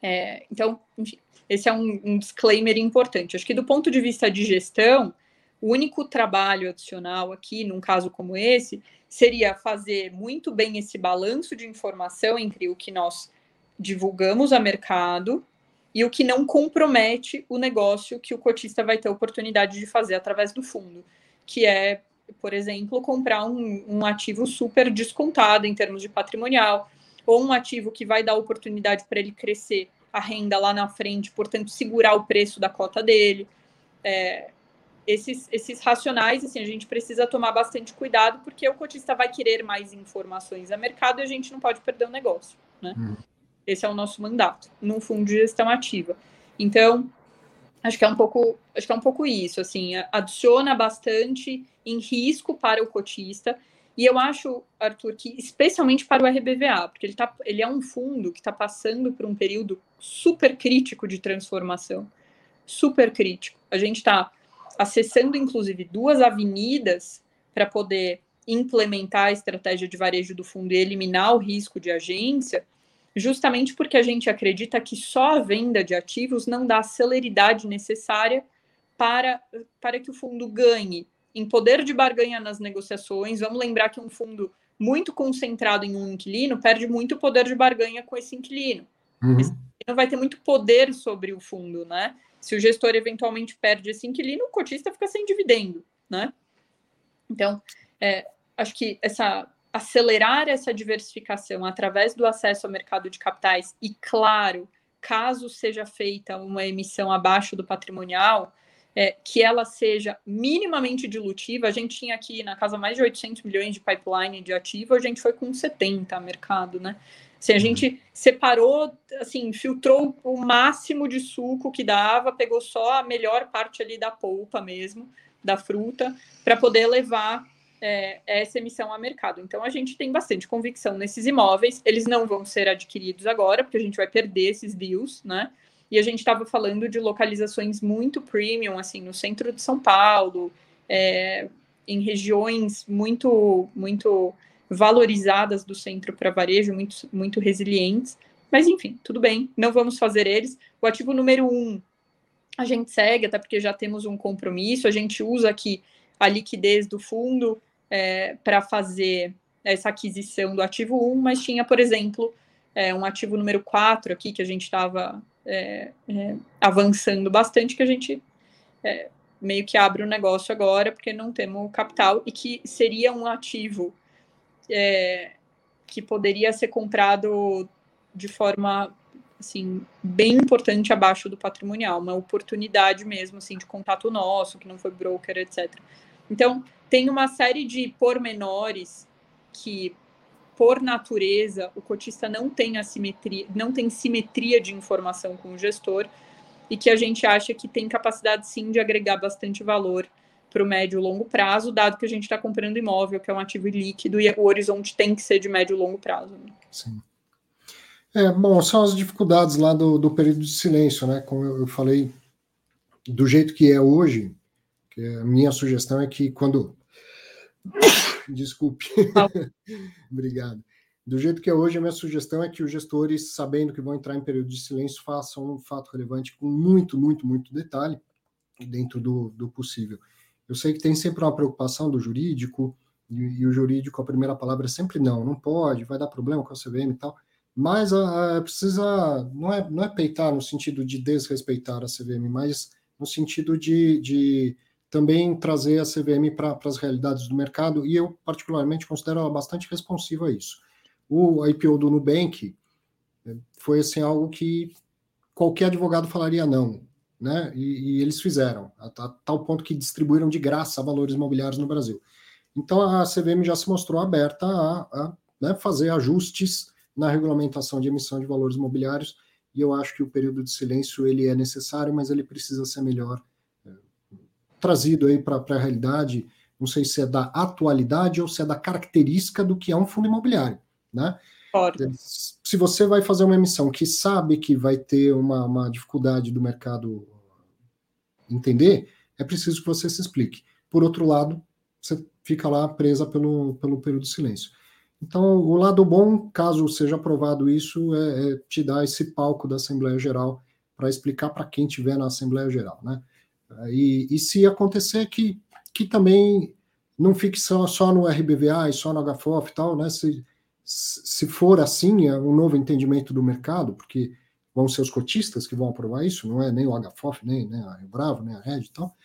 É, então, enfim, esse é um, um, disclaimer importante. Acho que do ponto de vista de gestão, o único trabalho adicional aqui, num caso como esse, seria fazer muito bem esse balanço de informação entre o que nós divulgamos a mercado e o que não compromete o negócio que o cotista vai ter oportunidade de fazer através do fundo, que é por exemplo, comprar um, um ativo super descontado em termos de patrimonial, ou um ativo que vai dar oportunidade para ele crescer a renda lá na frente, portanto, segurar o preço da cota dele. É, esses, esses racionais, assim, a gente precisa tomar bastante cuidado, porque o cotista vai querer mais informações a mercado e a gente não pode perder o negócio, né? Uhum. Esse é o nosso mandato, num fundo de gestão ativa. Então, acho que é um pouco, acho que é um pouco isso, assim, adiciona bastante em risco para o cotista. E eu acho, Arthur, que especialmente para o RBVA, porque ele, tá, ele é um fundo que está passando por um período super crítico de transformação. Super crítico. A gente está acessando, inclusive, duas avenidas para poder implementar a estratégia de varejo do fundo e eliminar o risco de agência, justamente porque a gente acredita que só a venda de ativos não dá a celeridade necessária para, para que o fundo ganhe em poder de barganha nas negociações. Vamos lembrar que um fundo muito concentrado em um inquilino perde muito poder de barganha com esse inquilino. Uhum. Esse inquilino vai ter muito poder sobre o fundo, né? Se o gestor eventualmente perde esse inquilino, o cotista fica sem dividendo, né? Então, é, acho que essa acelerar essa diversificação através do acesso ao mercado de capitais e, claro, caso seja feita uma emissão abaixo do patrimonial, é, que ela seja minimamente dilutiva. A gente tinha aqui na casa mais de 800 milhões de pipeline de ativo, a gente foi com 70 mercado, né? Assim, a uhum. gente separou, assim, filtrou o máximo de suco que dava, pegou só a melhor parte ali da polpa mesmo, da fruta, para poder levar é, essa emissão a mercado. Então, a gente tem bastante convicção nesses imóveis. Eles não vão ser adquiridos agora, porque a gente vai perder esses deals, né? E a gente estava falando de localizações muito premium, assim, no centro de São Paulo, é, em regiões muito, muito valorizadas do centro para varejo, muito, muito resilientes. Mas, enfim, tudo bem, não vamos fazer eles. O ativo número um, a gente segue, até porque já temos um compromisso, a gente usa aqui a liquidez do fundo é, para fazer essa aquisição do ativo 1, mas tinha, por exemplo, é, um ativo número 4 aqui que a gente estava é, é, avançando bastante, que a gente é, meio que abre o um negócio agora, porque não temos capital, e que seria um ativo é, que poderia ser comprado de forma assim bem importante abaixo do patrimonial, uma oportunidade mesmo assim de contato nosso, que não foi broker, etc. Então, tem uma série de pormenores que por natureza, o cotista não tem assimetria, não tem simetria de informação com o gestor e que a gente acha que tem capacidade sim de agregar bastante valor para o médio e longo prazo, dado que a gente está comprando imóvel, que é um ativo líquido, e o horizonte tem que ser de médio e longo prazo. Né? Sim. É, bom, são as dificuldades lá do, do período de silêncio, né? Como eu, eu falei, do jeito que é hoje, que a minha sugestão é que quando Desculpe. Obrigado. Do jeito que é hoje, a minha sugestão é que os gestores, sabendo que vão entrar em período de silêncio, façam um fato relevante com muito, muito, muito detalhe, dentro do, do possível. Eu sei que tem sempre uma preocupação do jurídico, e, e, o jurídico, a primeira palavra é sempre não, não pode, vai dar problema com a CVM e tal, mas a, a, precisa, não é, não é peitar no sentido de desrespeitar a CVM, mas no sentido de, de também trazer a CVM para as realidades do mercado, e eu, particularmente, considero ela bastante responsiva a isso. O IPO do Nubank eh, foi assim, algo que qualquer advogado falaria não, né? E, e eles fizeram, a, a, tal ponto que distribuíram de graça valores imobiliários no Brasil. Então a CVM já se mostrou aberta a, a né, fazer ajustes na regulamentação de emissão de valores imobiliários, e eu acho que o período de silêncio ele é necessário, mas ele precisa ser melhor trazido aí para a realidade, não sei se é da atualidade ou se é da característica do que é um fundo imobiliário, né? Se você vai fazer uma emissão que sabe que vai ter uma, uma dificuldade do mercado entender, é preciso que você se explique. Por outro lado, você fica lá presa pelo, pelo período de silêncio. Então, o lado bom, caso seja aprovado isso, é, é te dar esse palco da Assembleia Geral para explicar para quem estiver na Assembleia Geral, né? E, e se acontecer que, que também não fique só, só no RBVA e só no HFOF e tal, né? Se, se for assim, é um novo entendimento do mercado, porque vão ser os cotistas que vão aprovar isso, não é nem o HFOF, nem, nem a Rio Bravo, nem a Red e tal,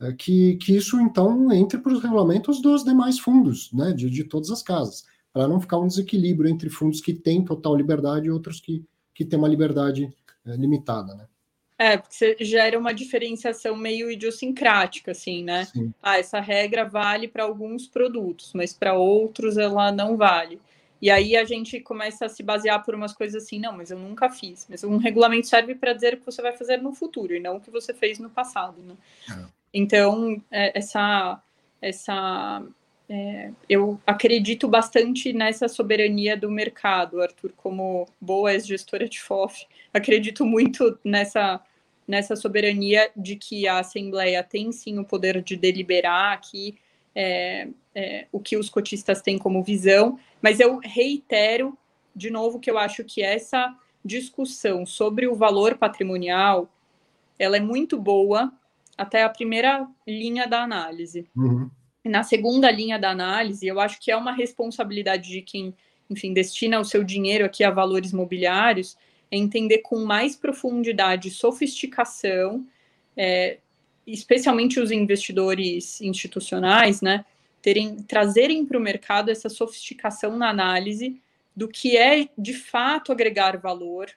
é que, que isso então entre para os regulamentos dos demais fundos, né? De, de todas as casas, para não ficar um desequilíbrio entre fundos que têm total liberdade e outros que, que têm uma liberdade é, limitada, né? É, porque você gera uma diferenciação meio idiosincrática, assim, né? Sim. Ah, essa regra vale para alguns produtos, mas para outros ela não vale. E aí a gente começa a se basear por umas coisas assim, não, mas eu nunca fiz. Mas um regulamento serve para dizer o que você vai fazer no futuro e não o que você fez no passado, né? É. Então, é, essa, essa é, eu acredito bastante nessa soberania do mercado, Arthur, como boa ex-gestora de FOF, acredito muito nessa nessa soberania de que a Assembleia tem sim o poder de deliberar aqui é, é, o que os cotistas têm como visão, mas eu reitero de novo que eu acho que essa discussão sobre o valor patrimonial ela é muito boa até a primeira linha da análise. Uhum. Na segunda linha da análise, eu acho que é uma responsabilidade de quem, enfim, destina o seu dinheiro aqui a valores mobiliários, é entender com mais profundidade e sofisticação, é, especialmente os investidores institucionais, né, terem, trazerem para o mercado essa sofisticação na análise do que é de fato agregar valor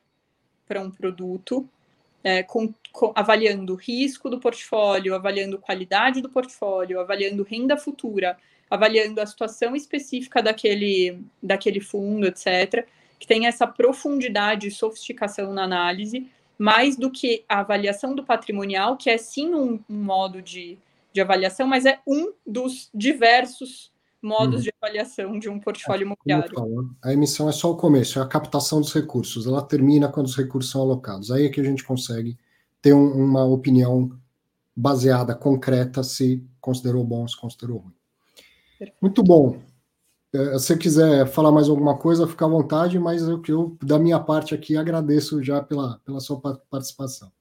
para um produto, é, com, com, avaliando o risco do portfólio, avaliando qualidade do portfólio, avaliando renda futura, avaliando a situação específica daquele, daquele fundo, etc que tem essa profundidade e sofisticação na análise, mais do que a avaliação do patrimonial, que é sim um, um modo de, de avaliação, mas é um dos diversos modos uhum. de avaliação de um portfólio é, imobiliário. A emissão é só o começo, é a captação dos recursos. Ela termina quando os recursos são alocados. Aí é que a gente consegue ter um, uma opinião baseada, concreta, se considerou bom, se considerou ruim. Muito bom. É, se você quiser falar mais alguma coisa, fica à vontade, mas eu, eu da minha parte aqui, agradeço já pela, pela sua participação.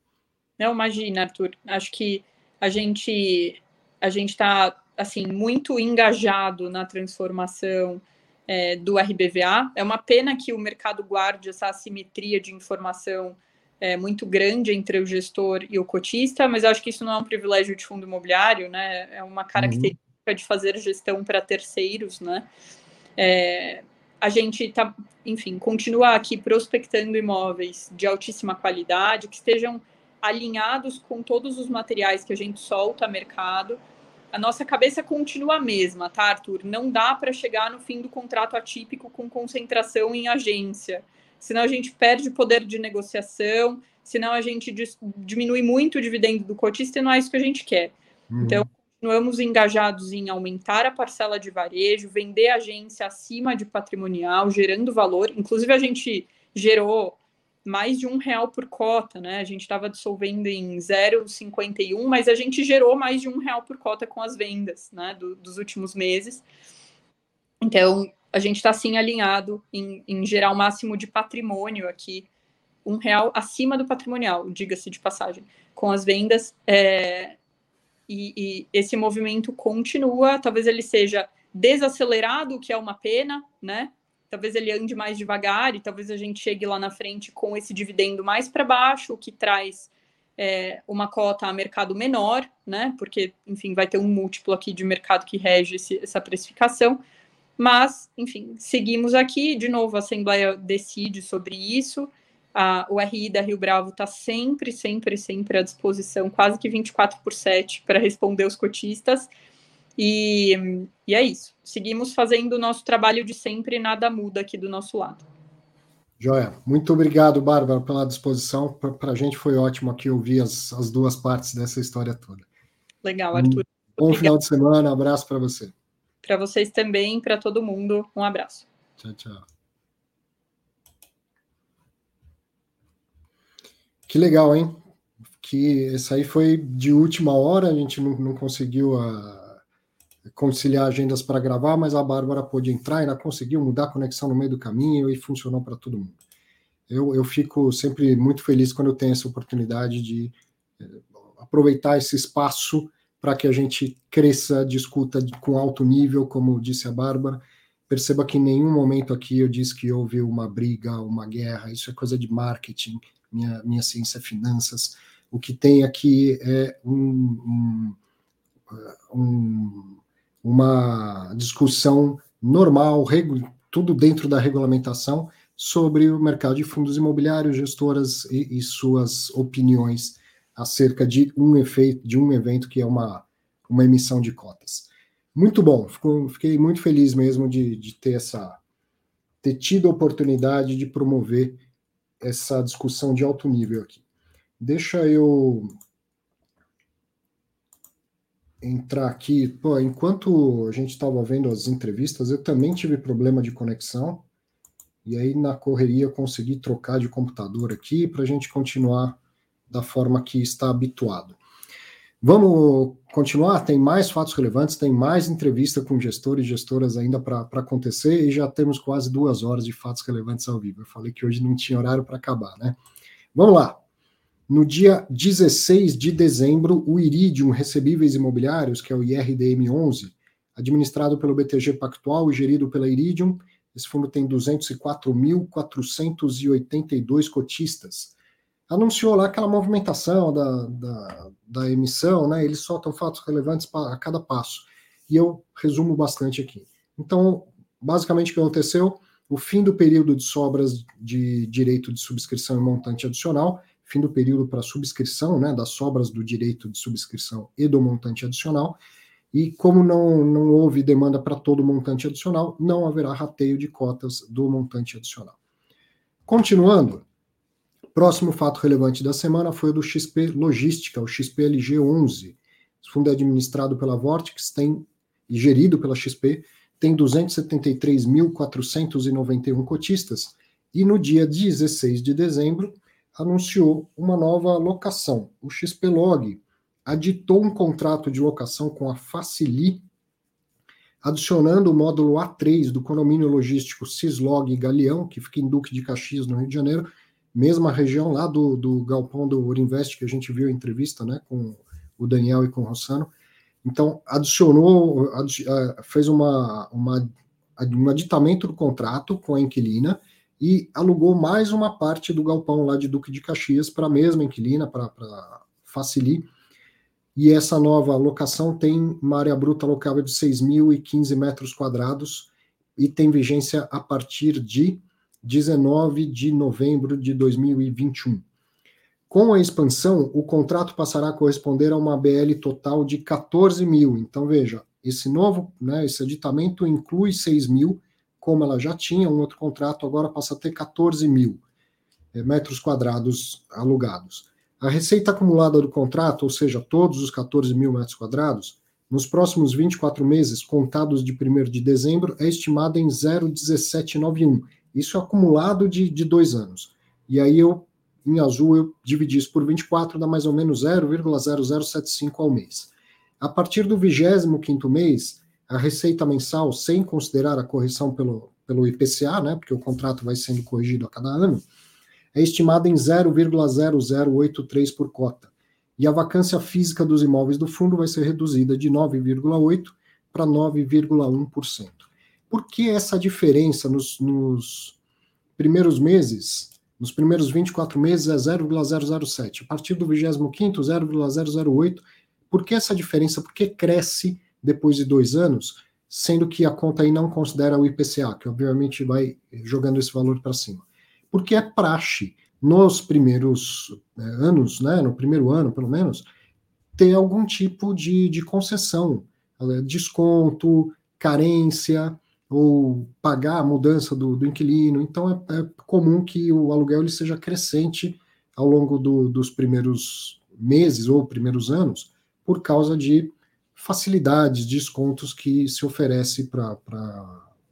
Não, imagina, Arthur. Acho que a gente a gente está assim muito engajado na transformação é, do RBVA. É uma pena que o mercado guarde essa assimetria de informação é, muito grande entre o gestor e o cotista, mas acho que isso não é um privilégio de fundo imobiliário, né? É uma característica uhum. de fazer gestão para terceiros, né? É, a gente está, enfim, continua aqui prospectando imóveis de altíssima qualidade, que estejam alinhados com todos os materiais que a gente solta a mercado. A nossa cabeça continua a mesma, tá, Arthur? Não dá para chegar no fim do contrato atípico com concentração em agência, senão a gente perde poder de negociação, senão a gente diminui muito o dividendo do cotista e não é isso que a gente quer. Uhum. Então, continuamos engajados em aumentar a parcela de varejo, vender agência acima de patrimonial, gerando valor. Inclusive, a gente gerou mais de um real por cota, né? A gente estava dissolvendo em 0,51, mas a gente gerou mais de um real por cota com as vendas, né? Do, dos últimos meses. Então, a gente está sim alinhado em, em gerar o máximo de patrimônio aqui, um real acima do patrimonial, diga-se de passagem, com as vendas. É, e, e, esse movimento continua, talvez ele seja desacelerado, o que é uma pena, né? Talvez ele ande mais devagar e talvez a gente chegue lá na frente com esse dividendo mais para baixo, o que traz é, uma cota a mercado menor, né? Porque, enfim, vai ter um múltiplo aqui de mercado que rege esse, essa precificação. Mas, enfim, seguimos aqui. De novo, a Assembleia decide sobre isso. A, o RI da Rio Bravo está sempre, sempre, sempre à disposição, quase que 24 por 7 para responder os cotistas. E, e é isso. Seguimos fazendo o nosso trabalho de sempre, nada muda aqui do nosso lado. Joia. Muito obrigado, Bárbara, pela disposição. Para a gente foi ótimo aqui ouvir as, as duas partes dessa história toda. Legal, Arthur. Um bom final de semana, abraço para você. Para vocês também, para todo mundo, um abraço. Tchau, tchau. Que legal, hein? Que essa aí foi de última hora, a gente não, não conseguiu a, ah, conciliar agendas para gravar, mas a Bárbara pôde entrar ela conseguiu mudar a conexão no meio do caminho e funcionou para todo mundo. Eu, eu fico sempre muito feliz quando eu tenho essa oportunidade de eh, aproveitar esse espaço para que a gente cresça, discuta com alto nível, como disse a Bárbara. Perceba que em nenhum momento aqui eu disse que houve uma briga, uma guerra, isso é coisa de marketing, minha, minha ciência finanças. O que tem aqui é um, um, um, uma discussão normal, tudo dentro da regulamentação, sobre o mercado de fundos imobiliários, gestoras e, e suas opiniões acerca de um efeito, de um evento que é uma, uma emissão de cotas. Muito bom, fico, fiquei muito feliz mesmo de, de ter essa ter tido a oportunidade de promover essa discussão de alto nível aqui. Deixa eu entrar aqui. Pô, enquanto a gente estava vendo as entrevistas, eu também tive problema de conexão. E aí, na correria, eu consegui trocar de computador aqui para a gente continuar da forma que está habituado. Vamos continuar? Tem mais fatos relevantes, tem mais entrevista com gestores e gestoras ainda para acontecer e já temos quase duas horas de fatos relevantes ao vivo. Eu falei que hoje não tinha horário para acabar, né? Vamos lá. No dia 16 de dezembro, o Iridium Recebíveis Imobiliários, que é o IRDM11, administrado pelo BTG Pactual e gerido pela Iridium, esse fundo tem 204.482 cotistas. Anunciou lá aquela movimentação da, da, da emissão, né? Eles soltam fatos relevantes a cada passo. E eu resumo bastante aqui. Então, basicamente o que aconteceu? O fim do período de sobras de direito de subscrição e montante adicional, fim do período para subscrição, né, das sobras do direito de subscrição e do montante adicional, e como não, não houve demanda para todo o montante adicional, não haverá rateio de cotas do montante adicional. Continuando, próximo fato relevante da semana foi o do XP Logística, o XPLG11. Esse fundo é administrado pela Vortex tem, e gerido pela XP, tem 273.491 cotistas, e no dia 16 de dezembro anunciou uma nova locação, o XP Log, aditou um contrato de locação com a Facili, adicionando o módulo A3 do condomínio logístico Cislog Galeão, que fica em Duque de Caxias, no Rio de Janeiro, mesma região lá do, do galpão do Urinvest, que a gente viu a entrevista né, com o Daniel e com o Rossano. Então, adicionou, fez uma, uma, um aditamento do contrato com a inquilina e alugou mais uma parte do galpão lá de Duque de Caxias para a mesma inquilina, para Facili, e essa nova locação tem uma área bruta locável de 6.015 metros quadrados e tem vigência a partir de 19 de novembro de 2021. Com a expansão, o contrato passará a corresponder a uma BL total de 14 mil. Então, veja, esse novo, né, esse aditamento inclui 6 mil, como ela já tinha um outro contrato, agora passa a ter 14 mil eh, metros quadrados alugados. A receita acumulada do contrato, ou seja, todos os 14 mil metros quadrados, nos próximos 24 meses, contados de 1 de dezembro, é estimada em 0,1791. Isso é acumulado de, de dois anos. E aí eu, em azul, eu dividi isso por 24, dá mais ou menos 0,0075 ao mês. A partir do 25 mês, a receita mensal, sem considerar a correção pelo, pelo IPCA, né, porque o contrato vai sendo corrigido a cada ano, é estimada em 0,0083 por cota. E a vacância física dos imóveis do fundo vai ser reduzida de 9,8% para 9,1%. Por que essa diferença nos, nos primeiros meses? Nos primeiros 24 meses é 0,007. A partir do 25, 0,008. Por que essa diferença? Porque cresce depois de dois anos, sendo que a conta aí não considera o IPCA, que obviamente vai jogando esse valor para cima porque é praxe nos primeiros é, anos, né, no primeiro ano pelo menos, ter algum tipo de, de concessão, é, desconto, carência, ou pagar a mudança do, do inquilino. Então é, é, comum que o aluguel ele seja crescente ao longo do, dos primeiros meses ou primeiros anos, por causa de facilidades, descontos que se oferece para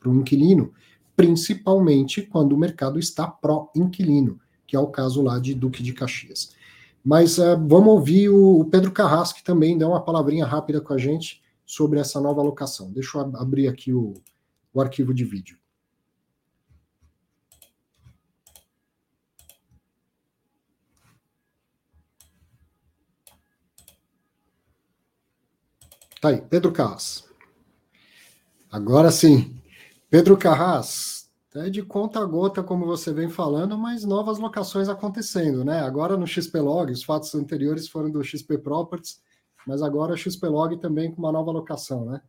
o inquilino principalmente quando o mercado está pró-inquilino, que é o caso lá de Duque de Caxias. Mas uh, vamos ouvir o, o Pedro Carrasco, que também deu uma palavrinha rápida com a gente sobre essa nova alocação. Deixa eu abrir aqui o, o arquivo de vídeo. Tá aí, Pedro Carras. Agora sim. Pedro Carras, é de conta a gota, como você vem falando, mas novas locações acontecendo, né? Agora no XP Log, os fatos anteriores foram do XP Properties, mas agora o XP Log também com uma nova locação, né?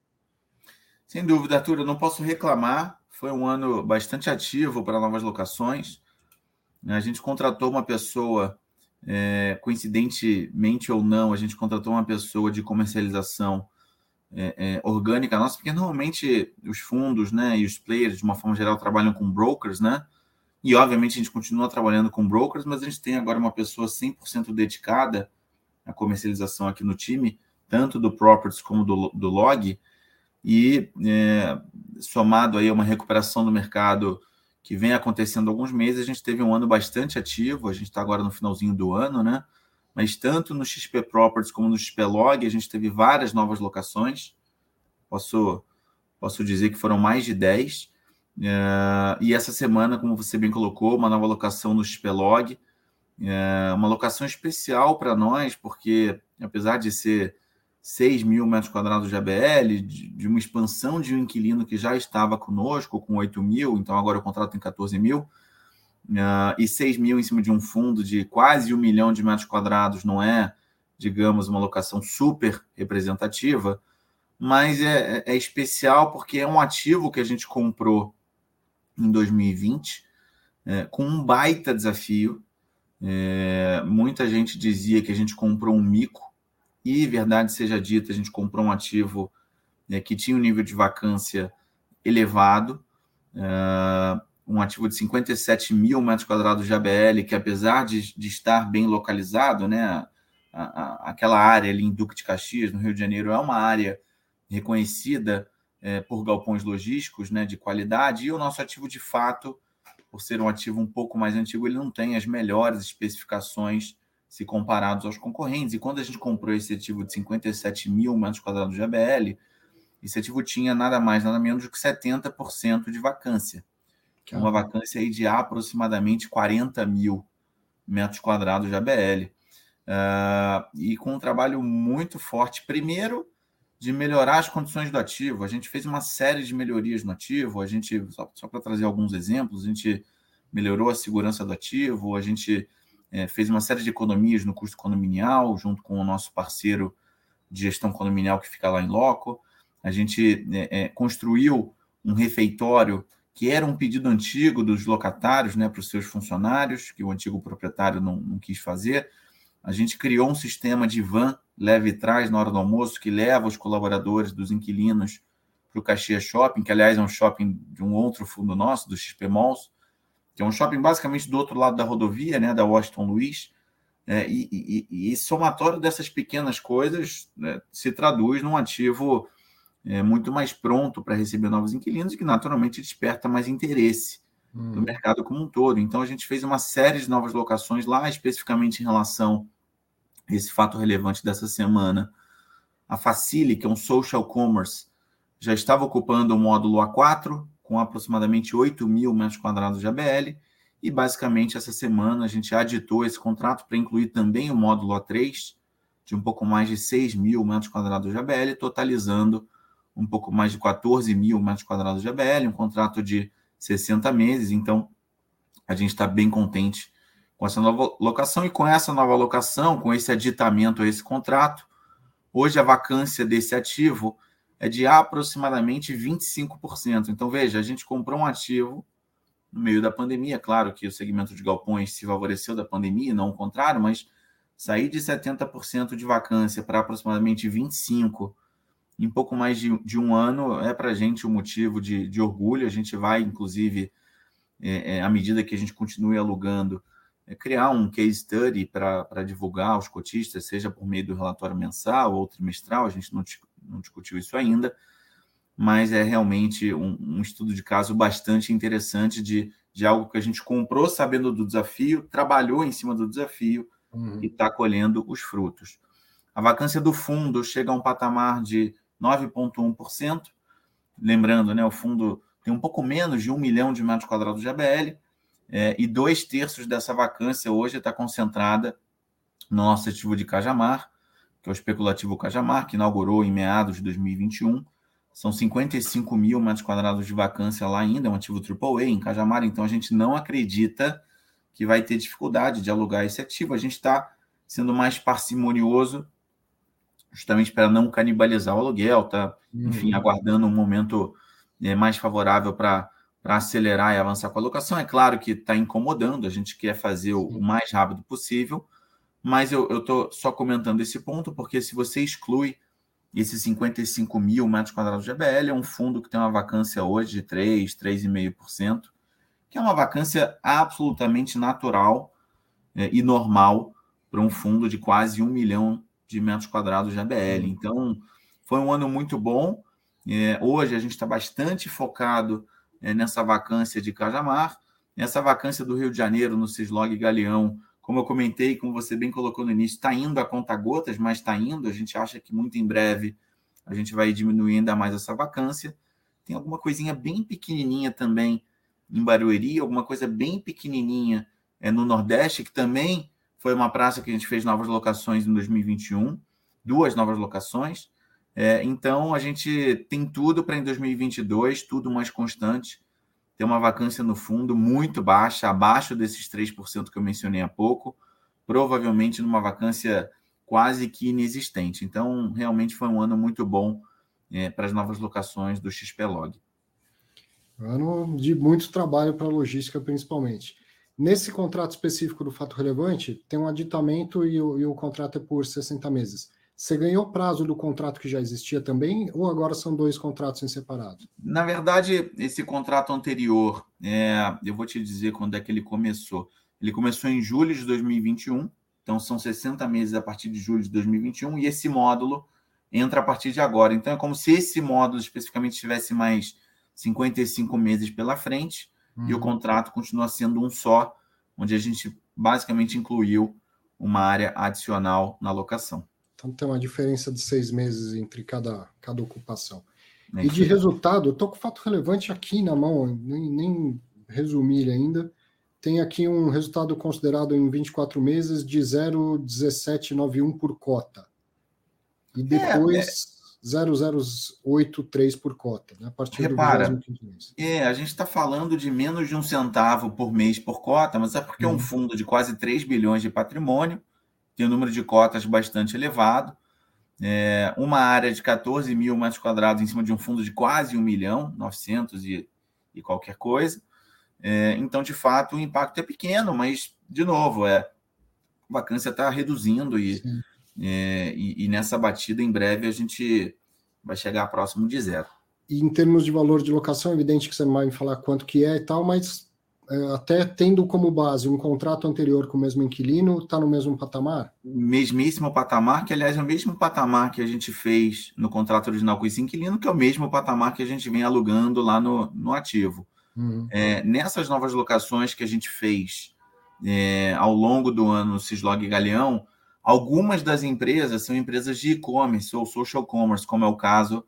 Sem dúvida, Arthur, eu não posso reclamar. foi um ano bastante ativo para novas locações. A gente contratou uma pessoa, é, coincidentemente ou não, a gente contratou uma pessoa de comercialização é, é, orgânica nossa, porque normalmente os fundos né, e os players, de uma forma geral, trabalham com brokers, né? E, obviamente, a gente continua trabalhando com brokers, mas a gente tem agora uma pessoa 100% dedicada à comercialização aqui no time, tanto do Properties como do, do Log, e é, somado aí a uma recuperação do mercado que vem acontecendo há alguns meses, a gente teve um ano bastante ativo, a gente está agora no finalzinho do ano, né? Mas tanto no XP Properties como no XP Log, a gente teve várias novas locações. Posso, posso dizer que foram mais de 10. É, e essa semana, como você bem colocou, uma nova locação no Spelog, é, uma locação especial para nós, porque apesar de ser 6 mil metros quadrados de ABL, de, de, uma expansão de um inquilino que já estava conosco com 8 mil, então agora o contrato tem 14 mil, uh, e 6 mil em cima de um fundo de quase um milhão de metros quadrados não é, digamos, uma locação super representativa, mas é, é, é especial porque é um ativo que a gente comprou em 2020, é, com um baita desafio. É, muita gente dizia que a gente comprou um mico, e verdade seja dita, a gente comprou um ativo é, que tinha um nível de vacância elevado, é, um ativo de 57 mil metros quadrados de ABL, que apesar de, de estar bem localizado, né, a, a, aquela área ali em Duque de Caxias, no Rio de Janeiro, é uma área reconhecida é, por galpões logísticos né, de qualidade, e o nosso ativo, de fato, por ser um ativo um pouco mais antigo, ele não tem as melhores especificações se comparados aos concorrentes. E quando a gente comprou esse ativo de 57 mil metros quadrados de ABL, esse ativo tinha nada mais, nada menos do que 70% de vacância. Que é uma vacância aí de aproximadamente 40 mil metros quadrados de ABL. Uh, ah, e com um trabalho muito forte, primeiro de melhorar as condições do ativo. A gente fez uma série de melhorias no ativo, a gente, só, só para trazer alguns exemplos, a gente melhorou a segurança do ativo, a gente é, fez uma série de economias no custo condominial, junto com o nosso parceiro de gestão condominial que fica lá em loco. A gente é, é, construiu um refeitório que era um pedido antigo dos locatários né, para os seus funcionários, que o antigo proprietário não, não quis fazer. A gente criou um sistema de van leve e traz na hora do almoço, que leva os colaboradores dos inquilinos para o Caxias Shopping, que aliás é um shopping de um outro fundo nosso, do XP Malls, que é um shopping basicamente do outro lado da rodovia, né, da Washington Luiz. É, e, e, e, somatório dessas pequenas coisas né, se traduz num ativo é, muito mais pronto para receber novos inquilinos e que naturalmente desperta mais interesse hum. do mercado como um todo. Então a gente fez uma série de novas locações lá, especificamente em relação esse fato relevante dessa semana. A Facile, que é um social commerce, já estava ocupando o módulo A4, com aproximadamente 8 mil metros quadrados de ABL, e basicamente essa semana a gente aditou esse contrato para incluir também o módulo A3, de um pouco mais de 6 mil metros quadrados de ABL, totalizando um pouco mais de 14 mil metros quadrados de ABL, um contrato de 60 meses. Então, a gente está bem contente com essa nova locação e com essa nova locação, com esse aditamento a esse contrato, hoje a vacância desse ativo é de aproximadamente 25%. Então, veja, a gente comprou um ativo no meio da pandemia, claro que o segmento de galpões se favoreceu da pandemia, não o contrário, mas sair de 70% de vacância para aproximadamente 25% em pouco mais de, de um ano é para a gente um motivo de, de, orgulho. A gente vai, inclusive, é, é, à medida que a gente continue alugando, é criar um case study para divulgar aos cotistas, seja por meio do relatório mensal ou trimestral, a gente não, discutiu isso ainda, mas é realmente um, um, estudo de caso bastante interessante de, de algo que a gente comprou sabendo do desafio, trabalhou em cima do desafio uhum. e está colhendo os frutos. A vacância do fundo chega a um patamar de 9,1%. Lembrando, né, o fundo tem um pouco menos de um milhão de metros quadrados de ABL, é, e dois terços dessa vacância hoje está concentrada no nosso ativo de Cajamar, que é o especulativo Cajamar, que inaugurou em meados de 2021. São 55 mil metros quadrados de vacância lá ainda, é um ativo AAA em Cajamar, então a gente não acredita que vai ter dificuldade de alugar esse ativo. A gente está sendo mais parcimonioso, justamente para não canibalizar o aluguel, tá? Enfim, uhum. aguardando um momento é, mais favorável para acelerar e avançar com a locação. É claro que está incomodando, a gente quer fazer o, o mais rápido possível, mas eu estou só comentando esse ponto, porque se você exclui esses 55 mil metros quadrados de ABL, é um fundo que tem uma vacância hoje de 3, 3,5%, que é uma vacância absolutamente natural é, e normal para um fundo de quase um milhão de metros quadrados de ABL. Então, foi um ano muito bom. É, hoje a gente está bastante focado é, nessa vacância de Cajamar, essa vacância do Rio de Janeiro no Cislog Galeão, como eu comentei, como você bem colocou no início, está indo a conta gotas, mas está indo. A gente acha que muito em breve a gente vai diminuir ainda mais essa vacância. Tem alguma coisinha bem pequenininha também em Barueri, alguma coisa bem pequenininha é, no Nordeste, que também foi uma praça que a gente fez novas locações em 2021, duas novas locações. É, então, a gente tem tudo para em 2022, tudo mais constante. Tem uma vacância no fundo muito baixa, abaixo desses 3% que eu mencionei há pouco, provavelmente numa vacância quase que inexistente. Então, realmente foi um ano muito bom é, para as novas locações do XPlog. Ano de muito trabalho para a logística, principalmente. Nesse contrato específico do fato relevante, tem um aditamento e o, e o contrato é por 60 meses. Você ganhou prazo do contrato que já existia também, ou agora são dois contratos em separado? Na verdade, esse contrato anterior, é, eu vou te dizer quando é que ele começou. Ele começou em julho de 2021, então são 60 meses a partir de julho de 2021, e esse módulo entra a partir de agora. Então é como se esse módulo especificamente tivesse mais 55 meses pela frente, uhum. e o uhum. contrato continua sendo um só, onde a gente basicamente incluiu uma área adicional na locação. Então tem uma diferença de seis meses entre cada, cada ocupação. É e de resultado, eu estou com o fato relevante aqui na mão, nem, nem resumi ele ainda. Tem aqui um resultado considerado em 24 meses de 0,1791 por cota. E é, depois é, é... 0,083 por cota, né, a partir Repara, do mês. É, a gente está falando de menos de um centavo por mês por cota, mas é porque hum. é um uhum. fundo de quase 3 bilhões de patrimônio tem um número de cotas bastante elevado, é, uma área de 14 mil metros quadrados em cima de um fundo de quase 1 milhão, 900 e, e qualquer coisa. É, então, de fato, o impacto é pequeno, mas, de novo, é, a vacância está reduzindo e, é, e, e, nessa batida, em breve, a gente vai chegar próximo de zero. E em termos de valor de locação, é evidente que você não vai me falar quanto que é e tal, mas até tendo como base um contrato anterior com o mesmo inquilino, está no mesmo patamar? Mesmíssimo patamar, que aliás é o mesmo patamar que a gente fez no contrato original com esse inquilino, que é o mesmo patamar que a gente vem alugando lá no, no ativo. Uhum. É, nessas novas locações que a gente fez é, ao longo do ano Cislog e Galeão, algumas das empresas são empresas de e-commerce ou social commerce, como é o caso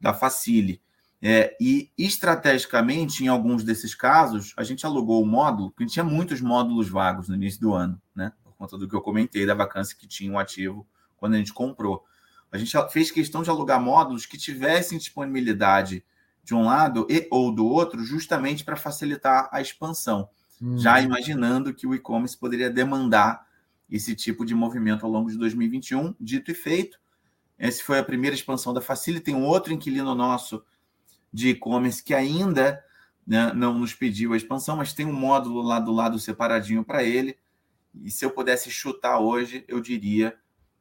da Facile. É, e estrategicamente, em alguns desses casos, a gente alugou o módulo, porque tinha muitos módulos vagos no início do ano, né? Por conta do que eu comentei da vacância que tinha o um ativo quando a gente comprou. A gente fez questão de alugar módulos que tivessem disponibilidade de um lado e ou do outro, justamente para facilitar a expansão, hum. já imaginando que o e-commerce poderia demandar esse tipo de movimento ao longo de 2021. Dito e feito, essa foi a primeira expansão da Facility. Tem um outro inquilino nosso de e-commerce que ainda né, não nos pediu a expansão, mas tem um módulo lá do lado separadinho para ele. E se eu pudesse chutar hoje, eu diria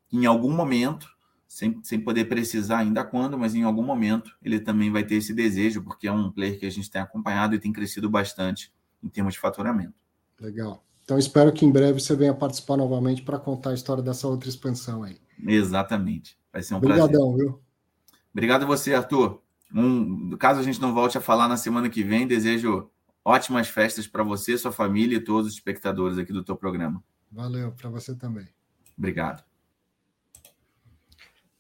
que em algum momento, sem, sem poder precisar ainda quando, mas em algum momento ele também vai ter esse desejo, porque é um player que a gente tem acompanhado e tem crescido bastante em termos de faturamento. Legal. Então espero que em breve você venha participar novamente para contar a história dessa outra expansão aí. Exatamente. Vai ser um Obrigadão, prazer. viu? Obrigado a você, Arthur. Um, caso a gente não volte a falar na semana que vem, desejo ótimas festas para você, sua família e todos os espectadores aqui do teu programa. Valeu, para você também. Obrigado.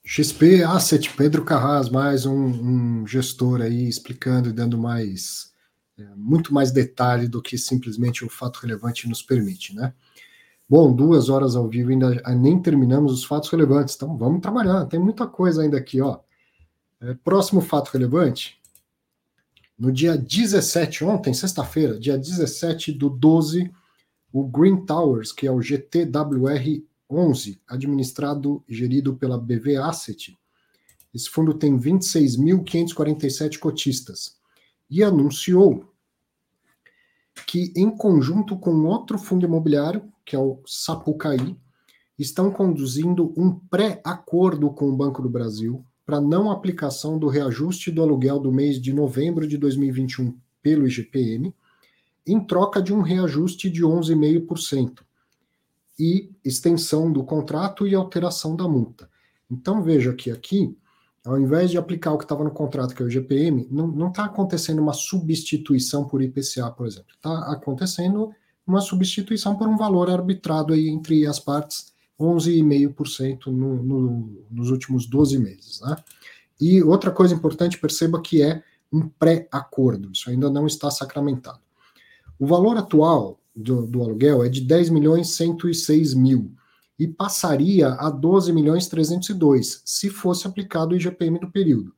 XP Asset, Pedro Carras, mais um, um gestor aí explicando e dando mais é, muito mais detalhe do que simplesmente o fato relevante nos permite, né? Bom, duas horas ao vivo ainda nem terminamos os fatos relevantes, então vamos trabalhar. Tem muita coisa ainda aqui, ó. É, próximo fato relevante. No dia 17, ontem, sexta-feira, dia 17 do 12, o Green Towers, que é o GTWR11, administrado e gerido pela BV Asset, esse fundo tem 26.547 cotistas, e anunciou que, em conjunto com outro fundo imobiliário, que é o Sapucaí, estão conduzindo um pré-acordo com o Banco do Brasil para não aplicação do reajuste do aluguel do mês de novembro de 2021 pelo IGPM, em troca de um reajuste de 11,5% e extensão do contrato e alteração da multa. Então veja que aqui, ao invés de aplicar o que estava no contrato, que é o IGPM, não está acontecendo uma substituição por IPCA, por exemplo. Está acontecendo uma substituição por um valor arbitrado aí entre as partes 11,5% no, no, nos últimos 12 meses. Né? E outra coisa importante, perceba que é um pré-acordo, isso ainda não está sacramentado. O valor atual do, do, aluguel é de 10 milhões 106 mil e passaria a 12 milhões 302 se fosse aplicado o IGPM do período.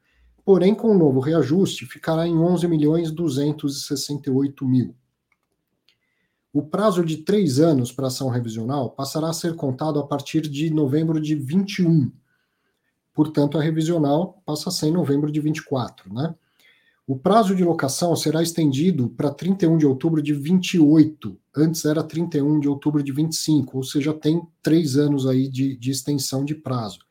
Porém, com o novo reajuste, ficará em 11 milhões 268 mil. O prazo de três anos para ação revisional passará a ser contado a partir de novembro de 21. Portanto, a revisional passa a ser em novembro de 24, né? O prazo de locação será estendido para 31 de outubro de 28. Antes era 31 de outubro de 25, ou seja, tem três anos aí de, de extensão de prazo.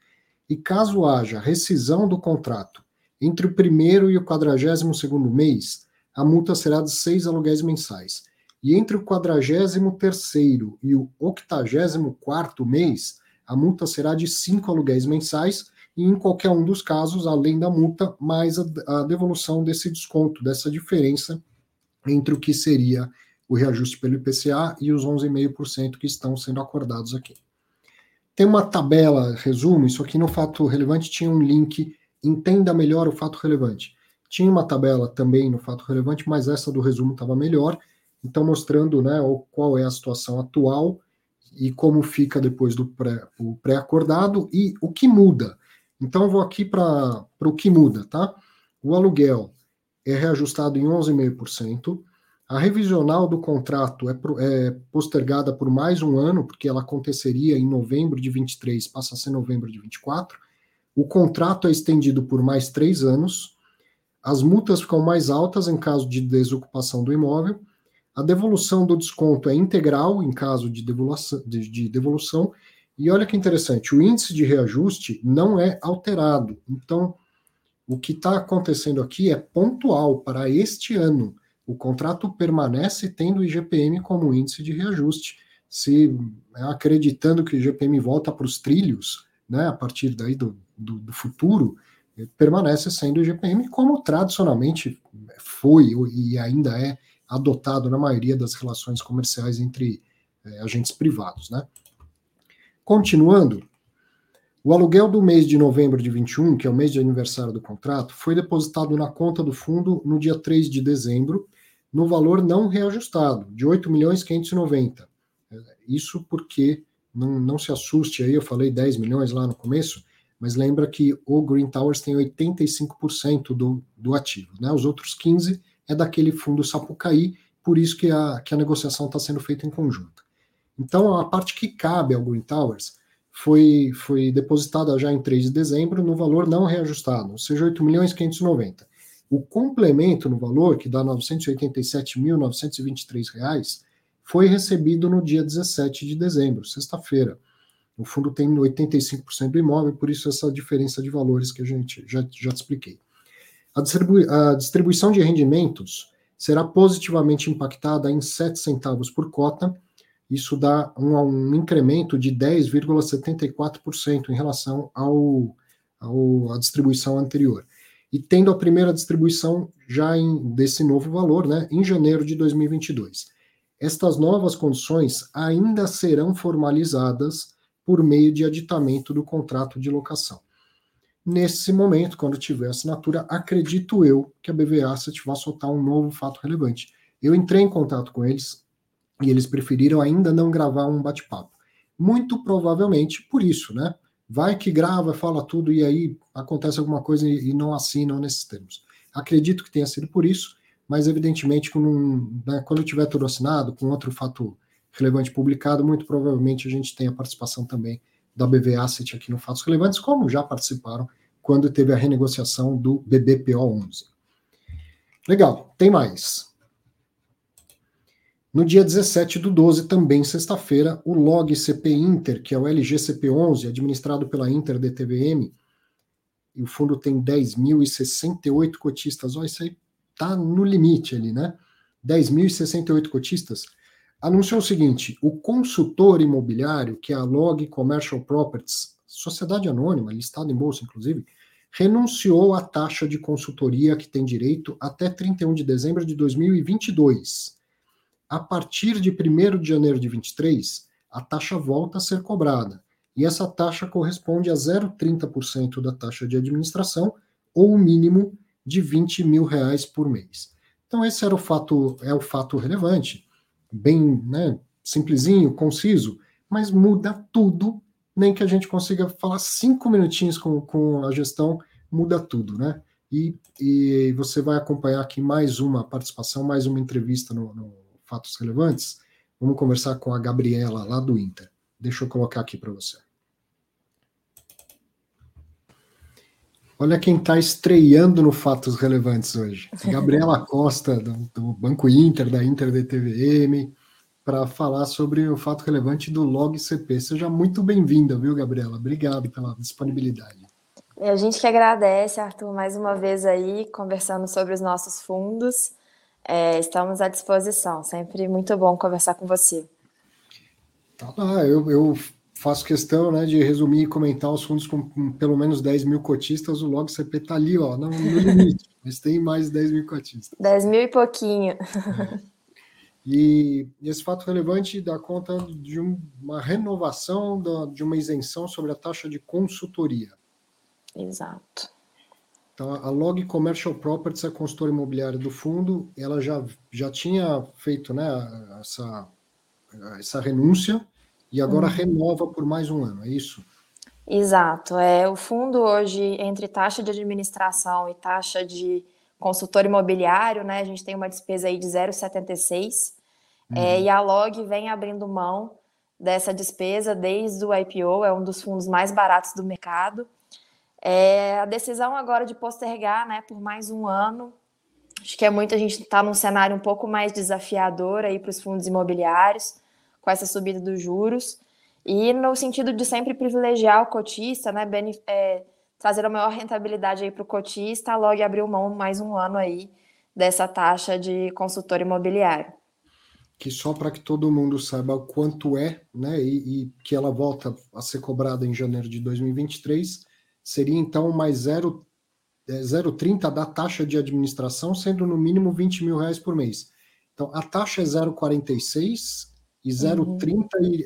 E caso haja rescisão do contrato entre o primeiro e o quadragésimo segundo mês, a multa será de seis aluguéis mensais. E entre o 43º e o 84º mês, a multa será de cinco aluguéis mensais e em qualquer um dos casos, além da multa, mais a, a devolução desse desconto, dessa diferença entre o que seria o reajuste pelo IPCA e os 11,5% que estão sendo acordados aqui. Tem uma tabela, resumo, isso aqui no fato relevante tinha um link, entenda melhor o fato relevante. Tinha uma tabela também no fato relevante, mas essa do resumo estava melhor, então, mostrando né, qual é a situação atual e como fica depois do pré-acordado pré e o que muda. Então, vou aqui para o que muda, tá? O aluguel é reajustado em 11,5%. A revisional do contrato é, é, postergada por mais um ano, porque ela aconteceria em novembro de 23, passa a ser novembro de 24. O contrato é estendido por mais três anos. As multas ficam mais altas em caso de desocupação do imóvel a devolução do desconto é integral em caso de devolução, de, de devolução. E olha que interessante, o índice de reajuste não é alterado. Então, o que está acontecendo aqui é pontual para este ano. O contrato permanece tendo o IGPM como índice de reajuste. Se né, acreditando que o IGPM volta para os trilhos, né, a partir daí do, do, do futuro, permanece sendo o IGPM como tradicionalmente foi e ainda é adotado na maioria das relações comerciais entre é, agentes privados. Né? Continuando, o aluguel do mês de novembro de 21, que é o mês de aniversário do contrato, foi depositado na conta do fundo no dia 3 de dezembro, no valor não reajustado, de 8 milhões 590. Isso porque, não, não se assuste aí, eu falei 10 milhões lá no começo, mas lembra que o Green Towers tem 85% do, do ativo, né? Os outros 15% é daquele fundo Sapucaí, por isso que a, que a negociação está sendo feita em conjunto. Então, a parte que cabe ao Green Towers foi, foi depositada já em 3 de dezembro no valor não reajustado, ou seja, 8 milhões 590. O complemento no valor, que dá 987.923 reais, foi recebido no dia 17 de dezembro, sexta-feira. O fundo tem 85% do imóvel, por isso essa diferença de valores que a gente já, já te expliquei. A, distribu a distribuição de rendimentos será positivamente impactada em 7 centavos por cota. Isso dá um, um incremento de 10,74% em relação ao, ao, à distribuição anterior. E tendo a primeira distribuição já em, desse novo valor, né, em janeiro de 2022. Estas novas condições ainda serão formalizadas por meio de aditamento do contrato de locação. Nesse momento, quando tiver assinatura, acredito eu que a BVA Asset vai soltar um novo fato relevante. Eu entrei em contato com eles e eles preferiram ainda não gravar um bate-papo. Muito provavelmente por isso, né? Vai que grava, fala tudo e aí acontece alguma coisa e não assinam nesses termos. Acredito que tenha sido por isso, mas evidentemente né, quando tiver tudo assinado, com outro fato relevante publicado, muito provavelmente a gente tem a participação também da BV Asset aqui no Fatos Relevantes, como já participaram quando teve a renegociação do BBPO 11. Legal, tem mais. No dia 17 do 12, também sexta-feira, o log CP Inter, que é o LGCP11, administrado pela Inter DTVM, e o fundo tem 10.068 cotistas. Olha, isso aí tá no limite ali, né? 10.068 cotistas. Anunciou o seguinte: o consultor imobiliário, que é a Log Commercial Properties, sociedade anônima, listada em bolsa, inclusive, renunciou à taxa de consultoria que tem direito até 31 de dezembro de 2022 a partir de 1 de janeiro de 23, a taxa volta a ser cobrada. E essa taxa corresponde a 0,30% da taxa de administração, ou o mínimo de 20 mil reais por mês. Então, esse era o fato, é o fato relevante, bem né, simplesinho, conciso, mas muda tudo, nem que a gente consiga falar cinco minutinhos com, com a gestão, muda tudo, né? E, e você vai acompanhar aqui mais uma participação, mais uma entrevista no, no fatos relevantes, vamos conversar com a Gabriela lá do Inter. Deixa eu colocar aqui para você. Olha quem está estreando no Fatos Relevantes hoje. Gabriela Costa, do, do, Banco Inter, da Inter DTVM, para falar sobre o fato relevante do Log CP. Seja muito bem-vinda, viu, Gabriela? Obrigado pela disponibilidade. A gente que agradece, Arthur, mais uma vez aí, conversando sobre os nossos fundos. É, estamos à disposição. Sempre muito bom conversar com você. Tá lá, eu, eu faço questão né, de resumir e comentar os fundos com, pelo menos 10 mil cotistas. O Log CP está ali, ó, no, no limite, mas tem mais 10 mil cotistas. 10 mil e pouquinho. É. E esse fato relevante dá conta de um, uma renovação da, de uma isenção sobre a taxa de consultoria. Exato. Então, a Log Commercial Properties, a consultora imobiliária do fundo, ela já, já tinha feito né, essa, essa renúncia e agora uhum. renova por mais um ano, é isso? Exato. É, o fundo hoje, entre taxa de administração e taxa de consultor imobiliário, né, a gente tem uma despesa aí de 0,76, é, uhum. é, e a Log vem abrindo mão dessa despesa desde o IPO, é um dos fundos mais baratos do mercado, é, a decisão agora de postergar né, por mais um ano, acho que é muito, a gente está num cenário um pouco mais desafiador aí para os fundos imobiliários, com essa subida dos juros, e no sentido de sempre privilegiar o cotista, né, é, trazer a maior rentabilidade aí para o cotista, a Log abriu mão mais um ano aí dessa taxa de consultor imobiliário. Que só para que todo mundo saiba quanto é, né, e, e que ela volta a ser cobrada em janeiro de 2023, seria então mais 0,30 é, da taxa de administração, sendo no mínimo 20 mil reais por mês. Então, a taxa é 0,46 e 0,30 uhum.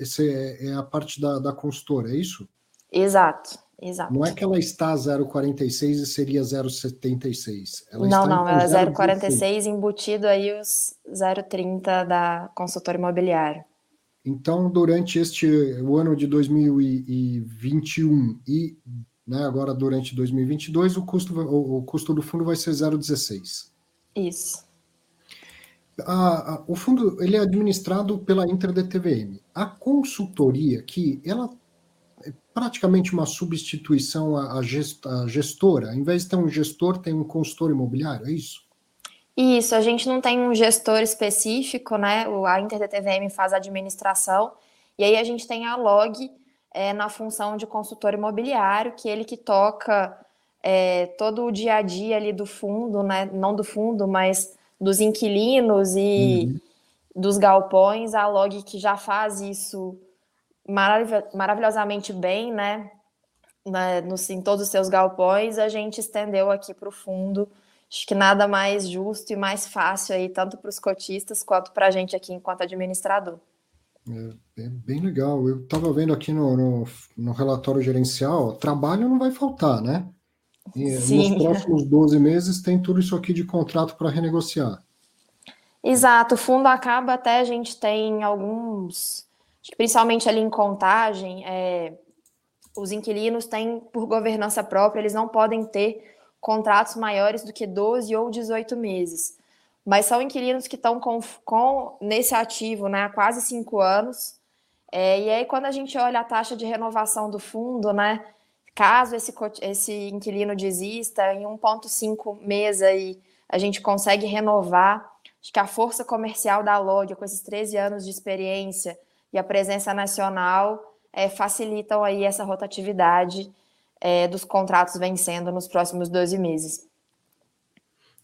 é, a parte da, da consultora, é isso? Exato, exato. Não é que ela está 0,46 e seria 0,76. Não, não, é 0,46 embutido aí os 0,30 da consultora imobiliária. Então, durante este o ano de 2021 e né? Agora, durante 2022, o custo, o, o custo do fundo vai ser 0,16. Isso. A, a, o fundo ele é administrado pela InterDTVM. A consultoria que ela é praticamente uma substituição à, à gestora. Ao invés de ter um gestor, tem um consultor imobiliário, é isso? Isso, a gente não tem um gestor específico, né? A InterDTVM faz a administração, e aí a gente tem a log, é, na função de consultor imobiliário, que ele que toca é, todo o dia a dia ali do fundo, né? Não do fundo, mas dos inquilinos e uhum. dos galpões, a Log que já faz isso marav maravilhosamente bem, né? Na, no, em todos os seus galpões, a gente estendeu aqui para o fundo. Acho que nada mais justo e mais fácil aí, tanto para os cotistas quanto para a gente aqui enquanto administrador. É, é bem legal. Eu estava vendo aqui no, no, no, relatório gerencial, trabalho não vai faltar, né? E Sim. nos próximos 12 meses tem tudo isso aqui de contrato para renegociar. Exato, o fundo acaba até a gente tem alguns, principalmente ali em contagem, é, os inquilinos têm por governança própria, eles não podem ter contratos maiores do que 12 ou 18 meses mas são inquilinos que estão com, com, nesse ativo né, há quase cinco anos. É, e aí, quando a gente olha a taxa de renovação do fundo, né, caso esse, esse inquilino desista, em 1,5 mês aí, a gente consegue renovar Acho que a força comercial da Log, com esses 13 anos de experiência e a presença nacional, é, facilitam aí essa rotatividade é, dos contratos vencendo nos próximos 12 meses.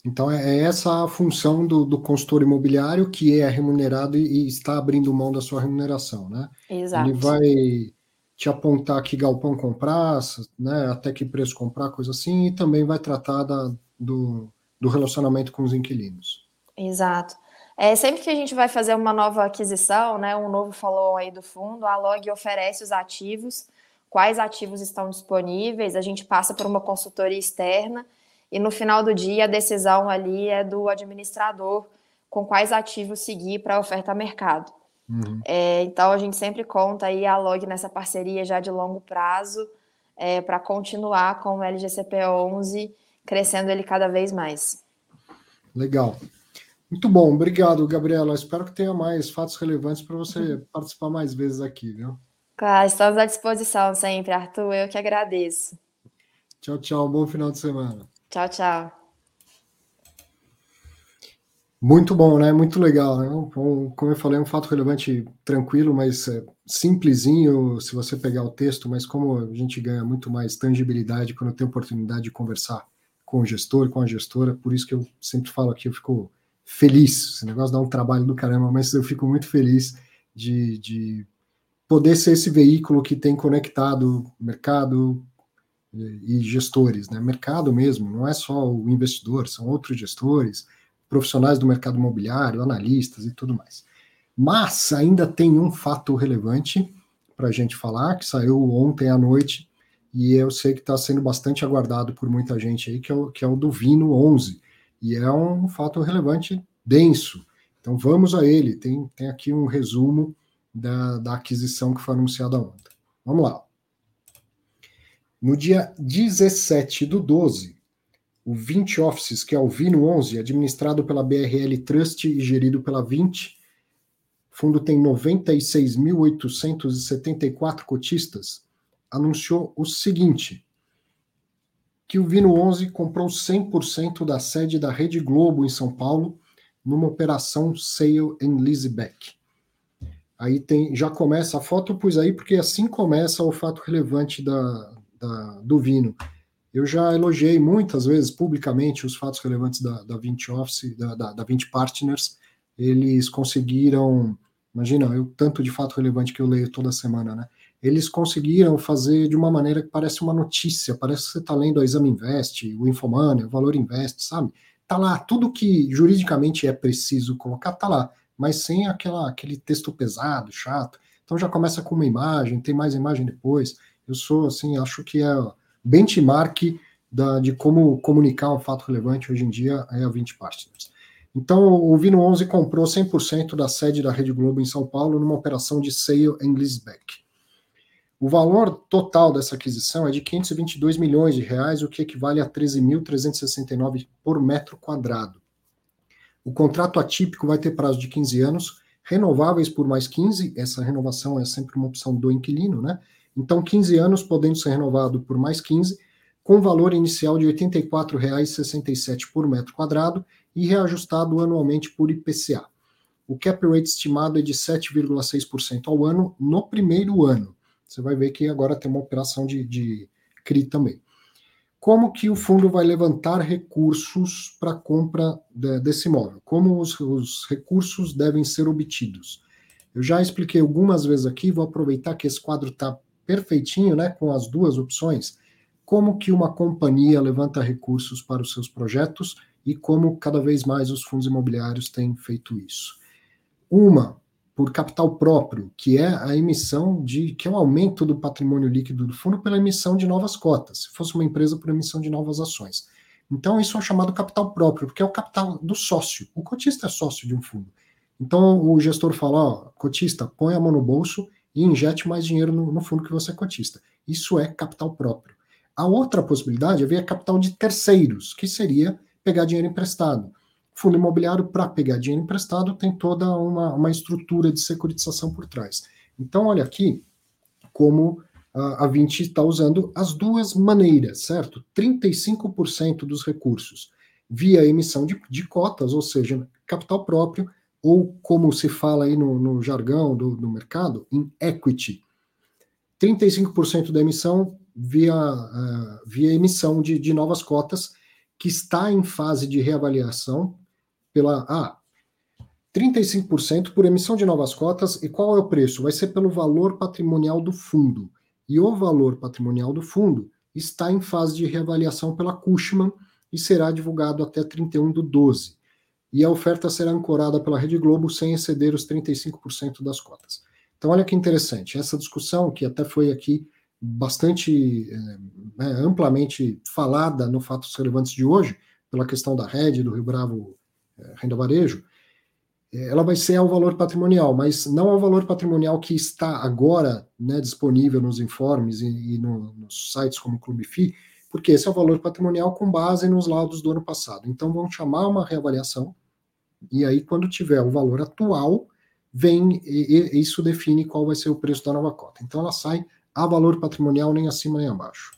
Então, é, é essa a função do, do consultor imobiliário que é remunerado e, e, está abrindo mão da sua remuneração, né? Exato. Ele vai te apontar que galpão comprar, né, até que preço comprar, coisa assim, e também vai tratar da, do, do relacionamento com os inquilinos. Exato. É, sempre que a gente vai fazer uma nova aquisição, né, um novo follow aí do fundo, a Log oferece os ativos, quais ativos estão disponíveis, a gente passa por uma consultoria externa e no final do dia a decisão ali é do administrador com quais ativos seguir para a oferta a mercado. Uhum. É, então a gente sempre conta aí a Log nessa parceria já de longo prazo é, para continuar com o LGCP 11 crescendo ele cada vez mais. Legal. Muito bom, obrigado, Gabriela. Espero que tenha mais fatos relevantes para você uhum. participar mais vezes aqui, viu? Claro, estamos à disposição sempre, Arthur. Eu que agradeço. Tchau, tchau. Bom final de semana. Tchau, tchau. Muito bom, né? Muito legal. Né? Como eu falei, é um fato relevante, tranquilo, mas é, simplesinho se você pegar o texto, mas como a gente ganha muito mais tangibilidade quando tem oportunidade de conversar com o gestor, com a gestora, por isso que eu sempre falo aqui, eu fico feliz. Esse negócio dá um trabalho do caramba, mas eu fico muito feliz de, de poder ser esse veículo que tem conectado mercado, e gestores, né? Mercado mesmo, não é só o investidor, são outros gestores, profissionais do mercado imobiliário, analistas e tudo mais. Mas ainda tem um fato relevante para a gente falar, que saiu ontem à noite, e eu sei que está sendo bastante aguardado por muita gente aí, que é o, que é o do Vino 11, e é um fato relevante denso. Então vamos a ele, tem, tem aqui um resumo da, da aquisição que foi anunciada ontem. Vamos lá. No dia 17 do 12, o 20 Offices, que é o Vino 11, administrado pela BRL Trust e gerido pela 20, o fundo tem 96.874 cotistas, anunciou o seguinte, que o Vino 11 comprou 100% da sede da Rede Globo em São Paulo, numa operação Sale and Leaseback. Aí tem, já começa a foto, pus aí porque assim começa o fato relevante da, da, do Vino. Eu já elogiei muitas vezes publicamente os fatos relevantes da, da 20 Office, da, da, da 20 Partners. Eles conseguiram, imagina, eu tanto de fato relevante que eu leio toda semana, né? Eles conseguiram fazer de uma maneira que parece uma notícia, parece que você está lendo a Exame Invest, o Infomoney, o Valor Invest, sabe? Tá lá, tudo que juridicamente é preciso colocar, tá lá, mas sem aquela, aquele texto pesado, chato. Então já começa com uma imagem, tem mais imagem depois. Eu sou, assim, acho que é benchmark da, de como comunicar um fato relevante hoje em dia é a 20 Partners. Então, o Vino 11 comprou 100% da sede da Rede Globo em São Paulo numa operação de sale and leaseback. O valor total dessa aquisição é de 522 milhões de reais, o que equivale a 13.369 por metro quadrado. O contrato atípico vai ter prazo de 15 anos, renováveis por mais 15, essa renovação é sempre uma opção do inquilino, né? Então, 15 anos podendo ser renovado por mais 15, com valor inicial de R$ 84,67 por metro quadrado e reajustado anualmente por IPCA. O cap rate estimado é de 7,6% ao ano no primeiro ano. Você vai ver que agora tem uma operação de, de CRI também. Como que o fundo vai levantar recursos para a compra de, desse imóvel? Como os, os recursos devem ser obtidos? Eu já expliquei algumas vezes aqui, vou aproveitar que esse quadro está perfeitinho, né, com as duas opções, como que uma companhia levanta recursos para os seus projetos e como cada vez mais os fundos imobiliários têm feito isso. Uma, por capital próprio, que é a emissão de, que é o aumento do patrimônio líquido do fundo pela emissão de novas cotas, se fosse uma empresa por emissão de novas ações. Então, isso é chamado capital próprio, porque é o capital do sócio. O cotista é sócio de um fundo. Então, o gestor fala: ó, cotista, põe a mão no bolso e injete mais dinheiro no, no fundo que você é cotista. Isso é capital próprio. A outra possibilidade é ver capital de terceiros, que seria pegar dinheiro emprestado. Fundo imobiliário, para pegar dinheiro emprestado, tem toda uma, uma estrutura de securitização por trás. Então, olha aqui como a, a 20 está usando as duas maneiras, certo? 35% dos recursos via emissão de, de cotas, ou seja, capital próprio, ou como se fala aí no, no jargão do, do, mercado, em equity. 35% da emissão via, uh, via emissão de, de novas cotas, que está em fase de reavaliação pela. Ah, 35% por emissão de novas cotas, e qual é o preço? Vai ser pelo valor patrimonial do fundo. E o valor patrimonial do fundo está em fase de reavaliação pela Cushman e será divulgado até 31 do 12. E a oferta será ancorada pela Rede Globo sem exceder os 35% das cotas. Então, olha que interessante, essa discussão que até foi aqui bastante é, amplamente falada no Fatos Relevantes de hoje, pela questão da rede, do Rio Bravo é, Renda Varejo, é, ela vai ser ao valor patrimonial, mas não ao valor patrimonial que está agora né, disponível nos informes e, e no, nos sites como Clube FI, porque esse é o valor patrimonial com base nos laudos do ano passado. Então, vão chamar uma reavaliação, e aí, quando tiver o valor atual, vem e, e isso define qual vai ser o preço da nova cota. Então, ela sai a valor patrimonial nem acima nem abaixo.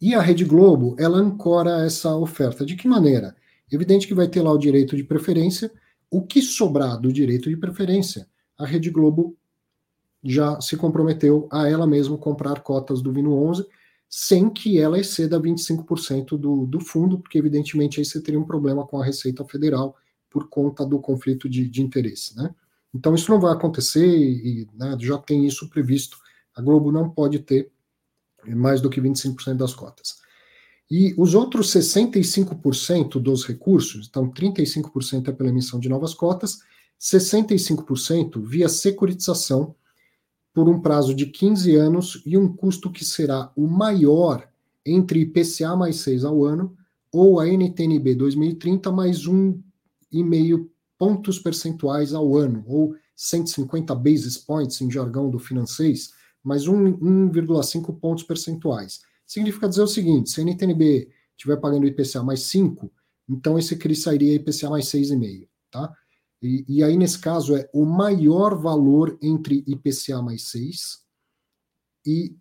E a Rede Globo, ela ancora essa oferta. De que maneira? Evidente que vai ter lá o direito de preferência, o que sobrar do direito de preferência, a Rede Globo já se comprometeu a ela mesma comprar cotas do Vino 11, sem que ela exceda 25% do, do fundo, porque evidentemente aí você teria um problema com a Receita Federal por conta do conflito de, de interesse, né? Então isso não vai acontecer e né, já tem isso previsto. A Globo não pode ter mais do que 25% das cotas. E os outros 65% dos recursos, então 35% é pela emissão de novas cotas, 65% via securitização por um prazo de 15 anos e um custo que será o maior entre IPCA mais 6 ao ano ou a NTNB 2030 mais 1,5 pontos percentuais ao ano, ou 150 basis points em jargão do financês, mais 1,5 pontos percentuais. Significa dizer o seguinte: se a NTNB estiver pagando IPCA mais 5, então esse CRI sairia IPCA mais 6,5, tá? E, e, aí, nesse caso, é o maior valor entre IPCA mais 6 e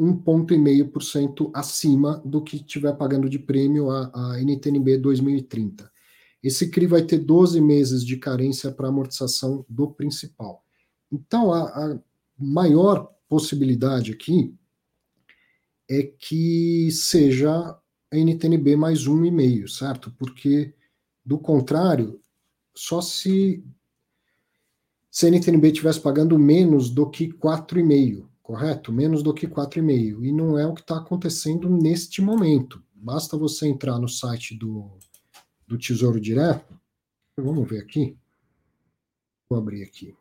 1,5% acima do que estiver pagando de prêmio a, a NTNB 2030. Esse CRI vai ter 12 meses de carência para amortização do principal. Então, a, a maior possibilidade aqui é que seja NTNB mais um e meio, certo? Porque, do contrário, só se, se a NTNB estivesse pagando menos do que 4,5, correto? Menos do que 4,5. E não é o que está acontecendo neste momento. Basta você entrar no site do, do Tesouro Direto. Vamos ver aqui. Vou abrir aqui.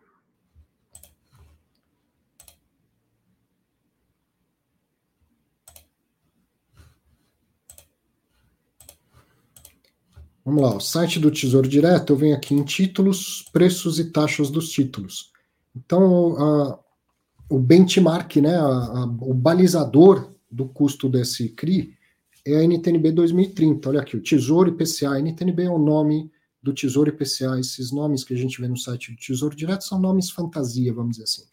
Vamos lá, o site do Tesouro Direto, eu venho aqui em títulos, preços e taxas dos títulos. Então, a, o benchmark, né, a, a, o balizador do custo desse CRI é a NTNB 2030. Olha aqui, o Tesouro IPCA. A NTNB é o nome do Tesouro IPCA. Esses nomes que a gente vê no site do Tesouro Direto são nomes fantasia, vamos dizer assim.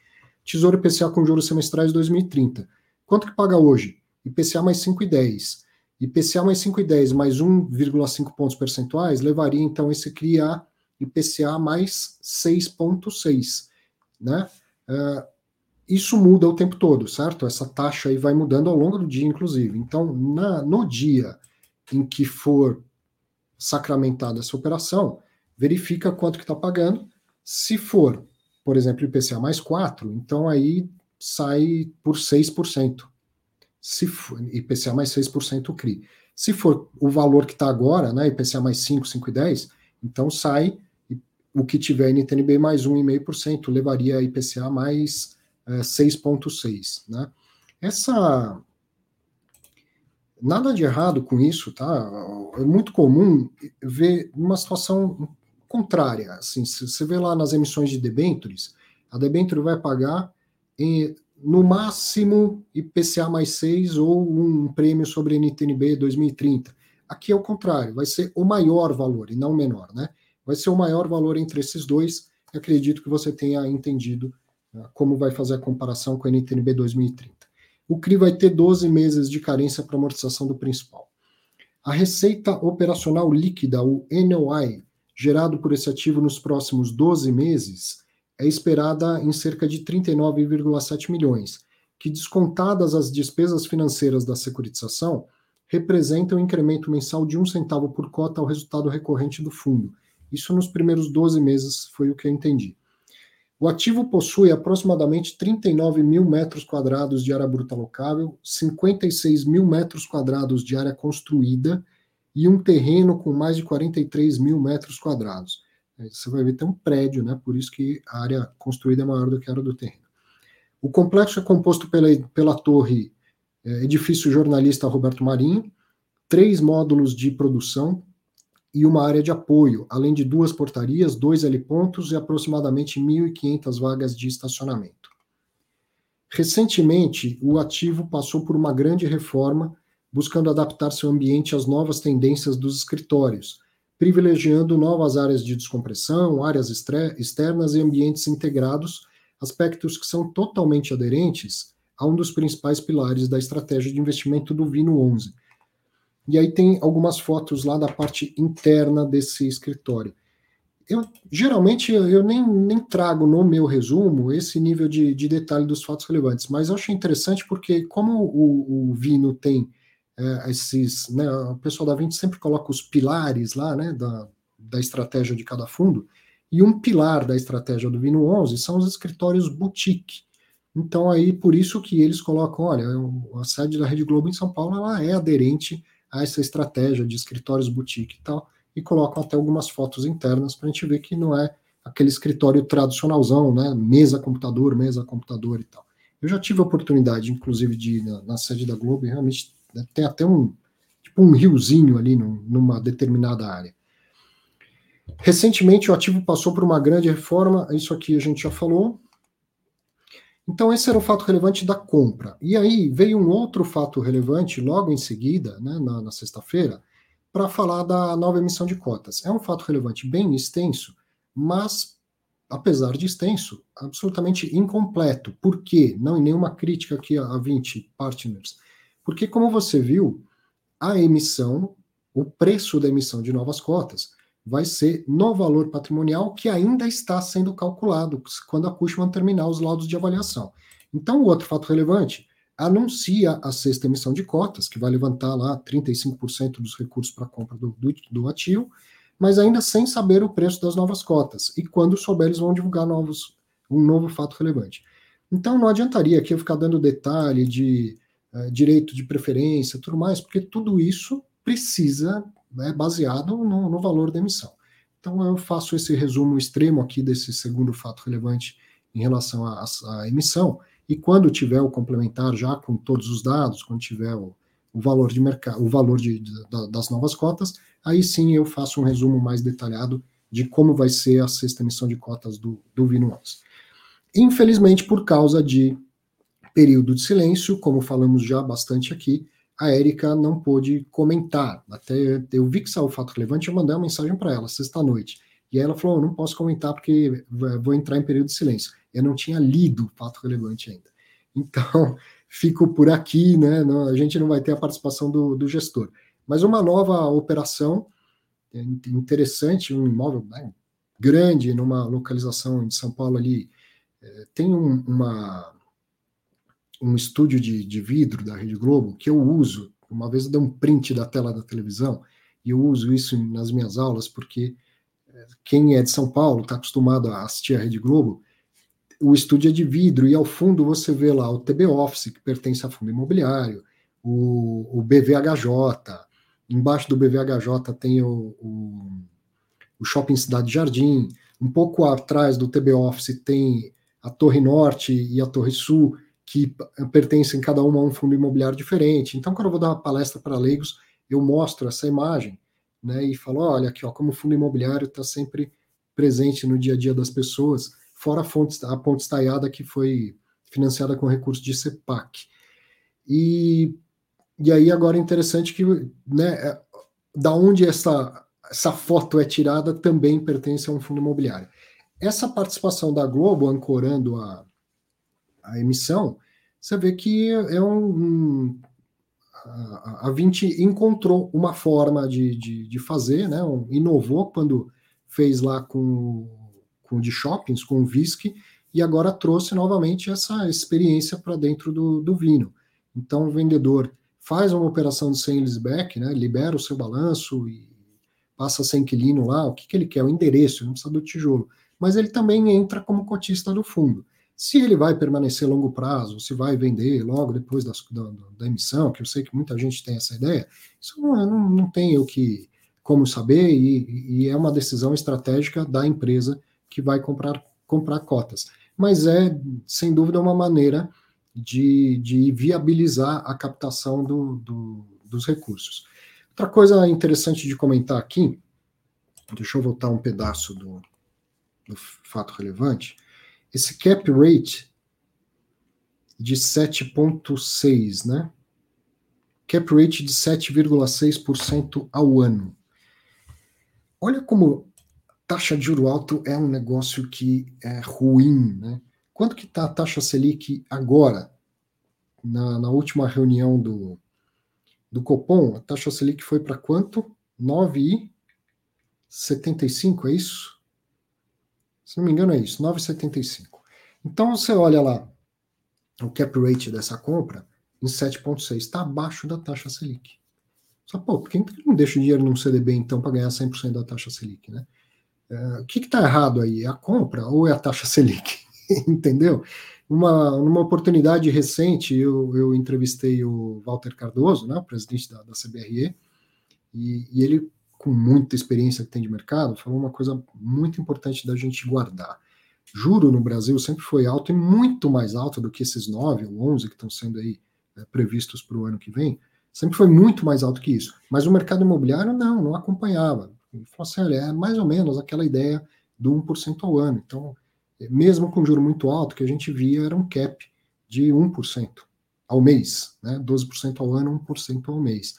Tesouro IPCA com juros semestrais 2030. Quanto que paga hoje? IPCA mais 5,10. IPCA mais 5,10 mais 1,5 pontos percentuais levaria então esse CRI a IPCA mais 6,6. Né? Uh, isso muda o tempo todo, certo? Essa taxa aí vai mudando ao longo do dia, inclusive. Então, na, no dia em que for sacramentada essa operação, verifica quanto que está pagando. Se for, por exemplo, IPCA mais 4, então aí sai por 6% se for, IPCA mais 6% CRI. Se for o valor que está agora, né, IPCA mais 5, 5,10, então sai o que tiver NTNB mais 1,5%, levaria a IPCA mais 6,6%. Né? Essa. Nada de errado com isso, tá? É muito comum ver uma situação contrária. Assim, se você vê lá nas emissões de debêntures, a debênture vai pagar em no máximo IPCA mais 6 ou um prêmio sobre NTNB 2030. Aqui é o contrário, vai ser o maior valor e não o menor, né? Vai ser o maior valor entre esses dois. acredito que você tenha entendido como vai fazer a comparação com a NTNB 2030. O CRI vai ter 12 meses de carência para amortização do principal. A receita operacional líquida, o NOI, gerado por esse ativo nos próximos 12 meses é esperada em cerca de 39,7 milhões, que descontadas as despesas financeiras da securitização, representam um incremento mensal de um centavo por cota ao resultado recorrente do fundo. Isso nos primeiros 12 meses foi o que eu entendi. O ativo possui aproximadamente 39 mil metros quadrados de área bruta locável, 56 mil metros quadrados de área construída e um terreno com mais de 43 mil metros quadrados. Você vai ver tem um prédio, né? Por isso que a área construída é maior do que a área do terreno. O complexo é composto pela, pela torre é, edifício jornalista Roberto Marinho, três módulos de produção, e uma área de apoio, além de duas portarias, dois helipontos e aproximadamente 1.500 vagas de estacionamento. Recentemente, o ativo passou por uma grande reforma, buscando adaptar seu ambiente às novas tendências dos escritórios, privilegiando novas áreas de descompressão, áreas externas e ambientes integrados, aspectos que são totalmente aderentes a um dos principais pilares da estratégia de investimento do Vino 11, e aí tem algumas fotos lá da parte interna desse escritório. Eu, geralmente eu nem, nem trago no meu resumo esse nível de, de detalhe dos fatos relevantes, mas eu achei interessante porque, como o, o Vino tem é, esses. Né, o pessoal da 20 sempre coloca os pilares lá né, da, da estratégia de cada fundo, e um pilar da estratégia do Vino 11 são os escritórios boutique. Então, aí, por isso que eles colocam: olha, a sede da Rede Globo em São Paulo ela é aderente a essa estratégia de escritórios boutique e tal, e colocam até algumas fotos internas para a gente ver que não é aquele escritório tradicionalzão, né? Mesa, computador, mesa, computador e tal. Eu já tive a oportunidade, inclusive, de ir na, na sede da Globo e realmente né, tem até um tipo um riozinho ali num, numa determinada área. Recentemente, o ativo passou por uma grande reforma, isso aqui a gente já falou, então, esse era o fato relevante da compra. E aí veio um outro fato relevante logo em seguida, né, na, na sexta-feira, para falar da nova emissão de cotas. É um fato relevante bem extenso, mas, apesar de extenso, absolutamente incompleto. Por quê? Não em nenhuma crítica aqui a 20 partners. Porque, como você viu, a emissão, o preço da emissão de novas cotas, vai ser no valor patrimonial que ainda está sendo calculado quando a Cushman terminar os laudos de avaliação. Então, o outro fato relevante anuncia a sexta emissão de cotas, que vai levantar lá 35% dos recursos para compra do, do, do, ativo, mas ainda sem saber o preço das novas cotas. E quando souber, eles vão divulgar novos, um novo fato relevante. Então, não adiantaria aqui eu ficar dando detalhe de uh, direito de preferência tudo mais, porque tudo isso precisa né, baseado no, no valor da emissão. Então, eu faço esse resumo extremo aqui desse segundo fato relevante em relação à, emissão, e quando tiver o complementar já com todos os dados, quando tiver o, o valor de mercado, o valor de, de, das novas cotas, aí sim eu faço um resumo mais detalhado de como vai ser a sexta emissão de cotas do, do Vino 11. Infelizmente, por causa de período de silêncio, como falamos já bastante aqui, a Érica não pôde comentar. Até eu vi que saiu o fato relevante, eu mandei uma mensagem para ela sexta-noite. E aí ela falou: não posso comentar porque vou entrar em período de silêncio. Eu não tinha lido o fato relevante ainda. Então, fico por aqui, né? Não, a gente não vai ter a participação do, do gestor. Mas uma nova operação é interessante, um imóvel né, grande, numa localização de São Paulo ali. É, tem um, uma um estúdio de, de vidro da Rede Globo que eu uso. Uma vez eu dei um print da tela da televisão e eu uso isso nas minhas aulas porque eh, quem é de São Paulo está acostumado a assistir a Rede Globo. O estúdio é de vidro e ao fundo você vê lá o TB Office, que pertence a fundo imobiliário, o, o BVHJ. Embaixo do BVHJ tem o, o, o Shopping Cidade Jardim. Um pouco atrás do TB Office tem a Torre Norte e a Torre Sul que pertencem cada uma a um fundo imobiliário diferente. Então, quando eu vou dar uma palestra para leigos, eu mostro essa imagem né, e falo: olha, aqui, ó, como o fundo imobiliário está sempre presente no dia a dia das pessoas, fora a, fonte, a ponte estaiada que foi financiada com recursos de CEPAC. E, e aí, agora é interessante que, né, é, da onde essa, essa foto é tirada também pertence a um fundo imobiliário. Essa participação da Globo ancorando a, a emissão, você vê que é um, um a, a 20 encontrou uma forma de, de, de fazer, né, um, inovou quando fez lá com, com de shoppings, com o whisky, e agora trouxe novamente essa experiência para dentro do, do vinho. Então, o vendedor faz uma operação de sales back, né, libera o seu balanço e passa sem inquilino lá, o que, que ele quer? O endereço, não precisa do tijolo. Mas ele também entra como cotista do fundo. Se ele vai permanecer a longo prazo, se vai vender logo depois da, da, emissão, que eu sei que muita gente tem essa ideia, isso não, não, não tem o que como saber e, e, é uma decisão estratégica da empresa que vai comprar, comprar cotas. Mas é, sem dúvida, uma maneira de, de viabilizar a captação do, do, dos recursos. Outra coisa interessante de comentar aqui, deixa eu voltar um pedaço do, do fato relevante, esse cap rate de 7,6, né? Cap rate de 7,6% ao ano. Olha como taxa de juro alto é um negócio que é ruim, né? Quanto que está a taxa Selic agora? Na, na, última reunião do, do Copom, a taxa Selic foi para quanto? 9,75, é isso? Se não me engano é isso, 9,75. Então você olha lá o cap rate dessa compra em 7,6, está abaixo da taxa Selic. Só, pô, por que não deixa o dinheiro num CDB então para ganhar 100% da taxa Selic, né? É, o que está errado aí? É a compra ou é a taxa Selic? Entendeu? Uma, numa oportunidade recente, eu, eu entrevistei o Walter Cardoso, né, o presidente da, da CBRE, e, e ele, com muita experiência que tem de mercado, falou uma coisa muito importante da gente guardar. Juro no Brasil sempre foi alto e muito mais alto do que esses 9 ou 11 que estão sendo aí é, previstos para o ano que vem, Sempre foi muito mais alto que isso. Mas o mercado imobiliário não, não acompanhava. Ele falou assim, olha, é mais ou menos aquela ideia do 1% ao ano. Então, mesmo com juro muito alto, que a gente via era um cap de 1% ao mês, né? 12% ao ano, 1% ao mês.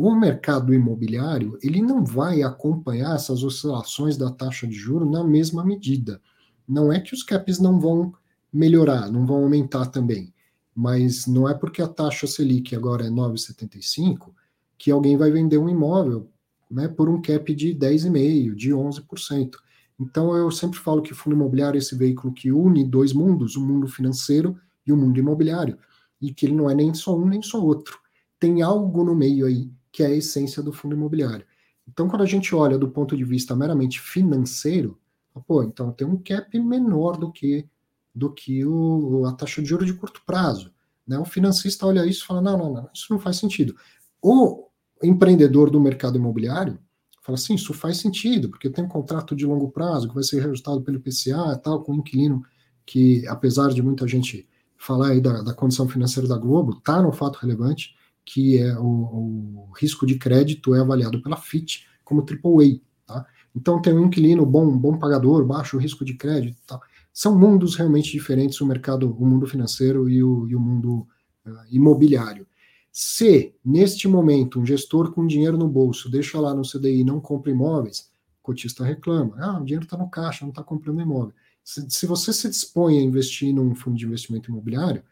O mercado imobiliário, ele não vai acompanhar essas oscilações da taxa de juro na mesma medida. Não é que os caps não vão melhorar, não vão aumentar também mas não é porque a taxa Selic agora é 9,75 que alguém vai vender um imóvel né, por um cap de 10,5%, de 11%. Então eu sempre falo que fundo imobiliário é esse veículo que une dois mundos, o mundo financeiro e o mundo imobiliário, e que ele não é nem só um nem só outro. Tem algo no meio aí que é a essência do fundo imobiliário. Então quando a gente olha do ponto de vista meramente financeiro, pô, então tem um cap menor do que do que o, a taxa de juros de curto prazo. Né? O financista olha isso e fala: não, não, não, isso não faz sentido. O empreendedor do mercado imobiliário fala assim: isso faz sentido, porque tem um contrato de longo prazo que vai ser reajustado pelo IPCA e tal, com um inquilino que, apesar de muita gente falar aí da, da condição financeira da Globo, está no fato relevante que é o, o, risco de crédito é avaliado pela FIT como AAA, tá? Então tem um inquilino bom, bom pagador, baixo risco de crédito, tal são mundos realmente diferentes, o mercado, o mundo financeiro e o, e o mundo uh, imobiliário. Se, neste momento, um gestor com dinheiro no bolso deixa lá no CDI e não compra imóveis, o cotista reclama. Ah, o dinheiro está no caixa, não está comprando imóvel. Se, se você se dispõe a investir num fundo de investimento imobiliário,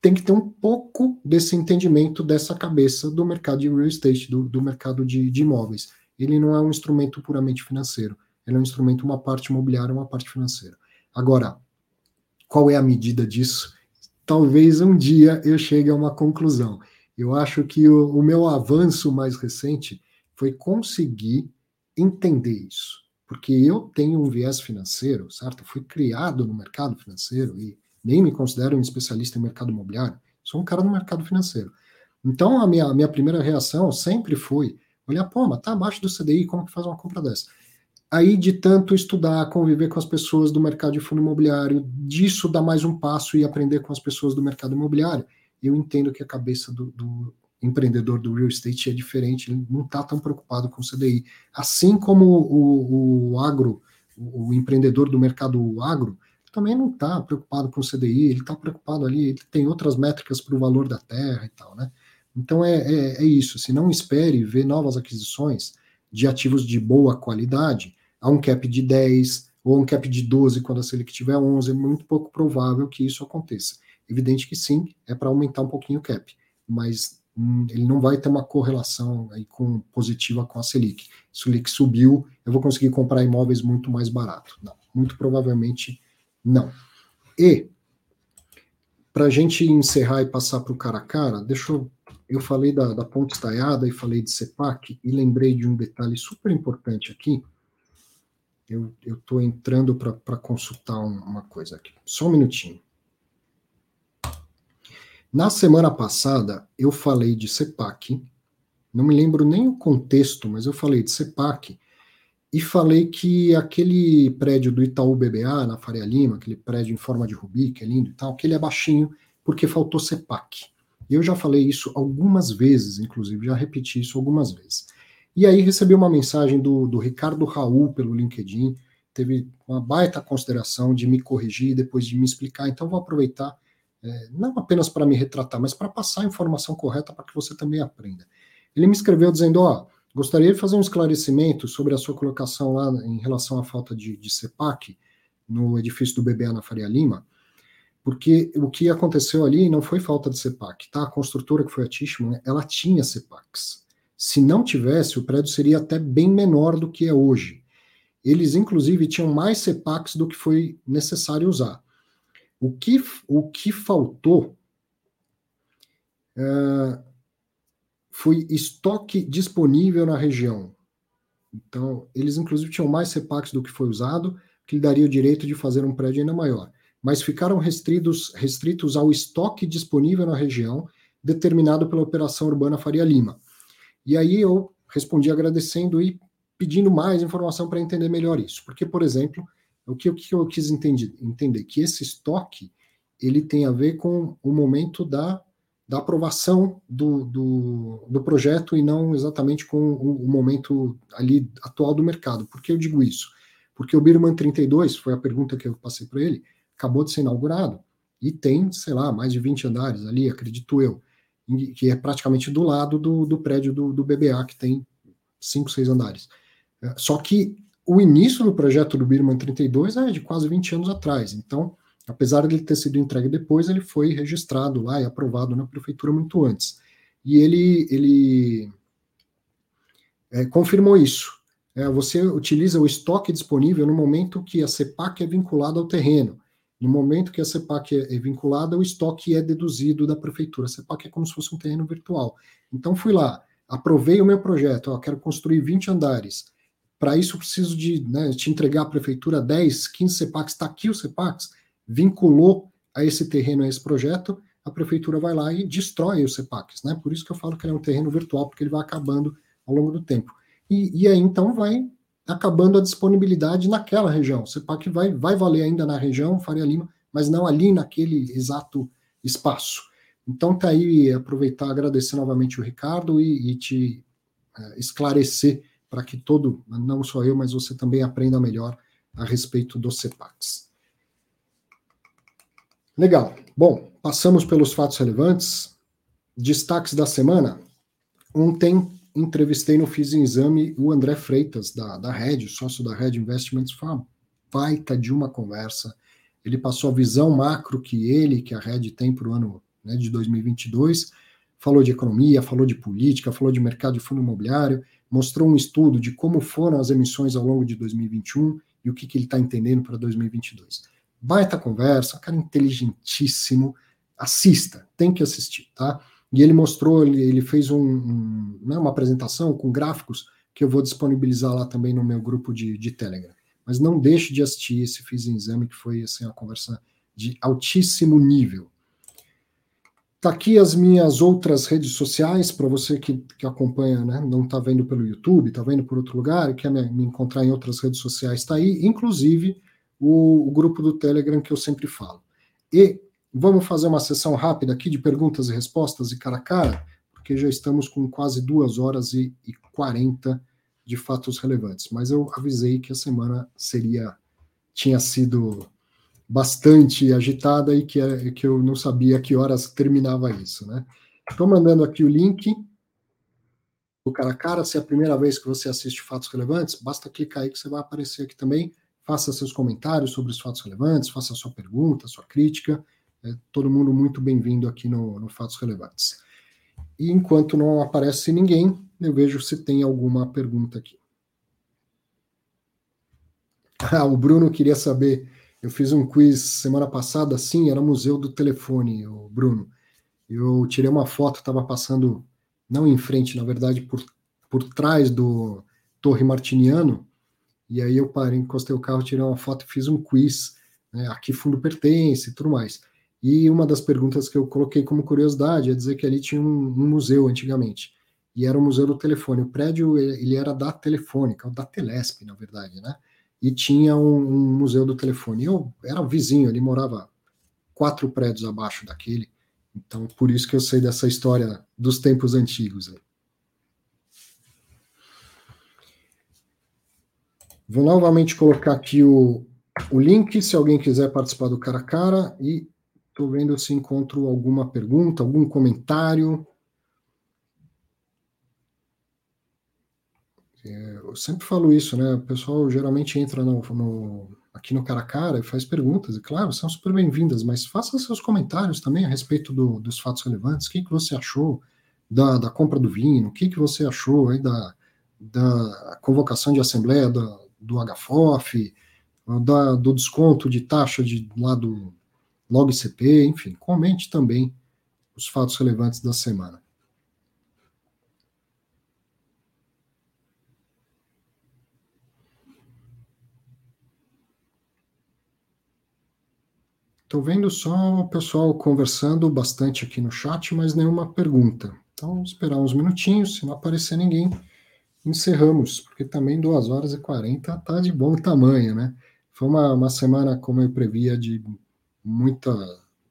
tem que ter um pouco desse entendimento dessa cabeça do mercado de real estate, do, do mercado de, de, imóveis. Ele não é um instrumento puramente financeiro, ele é um instrumento, uma parte imobiliária, uma parte financeira. Agora, qual é a medida disso? Talvez um dia eu chegue a uma conclusão. Eu acho que o, o meu avanço mais recente foi conseguir entender isso. Porque eu tenho um viés financeiro, certo? Eu fui criado no mercado financeiro e nem me considero um especialista em mercado imobiliário. Sou um cara do mercado financeiro. Então, a minha, a minha primeira reação sempre foi olhar, pô, mas tá abaixo do CDI, como que faz uma compra dessa? Aí, de tanto estudar, conviver com as pessoas do mercado de fundo imobiliário, disso dar mais um passo e aprender com as pessoas do mercado imobiliário, eu entendo que a cabeça do, do empreendedor do real estate é diferente, ele não está tão preocupado com o CDI. Assim como o, o agro, o empreendedor do mercado agro, também não está preocupado com o CDI, ele está preocupado ali, ele tem outras métricas para o valor da terra e tal, né? Então é, é, é isso, se não espere ver novas aquisições de ativos de boa qualidade, a um cap de 10 ou um cap de 12 quando a Selic tiver 11, é muito pouco provável que isso aconteça. Evidente que sim, é para aumentar um pouquinho o cap, mas hum, ele não vai ter uma correlação aí com positiva com a Selic. Se o Selic subiu, eu vou conseguir comprar imóveis muito mais barato. Não, muito provavelmente não. E para a gente encerrar e passar para o cara a cara, deixa eu. Eu falei da, da ponte estaiada e falei de CEPAC e lembrei de um detalhe super importante aqui. Eu estou entrando para consultar uma coisa aqui. Só um minutinho. Na semana passada, eu falei de CEPAC, não me lembro nem o contexto, mas eu falei de CEPAC e falei que aquele prédio do Itaú BBA, na Faria Lima, aquele prédio em forma de rubi, que é lindo e tal, que ele é baixinho porque faltou CEPAC. E eu já falei isso algumas vezes, inclusive, já repeti isso algumas vezes. E aí recebi uma mensagem do, do Ricardo Raul pelo LinkedIn, teve uma baita consideração de me corrigir depois de me explicar, então vou aproveitar, é, não apenas para me retratar, mas para passar a informação correta para que você também aprenda. Ele me escreveu dizendo, ó, Gostaria de fazer um esclarecimento sobre a sua colocação lá em relação à falta de, de CEPAC no edifício do BBA na Faria Lima, porque o que aconteceu ali não foi falta de CEPAC, tá? A construtora que foi a Tishman, ela tinha CEPACs. Se não tivesse, o prédio seria até bem menor do que é hoje. Eles, inclusive, tinham mais CEPACs do que foi necessário usar. O que, o que faltou uh, foi estoque disponível na região. Então, eles inclusive tinham mais CEPACs do que foi usado, que lhe daria o direito de fazer um prédio ainda maior. Mas ficaram restritos, restritos ao estoque disponível na região, determinado pela Operação Urbana Faria Lima. E aí eu respondi agradecendo e pedindo mais informação para entender melhor isso. Porque, por exemplo, o que, o que eu quis entender, entender? Que esse estoque ele tem a ver com o momento da da aprovação do, do, do, projeto e não exatamente com o, o, momento ali atual do mercado. Por que eu digo isso? Porque o Birman 32, foi a pergunta que eu passei para ele, acabou de ser inaugurado e tem, sei lá, mais de 20 andares ali, acredito eu, que é praticamente do lado do, do prédio do, do BBA, que tem 5, 6 andares. É, só que o início do projeto do Birman 32 é de quase 20 anos atrás, então Apesar de ele ter sido entregue depois, ele foi registrado lá e aprovado na prefeitura muito antes. E ele, ele é, confirmou isso. É, você utiliza o estoque disponível no momento que a CEPAC é vinculada ao terreno. No momento que a CEPAC é, é vinculada, o estoque é deduzido da prefeitura. A CEPAC é como se fosse um terreno virtual. Então, fui lá, aprovei o meu projeto, ó, quero construir 20 andares. Para isso, preciso de né, te entregar à prefeitura 10, 15 CEPACs. Está aqui os CEPACs vinculou a esse terreno, a esse projeto, a prefeitura vai lá e destrói os CEPACs, né? Por isso que eu falo que ele é um terreno virtual, porque ele vai acabando ao longo do tempo. E, e aí, então, vai acabando a disponibilidade naquela região. O CEPAC vai, vai valer ainda na região, Faria Lima, mas não ali naquele exato espaço. Então, tá aí, aproveitar, agradecer novamente o Ricardo e, e te uh, esclarecer para que todo, não só eu, mas você também aprenda melhor a respeito dos CEPACs. Legal. Bom, passamos pelos fatos relevantes. Destaques da semana. Ontem entrevistei no Fiz Exame o André Freitas, da, da Red, sócio da Red Investments. Foi uma baita de uma conversa. Ele passou a visão macro que ele, que a Red tem para o ano né, de 2022. Falou de economia, falou de política, falou de mercado de fundo imobiliário, mostrou um estudo de como foram as emissões ao longo de 2021 e o que, que ele está entendendo para 2022 baita conversa, cara inteligentíssimo. Assista, tem que assistir, tá? E ele mostrou, ele, ele fez um, um, né, uma apresentação com gráficos que eu vou disponibilizar lá também no meu grupo de, de Telegram. Mas não deixe de assistir esse Fiz Exame, que foi assim, uma conversa de altíssimo nível. Tá aqui as minhas outras redes sociais, para você que, que acompanha, né, não está vendo pelo YouTube, está vendo por outro lugar, quer me, me encontrar em outras redes sociais, está aí, inclusive o, o grupo do Telegram que eu sempre falo. E vamos fazer uma sessão rápida aqui de perguntas e respostas e cara a cara, porque já estamos com quase duas horas e, 40 de fatos relevantes. Mas eu avisei que a semana seria tinha sido bastante agitada e que, é, que eu não sabia que horas terminava isso, né? Estou mandando aqui o link do cara a cara. Se é a primeira vez que você assiste Fatos Relevantes, basta clicar aí que você vai aparecer aqui também faça seus comentários sobre os fatos relevantes, faça sua pergunta, sua crítica. É todo mundo muito bem-vindo aqui no, no Fatos Relevantes. E enquanto não aparece ninguém, eu vejo se tem alguma pergunta aqui. Ah, o Bruno queria saber. Eu fiz um quiz semana passada, sim, era Museu do Telefone, o Bruno. Eu tirei uma foto, estava passando, não em frente, na verdade, por, por trás do Torre Martiniano, e aí eu parei, encostei o carro, tirei uma foto e fiz um quiz, né, a que fundo pertence e tudo mais. E uma das perguntas que eu coloquei como curiosidade é dizer que ali tinha um, um museu antigamente, e era o Museu do Telefone. O prédio, ele era da Telefônica, da Telesp, na verdade, né? e tinha um, um, museu do telefone. Eu era vizinho, ele morava quatro prédios abaixo daquele, então por isso que eu sei dessa história dos tempos antigos. Vou novamente colocar aqui o, o link, se alguém quiser participar do cara a cara, e estou vendo se encontro alguma pergunta, algum comentário. É, eu sempre falo isso, né? O pessoal geralmente entra no, no, aqui no cara a cara e faz perguntas, e claro, são super bem-vindas, mas faça seus comentários também a respeito do, dos fatos relevantes. O que, que você achou da, da compra do vinho? O que, que você achou aí da, da convocação de assembleia da, do HFOF, da, do desconto de taxa de, lá do LogCP, enfim, comente também os fatos relevantes da semana. Estou vendo só o pessoal conversando bastante aqui no chat, mas nenhuma pergunta. Então, esperar uns minutinhos, se não aparecer ninguém, encerramos, porque também 2 horas e 40 está de bom tamanho, né? Foi uma, uma semana, como eu previa, de muita,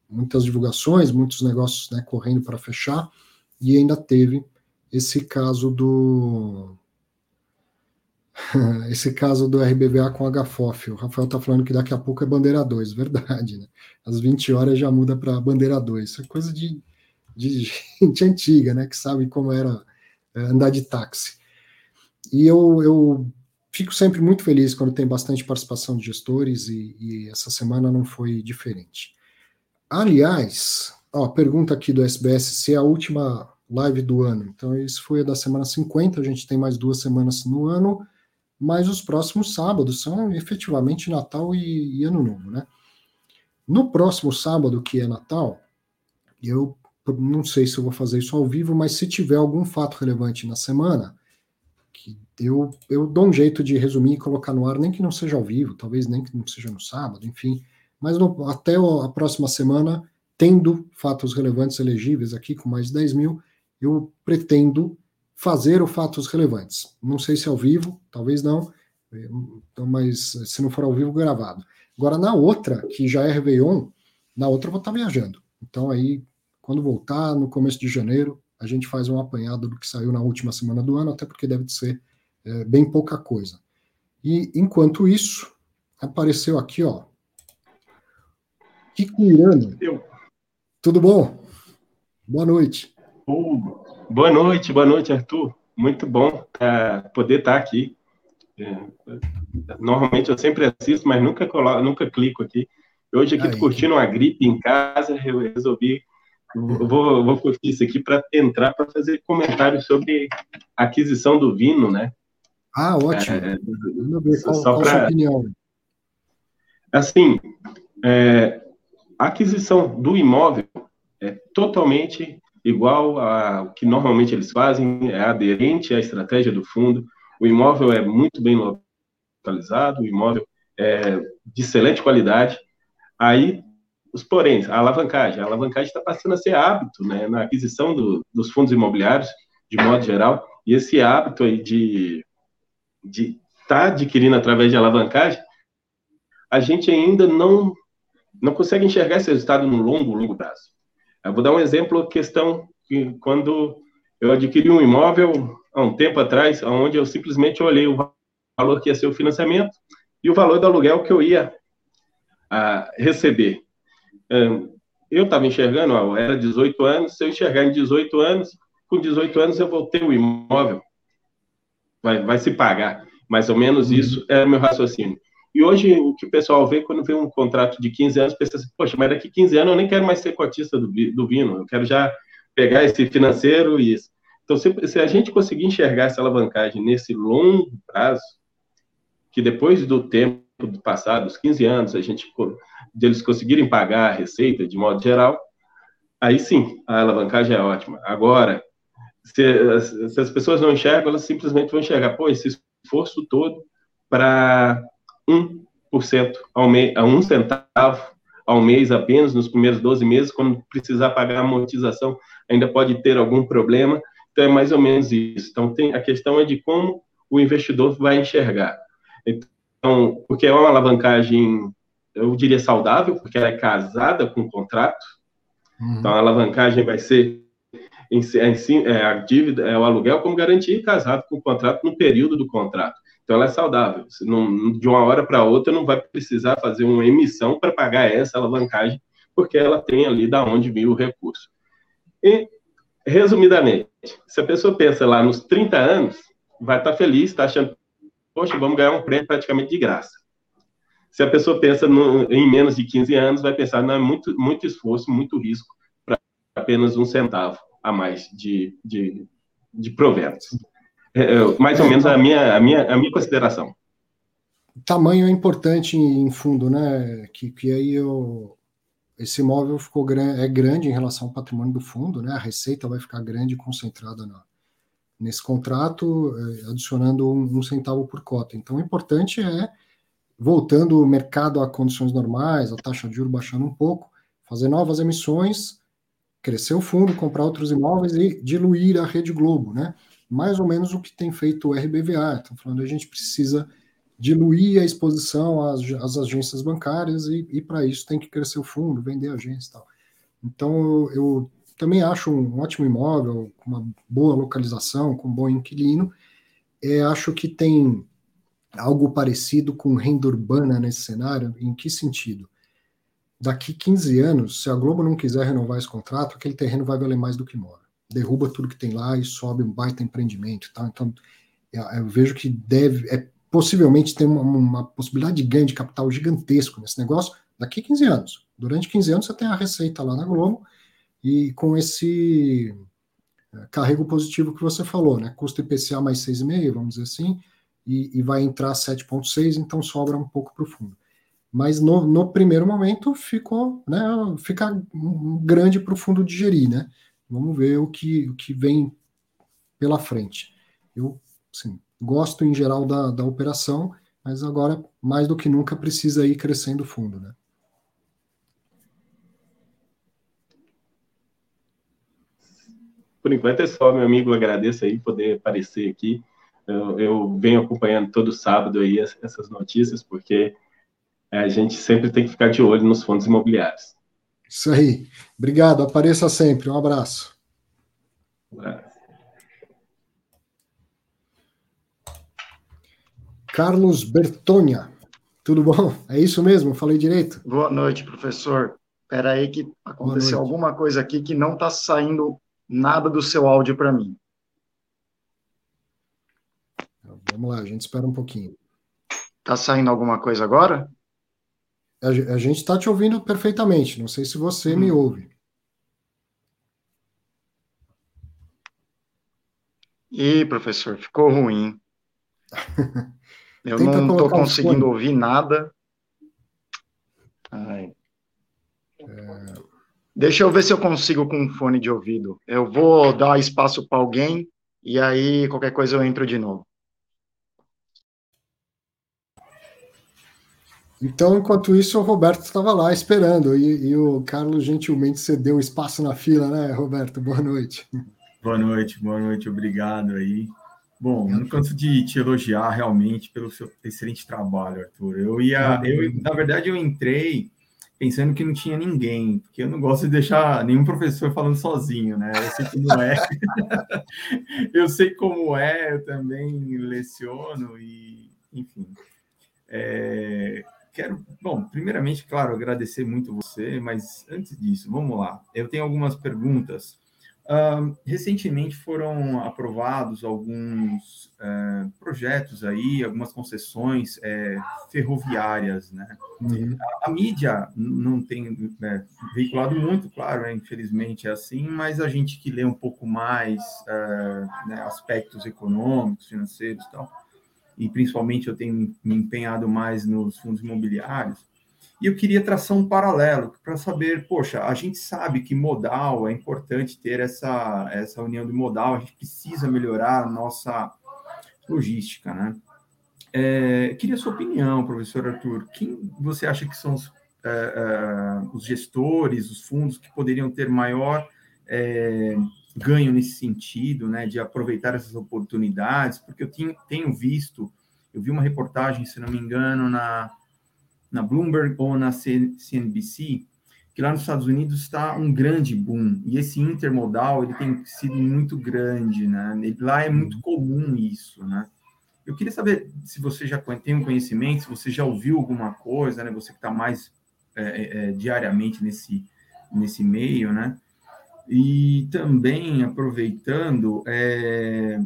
muitas divulgações, muitos negócios né, correndo para fechar, e ainda teve esse caso do esse caso do RBVA com HFOF. O Rafael está falando que daqui a pouco é bandeira 2, verdade, né? Às 20 horas já muda para bandeira 2. Isso é coisa de, de gente antiga, né? Que sabe como era é, andar de táxi. E eu, eu fico sempre muito feliz quando tem bastante participação de gestores e, e essa semana não foi diferente. Aliás, ó, pergunta aqui do SBS se é a última live do ano. Então, isso foi a da semana 50, a gente tem mais duas semanas no ano mas os próximos sábados são efetivamente Natal e, e, Ano Novo, né? No próximo sábado, que é Natal, eu não sei se eu vou fazer isso ao vivo, mas se tiver algum fato relevante na semana, que eu, eu dou um jeito de resumir e colocar no ar, nem que não seja ao vivo, talvez nem que não seja no sábado, enfim, mas no, até a próxima semana, tendo fatos relevantes elegíveis aqui com mais de 10 mil, eu pretendo fazer o fatos relevantes. Não sei se é ao vivo, talvez não, então, mas se não for ao vivo, gravado. Agora, na outra, que já é Réveillon, na outra eu vou estar viajando. Então, aí, quando voltar, no começo de janeiro, a gente faz um apanhado do que saiu na última semana do ano, até porque deve ser é, bem pouca coisa. E, enquanto isso, apareceu aqui, ó, Kiko Irano. Tudo bom? Boa noite. Boa noite, boa noite, Arthur. Muito bom uh, poder estar aqui. É, normalmente eu sempre assisto, mas nunca coloco, nunca clico aqui. Hoje aqui Aí, curtindo uma gripe em casa, eu resolvi vou, vou curtir isso aqui para entrar para fazer comentários sobre a aquisição do Vino, né? Ah, ótimo. É, ver, qual, só qual pra, sua opinião? Assim, é, a aquisição do imóvel é totalmente igual ao que normalmente eles fazem, é aderente à estratégia do fundo. O imóvel é muito bem localizado, o imóvel é de excelente qualidade. Aí, os poréns, a alavancagem. A alavancagem está passando a ser hábito né, na aquisição do, dos fundos imobiliários, de modo geral, e esse hábito aí de estar de tá adquirindo através de alavancagem, a gente ainda não, não consegue enxergar esse resultado no longo, longo prazo. Eu vou dar um exemplo, questão que quando eu adquiri um imóvel há um tempo atrás, onde eu simplesmente olhei o valor que ia ser o financiamento e o valor do aluguel que eu ia a, receber. Eu estava enxergando, ó, era 18 anos, se eu enxergar em 18 anos, com 18 anos eu vou ter o imóvel, vai, vai se pagar. Mais ou menos uhum. isso era o meu raciocínio. E hoje o que o pessoal vê quando vê um contrato de 15 anos, pensa assim, poxa, mas daqui 15 anos eu nem quero mais ser cotista do, do Vino, eu quero já pegar esse financeiro e isso. Então, se, se a gente conseguir enxergar essa alavancagem nesse longo prazo, que depois do tempo do passado, os 15 anos, a gente deles conseguirem pagar a receita de modo geral, aí sim, a alavancagem é ótima. Agora, se, se as pessoas não enxergam, elas simplesmente vão enxergar, pô, esse esforço todo para 1% ao mês, a um centavo ao mês apenas nos primeiros 12 meses, quando precisar pagar a amortização, ainda pode ter algum problema. Então, é mais ou menos isso. Então, tem, a questão é de como o investidor vai enxergar. Então, porque é uma alavancagem, eu diria saudável, porque ela é casada com o contrato. Uhum. Então, a alavancagem vai ser em, em, é, a dívida, é o aluguel como garantia casado com o contrato no período do contrato. Então, ela é saudável. Não, de uma hora para outra, não vai precisar fazer uma emissão para pagar essa alavancagem, porque ela tem ali da onde veio o recurso. E, resumidamente, se a pessoa pensa lá nos 30 anos, vai estar tá feliz, está achando, poxa, vamos ganhar um prêmio praticamente de graça. Se a pessoa pensa no, em menos de 15 anos, vai pensar, não, é muito, muito esforço, muito risco para apenas um centavo a mais de, de, de proventos. É, é, mais ou menos a minha, a minha, a minha consideração. Tamanho é importante em fundo, né? Que, que aí eu, esse imóvel ficou é grande em relação ao patrimônio do fundo, né? A receita vai ficar grande concentrada na, nesse contrato, é, adicionando um, um, centavo por cota. Então, o importante é, voltando o mercado a condições normais, a taxa de juros baixando um pouco, fazer novas emissões, crescer o fundo, comprar outros imóveis e diluir a Rede Globo, né? mais ou menos o que tem feito o RBVA. Estão falando a gente precisa diluir a exposição às, às agências bancárias e, e para isso tem que crescer o fundo, vender agência e tal. Então, eu, eu também acho um ótimo imóvel, com uma boa localização, com um bom inquilino. É, acho que tem algo parecido com renda urbana nesse cenário. Em que sentido? Daqui 15 anos, se a Globo não quiser renovar esse contrato, aquele terreno vai valer mais do que mora derruba tudo que tem lá e sobe um baita empreendimento, tá? Então, eu vejo que deve, é, possivelmente tem uma, uma, possibilidade de ganho de capital gigantesco nesse negócio daqui 15 anos. Durante 15 anos você tem a receita lá na Globo e com esse é, carrego positivo que você falou, né? Custo IPCA mais 6,5, vamos dizer assim, e, e vai entrar 7,6, então sobra um pouco para o fundo. Mas no, no, primeiro momento ficou, né? Fica grande para o fundo digerir, né? Vamos ver o que, o que vem pela frente. Eu assim, gosto em geral da, da operação, mas agora, mais do que nunca, precisa ir crescendo o fundo. Né? Por enquanto é só, meu amigo, agradeço aí poder aparecer aqui. Eu, eu venho acompanhando todo sábado aí essas notícias, porque a gente sempre tem que ficar de olho nos fundos imobiliários. Isso aí. Obrigado. Apareça sempre. Um abraço. Carlos Bertonha. Tudo bom? É isso mesmo? Falei direito? Boa noite, professor. Espera aí que aconteceu alguma coisa aqui que não está saindo nada do seu áudio para mim. Vamos lá, a gente espera um pouquinho. Está saindo alguma coisa agora? A, gente está te ouvindo perfeitamente. Não sei se você hum. me ouve. Ih, professor, ficou ruim. Eu não estou conseguindo ouvir nada. Ai. É... Deixa eu ver se eu consigo com um fone de ouvido. Eu vou dar espaço para alguém e aí qualquer coisa eu entro de novo. Então, enquanto isso, o Roberto estava lá esperando e, e, o Carlos gentilmente cedeu espaço na fila, né, Roberto? Boa noite. Boa noite, boa noite, obrigado aí. Bom, não canso de te elogiar realmente pelo seu excelente trabalho, Arthur. Eu ia, eu, na verdade, eu entrei pensando que não tinha ninguém, porque eu não gosto de deixar nenhum professor falando sozinho, né? Eu sei como é. eu sei como é, eu também leciono e, enfim. É, quero, bom, primeiramente, claro, agradecer muito você, mas antes disso, vamos lá. Eu tenho algumas perguntas. Uh, recentemente foram aprovados alguns uh, projetos aí, algumas concessões uh, ferroviárias, né? Uhum. A, a, mídia não tem né, veiculado muito, claro, né, infelizmente é assim, mas a gente que lê um pouco mais eh, né, aspectos econômicos, financeiros e tal, e principalmente eu tenho me empenhado mais nos fundos imobiliários, e eu queria traçar um paralelo para saber, poxa, a gente sabe que modal é importante ter essa, essa união de modal, a gente precisa melhorar a nossa logística, né? É, queria sua opinião, professor Arthur. Quem você acha que são os, é, é, os gestores, os fundos que poderiam ter maior é, ganho nesse sentido, né, de aproveitar essas oportunidades? Porque eu tinha, tenho visto, eu vi uma reportagem, se não me engano, na na Bloomberg ou na CNBC, que lá nos Estados Unidos está um grande boom, e esse intermodal ele tem sido muito grande, né? Lá é muito comum isso, né? Eu queria saber se você já tem um conhecimento, se você já ouviu alguma coisa, né? Você que está mais é, é, é, diariamente nesse, nesse meio, né? E também aproveitando, é,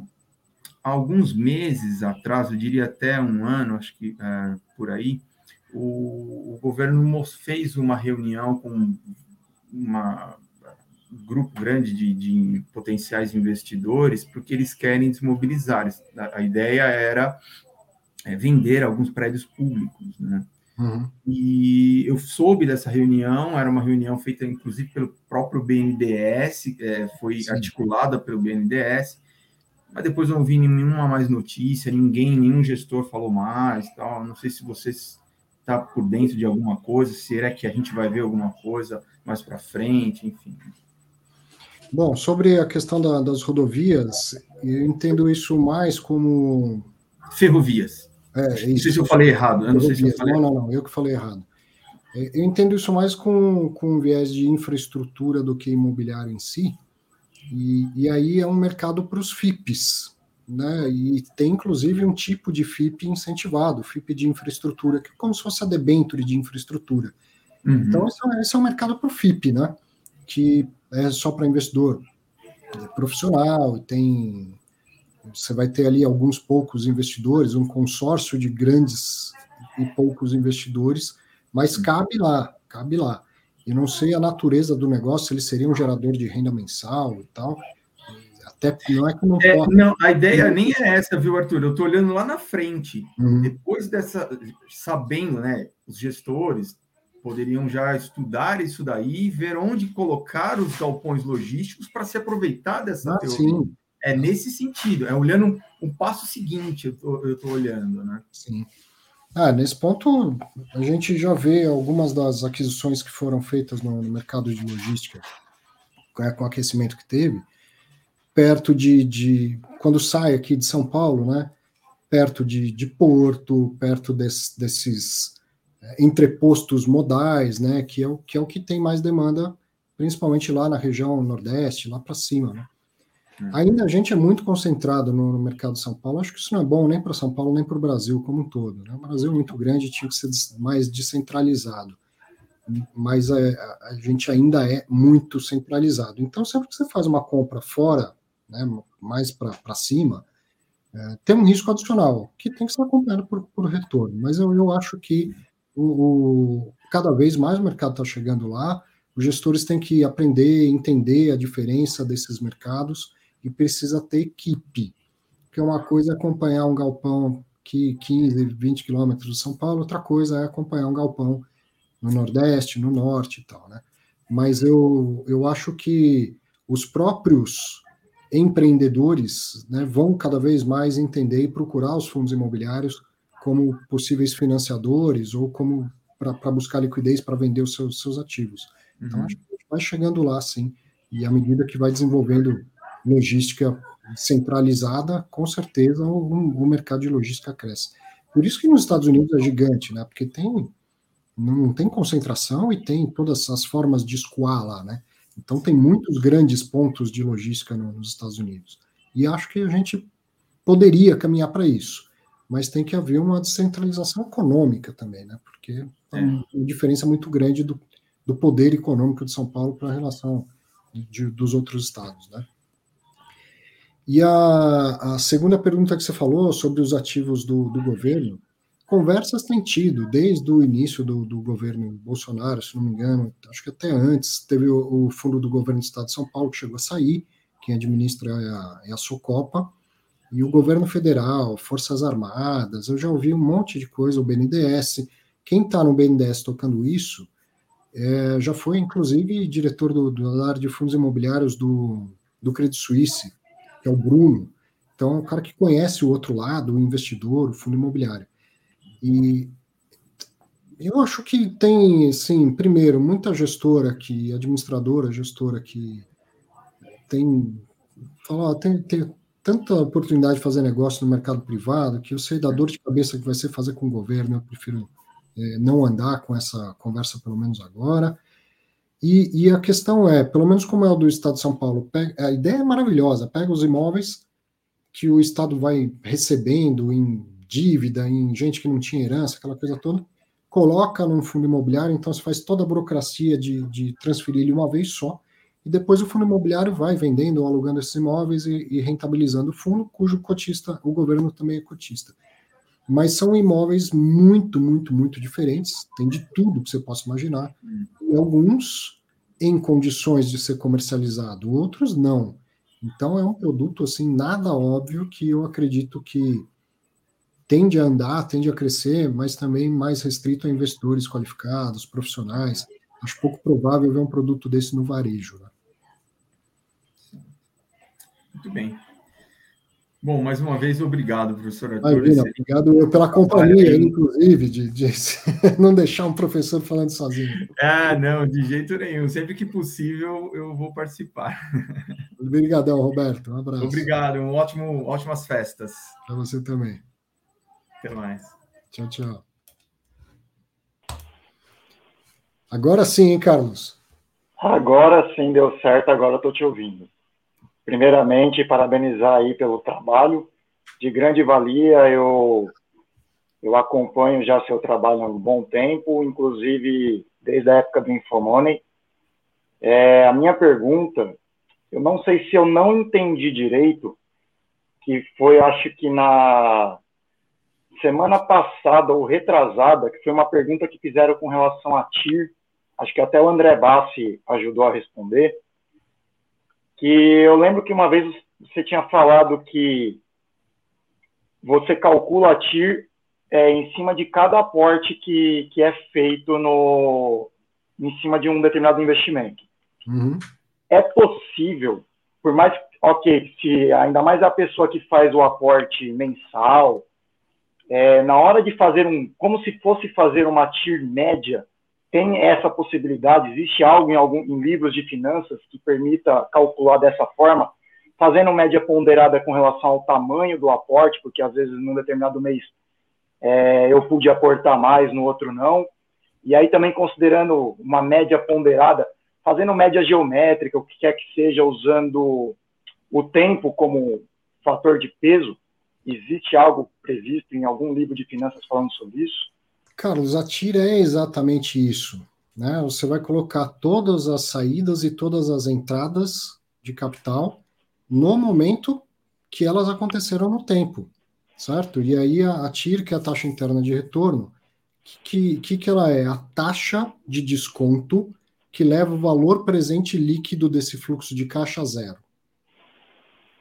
alguns meses atrás, eu diria até um ano, acho que é, por aí, o, o governo fez uma reunião com uma, um grupo grande de, de potenciais investidores, porque eles querem desmobilizar. A, a ideia era é, vender alguns prédios públicos, né? Uhum. E eu soube dessa reunião, era uma reunião feita inclusive pelo próprio BNDES, é, foi Sim. articulada pelo BNDES, mas depois eu não vi nenhuma mais notícia, ninguém, nenhum gestor falou mais, tal. Não sei se vocês está por dentro de alguma coisa? Será que a gente vai ver alguma coisa mais para frente? Enfim. Bom, sobre a questão da, das rodovias, eu entendo isso mais como. Ferrovias. É, isso. Não sei se eu falei errado. Eu não, sei se eu falei... não, não, não, eu que falei errado. É, eu entendo isso mais com, com um viés de infraestrutura do que imobiliário em si. E, e aí é um mercado para os FIPs, né? E tem inclusive um tipo de FIP incentivado, FIP de infraestrutura, que é como se fosse a debenture de infraestrutura. Uhum. Então, esse é, esse é um mercado para o FIP, né? Que é só para investidor profissional, tem. Você vai ter ali alguns poucos investidores, um consórcio de grandes e poucos investidores, mas cabe lá, cabe lá. E não sei a natureza do negócio, se ele seria um gerador de renda mensal e tal, até não é que não é, pode. Não, a ideia nem é essa, viu, Arthur? Eu estou olhando lá na frente. Uhum. Depois dessa, sabendo, né, os gestores poderiam já estudar isso daí e ver onde colocar os galpões logísticos para se aproveitar dessa ah, teoria. Sim. É nesse sentido, é olhando um, passo seguinte, eu estou olhando, né? Sim. Ah, nesse ponto, a gente já vê algumas das aquisições que foram feitas no, no mercado de logística, com o aquecimento que teve, perto de, de, quando sai aqui de São Paulo, né? Perto de, de Porto, perto des, desses é, entrepostos modais, né? Que é, o, que é o que tem mais demanda, principalmente lá na região Nordeste, lá para cima, né? Hum. Ainda a gente é muito concentrado no, no, mercado de São Paulo. Acho que isso não é bom nem para São Paulo nem para o Brasil como um todo. Né? O Brasil é muito grande, tinha que ser mais descentralizado mas a, é, a, gente ainda é muito centralizado. Então, sempre que você faz uma compra fora né, mais para cima, é, tem um risco adicional, que tem que ser acompanhado por, por retorno. Mas eu, eu acho que o, o cada vez mais o mercado está chegando lá, os gestores têm que aprender, entender a diferença desses mercados e precisa ter equipe. Que é uma coisa é acompanhar um galpão que 15, 20 quilômetros de São Paulo, outra coisa é acompanhar um galpão no Nordeste, no Norte e tal, né? Mas eu, eu acho que os próprios empreendedores né, vão cada vez mais entender e procurar os fundos imobiliários como possíveis financiadores ou como para buscar liquidez para vender os seus, seus ativos. Então, uhum. acho que vai chegando lá, sim, e à medida que vai desenvolvendo logística centralizada, com certeza o, o mercado de logística cresce. Por isso que nos Estados Unidos é gigante, né? Porque tem não tem concentração e tem todas as formas de escoar lá, né? Então, tem muitos grandes pontos de logística no, nos Estados Unidos. E acho que a gente poderia caminhar para isso. Mas tem que haver uma descentralização econômica também, né? Porque é uma diferença muito grande do, do poder econômico de São Paulo para a relação de, dos outros estados, né? E a, a, segunda pergunta que você falou sobre os ativos do, do governo, conversas tem tido desde o início do, do, governo Bolsonaro, se não me engano, acho que até antes, teve o, o, fundo do governo do estado de São Paulo que chegou a sair, quem administra é a, é a Socopa, e o governo federal, Forças Armadas, eu já ouvi um monte de coisa, o BNDES, quem está no BNDES tocando isso, é, já foi inclusive diretor do, do área de fundos imobiliários do, do Credit Suisse, que é o Bruno. Então, é um cara que conhece o outro lado, o investidor, o fundo imobiliário. E eu acho que tem, assim, primeiro, muita gestora que, administradora, gestora que tem, fala, tem, tem tanta oportunidade de fazer negócio no mercado privado que eu sei da dor de cabeça que vai ser fazer com o governo, eu prefiro é, não andar com essa conversa, pelo menos agora. E, e, a questão é, pelo menos como é o do Estado de São Paulo, pega, a ideia é maravilhosa, pega os imóveis que o Estado vai recebendo em dívida, em gente que não tinha herança, aquela coisa toda, coloca num fundo imobiliário, então você faz toda a burocracia de, de transferir ele uma vez só, e depois o fundo imobiliário vai vendendo ou alugando esses imóveis e, e rentabilizando o fundo, cujo cotista, o governo também é cotista. Mas são imóveis muito, muito, muito diferentes, tem de tudo que você possa imaginar alguns em condições de ser comercializado, outros não. Então é um produto assim nada óbvio que eu acredito que tende a andar, tende a crescer, mas também mais restrito a investidores qualificados, profissionais. Acho pouco provável ver um produto desse no varejo. Né? Muito bem. Bom, mais uma vez, obrigado, professor Arthur. Imagina, obrigado pela companhia, inclusive, de, de, não deixar um professor falando sozinho. Ah, não, de jeito nenhum. Sempre que possível, eu vou participar. Obrigadão, Roberto. Um abraço. Obrigado, um ótimo, ótimas festas. Para você também. Até mais. Tchau, tchau. Agora sim, hein, Carlos? Agora sim deu certo, agora estou te ouvindo. Primeiramente, parabenizar aí pelo trabalho de grande valia. Eu eu acompanho já seu trabalho há um bom tempo, inclusive desde a época do Infomoney. É, a minha pergunta, eu não sei se eu não entendi direito, que foi, acho que na semana passada ou retrasada, que foi uma pergunta que fizeram com relação a TIR, acho que até o André Bassi ajudou a responder, que eu lembro que uma vez você tinha falado que você calcula a TIR é, em cima de cada aporte que, que é feito no, em cima de um determinado investimento. Uhum. É possível, por mais, ok, se ainda mais a pessoa que faz o aporte mensal, é, na hora de fazer um, como se fosse fazer uma TIR média, tem essa possibilidade? Existe algo em, algum, em livros de finanças que permita calcular dessa forma, fazendo média ponderada com relação ao tamanho do aporte, porque às vezes num determinado mês é, eu pude aportar mais, no outro não. E aí também considerando uma média ponderada, fazendo média geométrica, o que quer que seja, usando o tempo como fator de peso, existe algo previsto em algum livro de finanças falando sobre isso? Carlos, a tira é exatamente isso. Né? Você vai colocar todas as saídas e todas as entradas de capital no momento que elas aconteceram no tempo, certo? E aí a, a TIR, que é a taxa interna de retorno, que, que, que ela é? A taxa de desconto que leva o valor presente líquido desse fluxo de caixa a zero.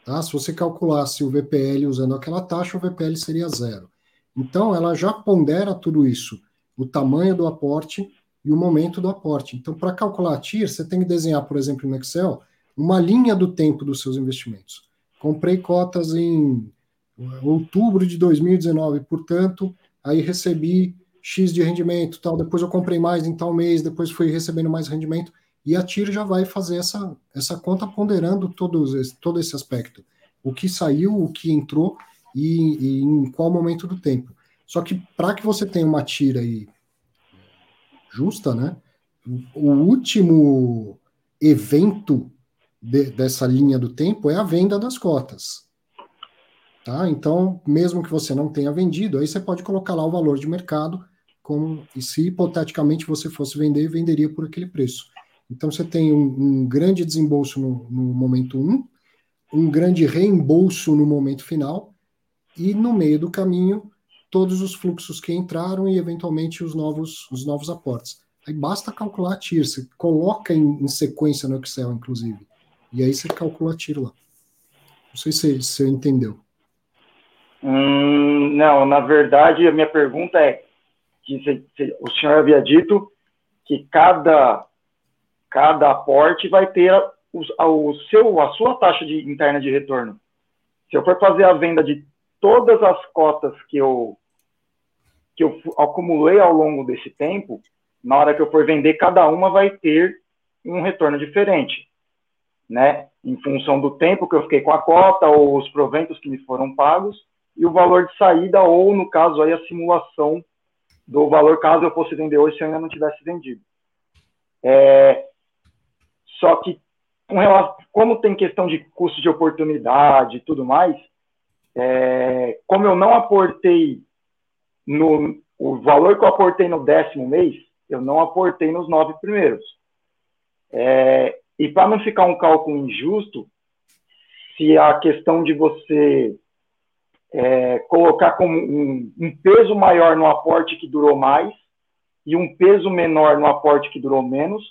Tá? Se você calculasse o VPL usando aquela taxa, o VPL seria zero. Então, ela já pondera tudo isso, o tamanho do aporte e o momento do aporte. Então, para calcular a TIR, você tem que desenhar, por exemplo, no Excel, uma linha do tempo dos seus investimentos. Comprei cotas em outubro de 2019, portanto, aí recebi X de rendimento, tal, depois eu comprei mais em tal mês, depois fui recebendo mais rendimento, e a TIR já vai fazer essa, essa conta ponderando todos, todo esse aspecto. O que saiu, o que entrou, e, e em qual momento do tempo. Só que para que você tenha uma tira aí justa, né? O último evento de, dessa linha do tempo é a venda das cotas. Tá? Então, mesmo que você não tenha vendido, aí você pode colocar lá o valor de mercado, como e se hipoteticamente você fosse vender, venderia por aquele preço. Então você tem um, um grande desembolso no, no momento 1, um, um grande reembolso no momento final, e no meio do caminho todos os fluxos que entraram e eventualmente os novos, os novos aportes. Aí basta calcular a TIR, você coloca em, em sequência no Excel, inclusive, e aí você calcula a TIR lá. Não sei se você entendeu. Hum, não, na verdade, a minha pergunta é que se, se, o senhor havia dito que cada, cada aporte vai ter o, a, o seu, a sua taxa de, interna de retorno. Se eu for fazer a venda de todas as cotas que eu, que eu acumulei ao longo desse tempo, na hora que eu for vender, cada uma vai ter um retorno diferente, né? Em função do tempo que eu fiquei com a cota, ou os proventos que me foram pagos, e o valor de saída, ou no caso aí a simulação do valor caso eu fosse vender hoje se eu ainda não tivesse vendido. É, só que, como tem questão de custo de oportunidade e tudo mais, é, como eu não aportei no o valor que eu aportei no décimo mês, eu não aportei nos nove primeiros. É, e para não ficar um cálculo injusto, se a questão de você é, colocar como um, um, peso maior no aporte que durou mais e um peso menor no aporte que durou menos,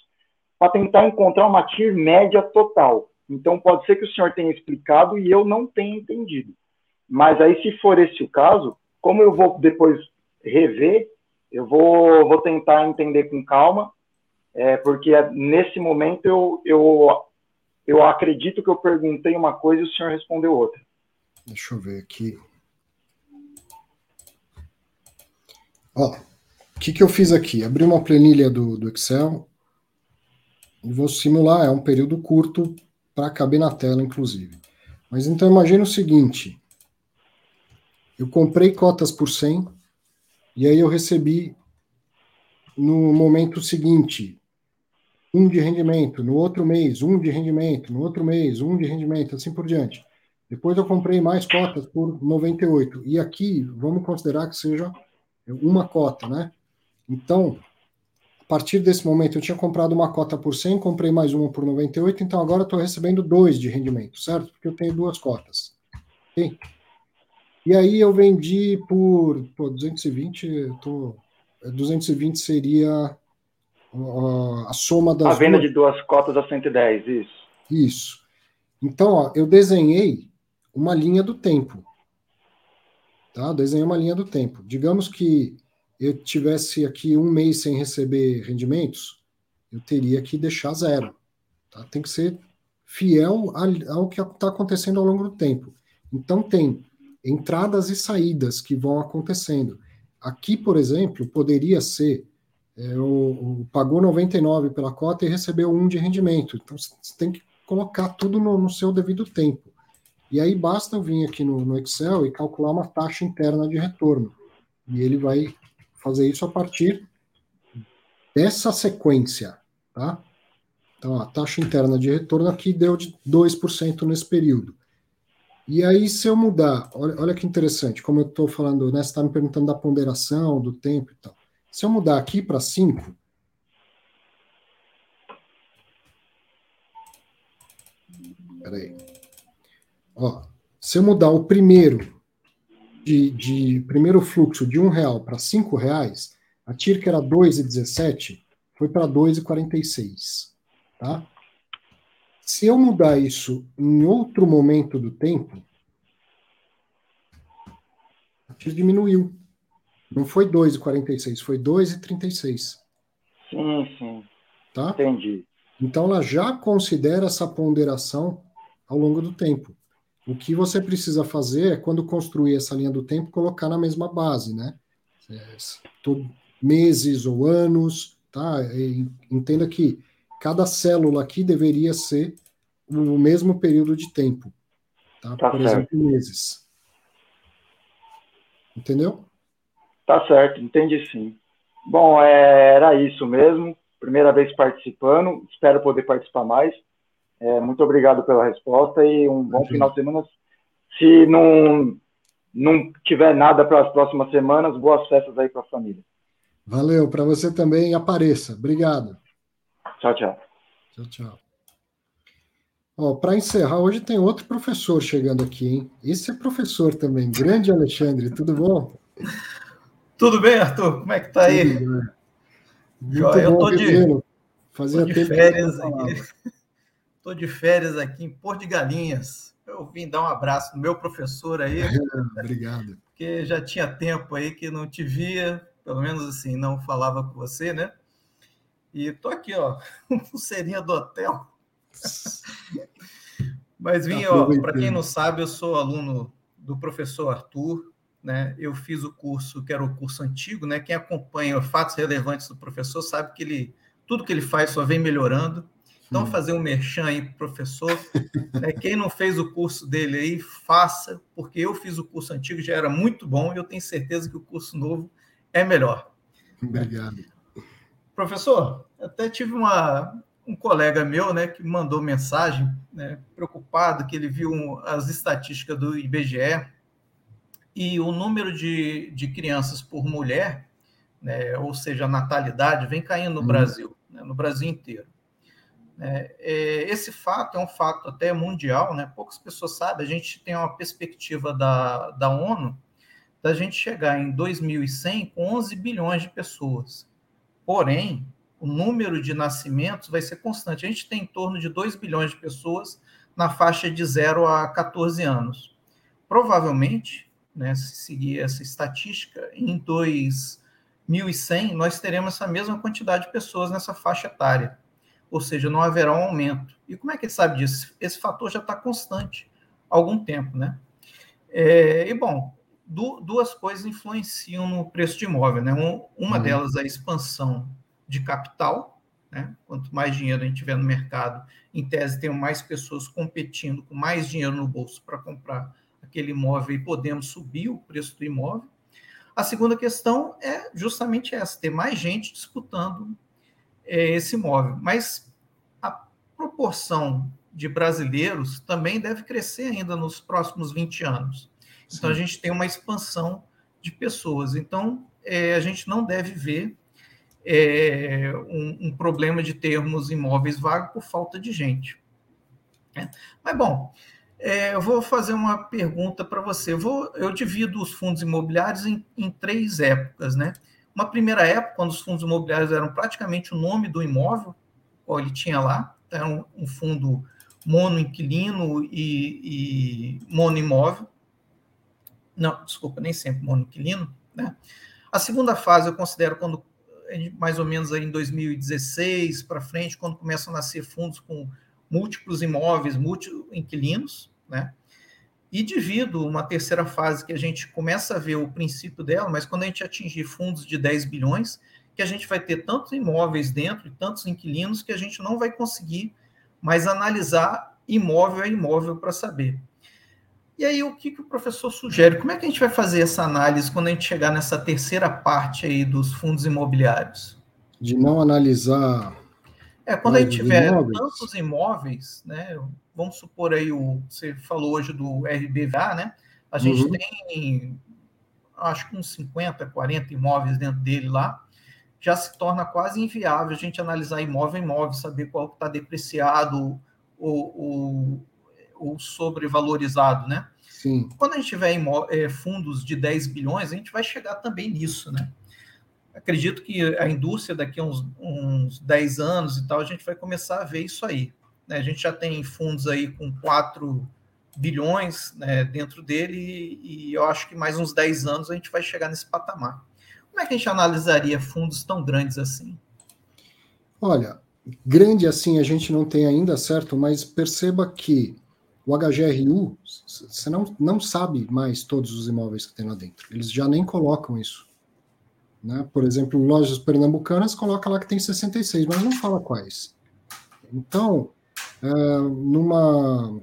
para tentar encontrar uma TIR média total. Então, pode ser que o senhor tenha explicado e eu não tenha entendido. Mas aí, se for esse o caso, como eu vou depois rever, eu vou, vou tentar entender com calma, é, porque nesse momento eu, eu, eu acredito que eu perguntei uma coisa e o senhor respondeu outra. Deixa eu ver aqui. Ó, o que, que eu fiz aqui? Abri uma planilha do, do Excel e vou simular. É um período curto para caber na tela, inclusive. Mas então imagine o seguinte: eu comprei cotas por 100 e aí eu recebi no momento seguinte um de rendimento, no outro mês um de rendimento, no outro mês um de rendimento, assim por diante. Depois eu comprei mais cotas por 98. E aqui vamos considerar que seja uma cota, né? Então, a partir desse momento eu tinha comprado uma cota por 100, comprei mais uma por 98, então agora estou recebendo dois de rendimento, certo? Porque eu tenho duas cotas. Okay? E aí eu vendi por pô, 220, eu tô, 220 seria uh, a soma das. A venda duas... de duas cotas a 110, isso. Isso. Então, ó, eu desenhei uma linha do tempo. Tá? Eu desenhei uma linha do tempo. Digamos que eu tivesse aqui um mês sem receber rendimentos, eu teria que deixar zero. Tá? Tem que ser fiel ao que está acontecendo ao longo do tempo. Então, tem entradas e saídas que vão acontecendo. Aqui, por exemplo, poderia ser é, o, o, pagou 99 pela cota e recebeu um de rendimento. Então você tem que colocar tudo no, no seu devido tempo. E aí basta eu vir aqui no, no, Excel e calcular uma taxa interna de retorno. E ele vai fazer isso a partir dessa sequência, tá? Então, a taxa interna de retorno aqui deu de 2% nesse período. E aí, se eu mudar, olha, olha que interessante, como eu estou falando, né, você está me perguntando da ponderação, do tempo e tal. Se eu mudar aqui para 5, peraí. Ó, se eu mudar o primeiro de, de primeiro fluxo de um real para cinco reais, a TIR que era 2,17 foi para 2,46, tá? Se eu mudar isso em outro momento do tempo, a TIR diminuiu. Não foi 2,46, foi 2,36. Sim, sim. Tá? Entendi. Então ela já considera essa ponderação ao longo do tempo. O que você precisa fazer é, quando construir essa linha do tempo, colocar na mesma base, né? É, meses ou anos, tá? E entenda que cada célula aqui deveria ser o mesmo período de tempo. Tá? tá Por certo. exemplo, meses. Entendeu? Tá certo, entendi sim. Bom, é, era isso mesmo. Primeira vez participando, espero poder participar mais. É, muito obrigado pela resposta e um bom final de semana. Se não, não tiver nada para as próximas semanas, boas festas aí para a família. Valeu, para você também. Apareça. Obrigado. Tchau, tchau. Tchau, tchau. Para encerrar, hoje tem outro professor chegando aqui, hein? Esse é professor também, grande Alexandre, tudo bom? Tudo bem, Arthur? Como é que tá aí? Muito eu bom, tô de, Fazia tô de tempo férias aqui. Estou de férias aqui em Porto de Galinhas. Eu vim dar um abraço no meu professor aí. Obrigado. Porque já tinha tempo aí que não te via, pelo menos assim, não falava com você, né? E tô aqui, ó, pulseirinha do hotel. Mas vim, ó, para quem não sabe, eu sou aluno do professor Arthur, né? Eu fiz o curso, que era o curso antigo, né? Quem acompanha fatos relevantes do professor sabe que ele tudo que ele faz só vem melhorando. Então, fazer um merchan aí para o professor. Né? Quem não fez o curso dele aí, faça, porque eu fiz o curso antigo, já era muito bom, e eu tenho certeza que o curso novo é melhor. Obrigado. Professor, até tive uma, um colega meu né, que mandou mensagem, né, preocupado, que ele viu as estatísticas do IBGE e o número de, de crianças por mulher, né, ou seja, a natalidade, vem caindo no hum. Brasil, né, no Brasil inteiro. É, é, esse fato é um fato até mundial, né? poucas pessoas sabem, a gente tem uma perspectiva da, da ONU da gente chegar em 2100 com 11 bilhões de pessoas. Porém, o número de nascimentos vai ser constante. A gente tem em torno de 2 bilhões de pessoas na faixa de 0 a 14 anos. Provavelmente, né, se seguir essa estatística, em 2100 nós teremos essa mesma quantidade de pessoas nessa faixa etária ou seja, não haverá um aumento. E como é que ele sabe disso? Esse fator já está constante há algum tempo, né? É, e bom, du duas coisas influenciam no preço de imóvel, né? Um, uma uhum. delas é a expansão de capital, né? Quanto mais dinheiro a gente tiver no mercado, em tese, tem mais pessoas competindo com mais dinheiro no bolso para comprar aquele imóvel e podemos subir o preço do imóvel. A segunda questão é justamente essa: ter mais gente disputando é, esse imóvel. Mas a proporção de brasileiros também deve crescer ainda nos próximos 20 anos. Então, a gente tem uma expansão de pessoas. Então, é, a gente não deve ver é, um, um, problema de termos imóveis vagos por falta de gente. É. Mas, bom, é, eu vou fazer uma pergunta para você. Eu, vou, eu divido os fundos imobiliários em, em três épocas, né? Uma primeira época, quando os fundos imobiliários eram praticamente o nome do imóvel, qual ele tinha lá, era um, um fundo monoinquilino e, e monoimóvel. Não, desculpa, nem sempre monoinquilino. Né? A segunda fase eu considero quando, mais ou menos aí em 2016 para frente, quando começam a nascer fundos com múltiplos imóveis, múltiplos inquilinos, né? E divido uma terceira fase que a gente começa a ver o princípio dela, mas quando a gente atingir fundos de 10 bilhões, que a gente vai ter tantos imóveis dentro e tantos inquilinos que a gente não vai conseguir mais analisar imóvel a imóvel para saber. E aí, o que, que o professor sugere? Como é que a gente vai fazer essa análise quando a gente chegar nessa terceira parte aí dos fundos imobiliários? De não analisar. É, quando a gente tiver imóveis. tantos imóveis, né? vamos supor aí, o, você falou hoje do RBVA, né? A gente uhum. tem, acho que uns 50, 40 imóveis dentro dele lá. Já se torna quase inviável a gente analisar imóvel a imóvel, saber qual está depreciado ou, ou, sobrevalorizado, né? Sim. Quando a gente tiver é, fundos de 10 bilhões, a gente vai chegar também nisso, né? Acredito que a indústria daqui a uns, uns 10 anos e tal, a gente vai começar a ver isso aí. Né? A gente já tem fundos aí com 4 bilhões né, dentro dele e, e eu acho que mais uns 10 anos a gente vai chegar nesse patamar. Como é que a gente analisaria fundos tão grandes assim? Olha, grande assim a gente não tem ainda, certo? Mas perceba que o HGRU, você não, não sabe mais todos os imóveis que tem lá dentro. Eles já nem colocam isso. Né? Por exemplo, lojas pernambucanas coloca lá que tem 66, mas não fala quais. Então, uh, numa,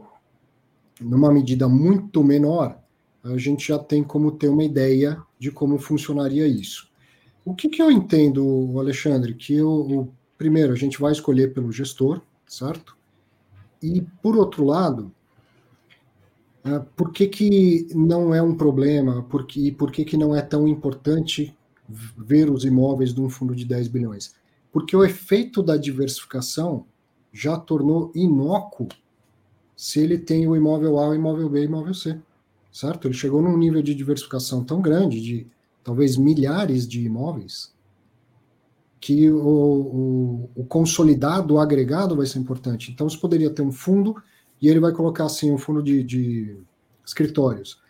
numa medida muito menor, a gente já tem como ter uma ideia de como funcionaria isso. O que, que eu entendo, Alexandre? Que eu, primeiro a gente vai escolher pelo gestor, certo? E por outro lado, uh, por que, que não é um problema? Por que, e por que, que não é tão importante ver os imóveis de um fundo de 10 bilhões? Porque o efeito da diversificação já tornou inócuo se ele tem o imóvel A, o imóvel B e o imóvel C, certo? Ele chegou num nível de diversificação tão grande, de talvez milhares de imóveis, que o, o, o consolidado, o agregado vai ser importante. Então, você poderia ter um fundo, e ele vai colocar assim, um fundo de, de escritórios.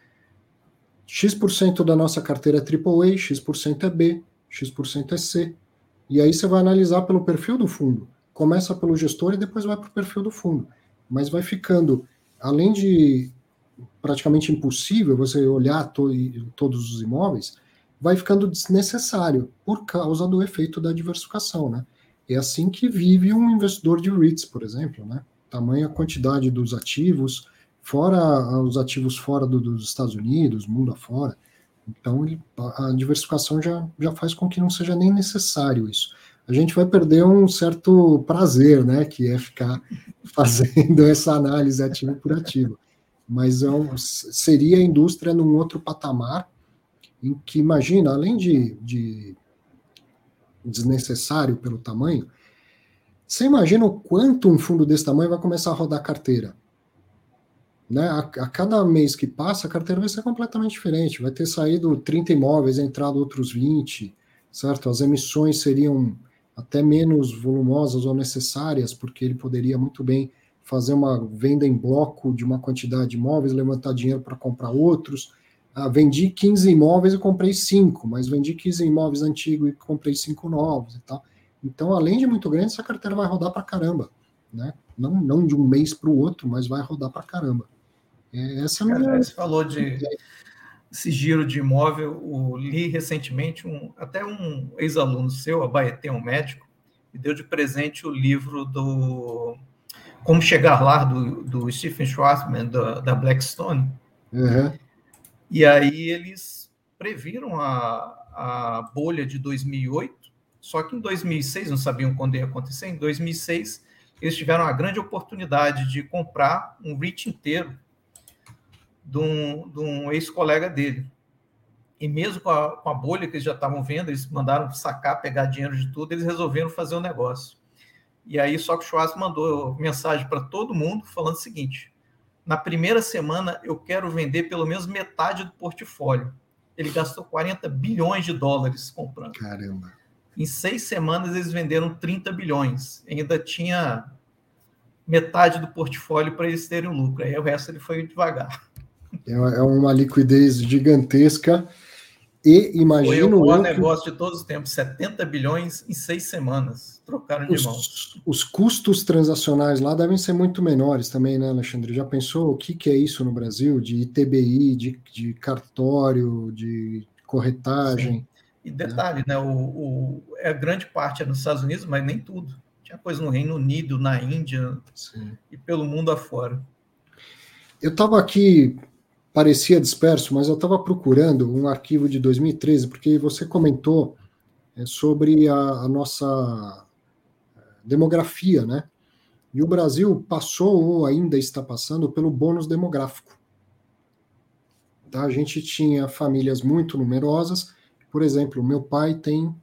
X% da nossa carteira é AAA, X% é B, X% é C. E aí você vai analisar pelo perfil do fundo. Começa pelo gestor e depois vai para o perfil do fundo. Mas vai ficando, além de praticamente impossível você olhar to todos os imóveis, vai ficando desnecessário por causa do efeito da diversificação, né? É assim que vive um investidor de REITs, por exemplo, né? Tamanha quantidade dos ativos, fora os ativos fora do, dos Estados Unidos, mundo afora. Então, ele, a diversificação já, já faz com que não seja nem necessário isso. A gente vai perder um certo prazer, né, que é ficar fazendo essa análise ativo por ativo. Mas é um, seria a indústria num outro patamar, em que, imagina, além de, de desnecessário pelo tamanho, você imagina o quanto um fundo desse tamanho vai começar a rodar carteira? Né? A, a, cada mês que passa, a carteira vai ser completamente diferente. Vai ter saído 30 imóveis, entrado outros 20, certo? As emissões seriam até menos volumosas ou necessárias, porque ele poderia muito bem fazer uma venda em bloco de uma quantidade de imóveis, levantar dinheiro para comprar outros. Ah, vendi 15 imóveis e comprei 5, mas vendi 15 imóveis antigos e comprei 5 novos e tal. Então, além de muito grande, essa carteira vai rodar para caramba. Né? Não, não de um mês para o outro, mas vai rodar para caramba. É, essa é a minha... Você falou de esse giro de imóvel, o, li recentemente, um, até um ex-aluno seu, a Baetê, um médico, me deu de presente o livro do Como Chegar Lá, do, do Stephen Schwarzman, da, da Blackstone. Uhum. E aí eles previram a, a bolha de 2008, só que em 2006, não sabiam quando ia acontecer, em 2006 eles tiveram a grande oportunidade de comprar um REIT inteiro de um, de um ex-colega dele. E mesmo com a, com a, bolha que eles já estavam vendo, eles mandaram sacar, pegar dinheiro de tudo, eles resolveram fazer o um negócio. E aí, só que o Schwarz mandou mensagem para todo mundo falando o seguinte: na primeira semana eu quero vender pelo menos metade do portfólio. Ele gastou 40 bilhões de dólares comprando. Caramba. Em seis semanas eles venderam 30 bilhões. Ainda tinha metade do portfólio para eles terem o lucro. Aí o resto ele foi devagar. É, é uma liquidez gigantesca. E imagino. Foi o maior negócio de todos os tempos, 70 bilhões em seis semanas. Trocaram de os, mãos. Os custos transacionais lá devem ser muito menores também, né, Alexandre? Já pensou o que, que é isso no Brasil? De ITBI, de, de cartório, de corretagem. Sim. E detalhe, né? né o, o, é grande parte é nos Estados Unidos, mas nem tudo. Tinha coisa no Reino Unido, na Índia Sim. e pelo mundo afora. Eu estava aqui parecia disperso, mas eu estava procurando um arquivo de 2013, porque você comentou é, sobre a, a, nossa é, demografia, né? E o Brasil passou ou ainda está passando pelo bônus demográfico. Tá? A gente tinha famílias muito numerosas. Por exemplo, meu pai tem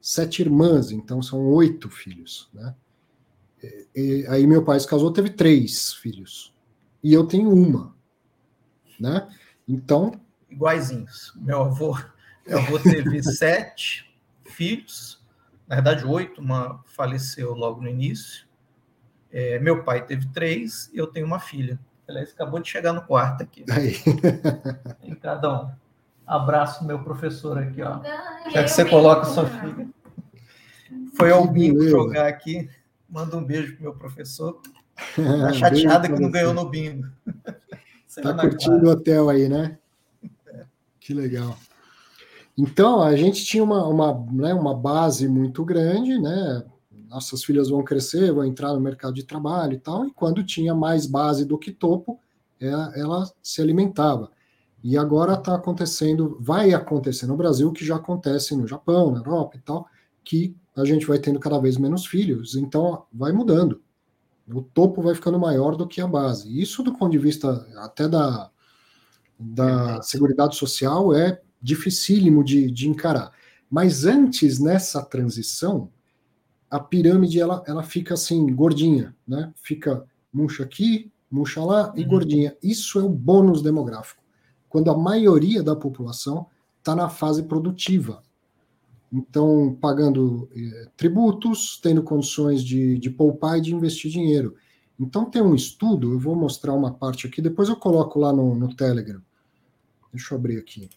sete irmãs, então são oito filhos, né? E, aí meu pai se casou, teve três filhos. E eu tenho uma né? Então. Iguaizinhos. Meu avô, meu avô teve sete filhos, na verdade, oito, uma faleceu logo no início. É, meu pai teve três e eu tenho uma filha. Aliás, acabou de chegar no quarto aqui. Aí. Em cada um. Abraço meu professor aqui, ó. Já que você coloca sua filha. Foi ao bingo jogar aqui. Manda um beijo pro meu professor. Tá chateada que não ganhou no bingo. Tá curtindo o hotel aí, né? Que legal. Então, a gente tinha uma, uma, né, uma base muito grande, né? Nossas filhas vão crescer, vão entrar no mercado de trabalho e tal, e quando tinha mais base do que topo, ela, é, ela se alimentava. E agora está acontecendo, vai acontecer no Brasil, que já acontece no Japão, na Europa e tal, que a gente vai tendo cada vez menos filhos, então vai mudando o topo vai ficando maior do que a base. Isso, do ponto de vista até da, da Seguridade Social, é dificílimo de, de encarar. Mas antes, nessa transição, a pirâmide ela, ela fica assim, gordinha, né? Fica murcha aqui, murcha lá e uhum. gordinha. Isso é o bônus demográfico. Quando a maioria da população está na fase produtiva. Então, pagando eh, tributos, tendo condições de, de poupar e de investir dinheiro. Então, tem um estudo, eu vou mostrar uma parte aqui, depois eu coloco lá no, no Telegram. Deixa eu abrir aqui.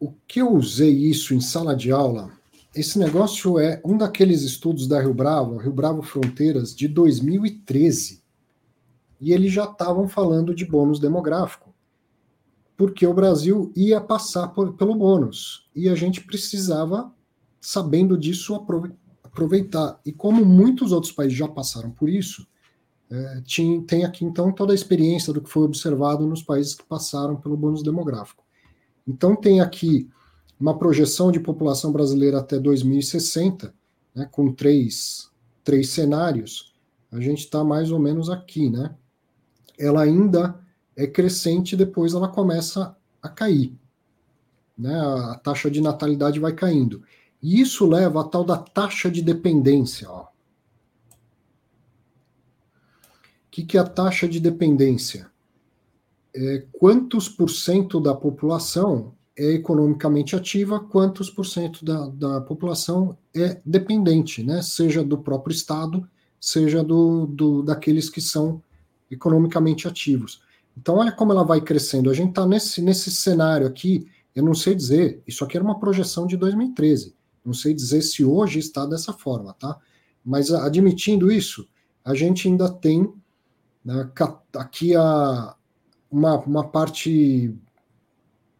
O que eu usei isso em sala de aula, esse negócio é um daqueles estudos da Rio Bravo, Rio Bravo Fronteiras, de 2013. E eles já estavam falando de bônus demográfico porque o Brasil ia passar por, pelo bônus e a gente precisava, sabendo disso, aproveitar. E como muitos outros países já passaram por isso, é, tinha, tem aqui então toda a experiência do que foi observado nos países que passaram pelo bônus demográfico. Então tem aqui uma projeção de população brasileira até 2060, né, com três, três cenários. A gente está mais ou menos aqui, né? Ela ainda é crescente, depois ela começa a cair. Né? A taxa de natalidade vai caindo. E isso leva a tal da taxa de dependência. O que, que é a taxa de dependência? É quantos por cento da população é economicamente ativa, quantos por cento da, da população é dependente, né? seja do próprio Estado, seja do, do daqueles que são economicamente ativos. Então, olha como ela vai crescendo. A gente está nesse, nesse cenário aqui, eu não sei dizer, isso aqui era uma projeção de 2013. Não sei dizer se hoje está dessa forma, tá? Mas admitindo isso, a gente ainda tem né, aqui a, uma, uma parte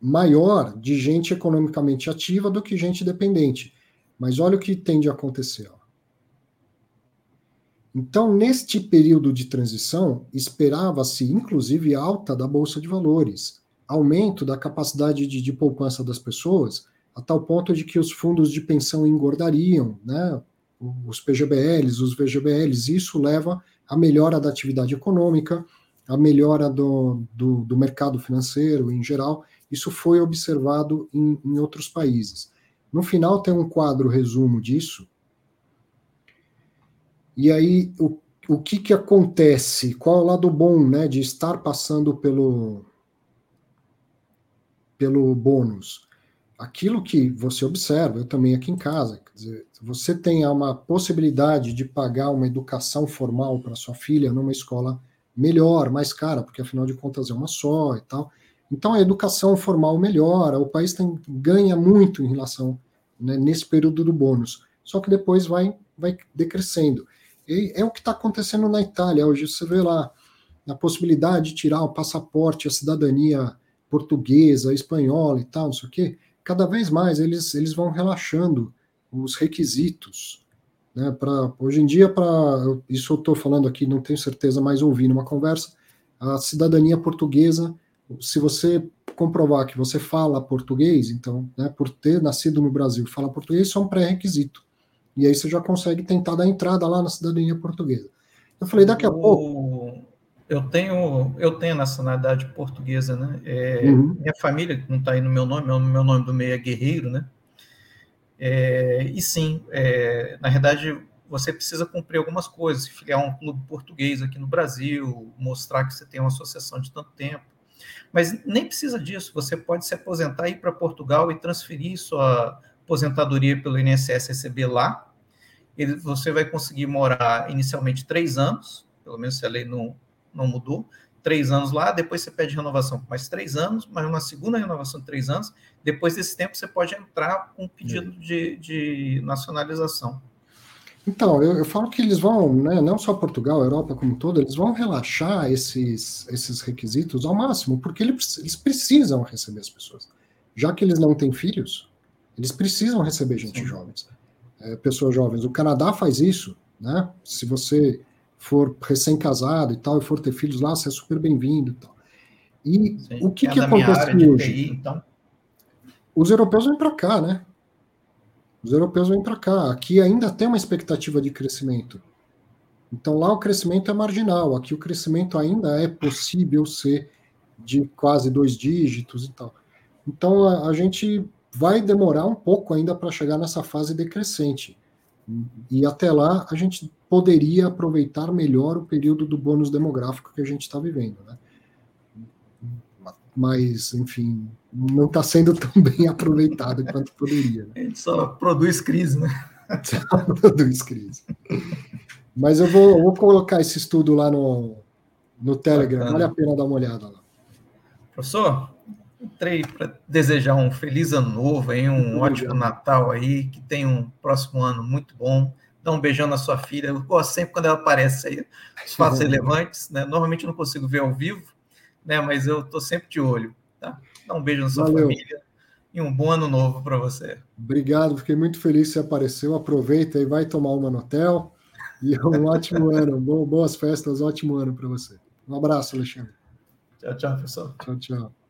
maior de gente economicamente ativa do que gente dependente. Mas olha o que tem de acontecer. Então, neste período de transição, esperava-se, inclusive, alta da Bolsa de Valores, aumento da capacidade de, de, poupança das pessoas, a tal ponto de que os fundos de pensão engordariam, né? os PGBLs, os VGBLs, isso leva à melhora da atividade econômica, à melhora do, do, do mercado financeiro em geral. Isso foi observado em, em outros países. No final, tem um quadro resumo disso, e aí, o, o que, que acontece? Qual é o lado bom né, de estar passando pelo, pelo bônus? Aquilo que você observa, eu também aqui em casa, quer dizer, você tem uma possibilidade de pagar uma educação formal para sua filha numa escola melhor, mais cara, porque afinal de contas é uma só e tal. Então a educação formal melhora, o país tem, ganha muito em relação né, nesse período do bônus, só que depois vai, vai decrescendo. É o que está acontecendo na Itália hoje. Você vê lá a possibilidade de tirar o passaporte, a cidadania portuguesa, espanhola e tal, não sei o quê. Cada vez mais eles, eles vão relaxando os requisitos. Né, pra, hoje em dia, para isso eu estou falando aqui, não tenho certeza, mas ouvi numa conversa, a cidadania portuguesa, se você comprovar que você fala português, então, né, por ter nascido no Brasil fala português, isso é um pré-requisito. E aí você já consegue tentar dar entrada lá na cidadania portuguesa. Eu falei, daqui a pouco. Eu tenho, eu tenho nacionalidade portuguesa, né? É, uhum. Minha família, não está aí no meu nome, meu, meu nome do meio é Guerreiro, né? É, e sim, é, na verdade, você precisa cumprir algumas coisas, filiar um clube português aqui no Brasil, mostrar que você tem uma associação de tanto tempo. Mas nem precisa disso, você pode se aposentar, ir para Portugal e transferir sua aposentadoria pelo INSS receber lá. Ele, você vai conseguir morar inicialmente três anos, pelo menos se a lei não, não mudou, três anos lá, depois você pede renovação por mais três anos, mais uma segunda renovação de três anos, depois desse tempo você pode entrar com um pedido de, de nacionalização. Então, eu, eu, falo que eles vão, né, não só Portugal, Europa como todo, eles vão relaxar esses, esses requisitos ao máximo, porque eles, eles precisam receber as pessoas. Já que eles não têm filhos, eles precisam receber gente Sim. jovens, é, pessoas jovens. O Canadá faz isso, né? Se você for recém-casado e tal, e for ter filhos lá, você é super bem-vindo e tal. E Sim. o que, é que acontece hoje? TI, então. Os europeus vêm para cá, né? Os europeus vêm para cá. Aqui ainda tem uma expectativa de crescimento. Então lá o crescimento é marginal. Aqui o crescimento ainda é possível ser de quase dois dígitos e tal. Então a, a gente vai demorar um pouco ainda para chegar nessa fase decrescente. E até lá a gente poderia aproveitar melhor o período do bônus demográfico que a gente está vivendo, né? Mas, enfim, não está sendo tão bem aproveitado quanto poderia. Né? A gente só produz crise, né? Só produz crise. Mas eu vou, eu vou colocar esse estudo lá no, no Telegram, vale a pena dar uma olhada lá. Professor, entrei para desejar um feliz ano novo, aí, um ótimo Natal aí, que tenha um próximo ano muito bom. Dá um beijão na sua filha. Eu gosto sempre quando ela aparece aí, os fatos relevantes, né? Normalmente eu não consigo ver ao vivo, né? Mas eu estou sempre de olho, tá? Dá um beijo na sua Valeu. família e um bom ano novo para você. Obrigado, fiquei muito feliz que você apareceu. Aproveita e vai tomar uma no hotel. E um ótimo ano, boas festas, ótimo ano para você. Um abraço, Alexandre. Tchau, tchau, pessoal. Tchau, tchau.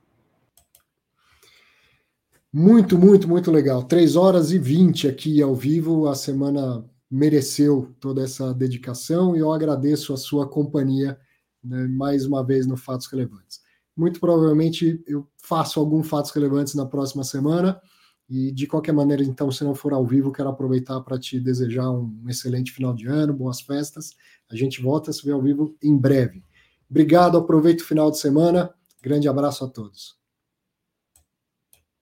Muito, muito, muito legal. 3 horas e 20 aqui ao vivo. A semana mereceu toda essa dedicação e eu agradeço a sua companhia né, mais uma vez no Fatos Relevantes. Muito provavelmente eu faço alguns Fatos Relevantes na próxima semana e de qualquer maneira, então, se não for ao vivo, quero aproveitar para te desejar um excelente final de ano, boas festas. A gente volta a se ver ao vivo em breve. Obrigado, aproveite o final de semana. Grande abraço a todos.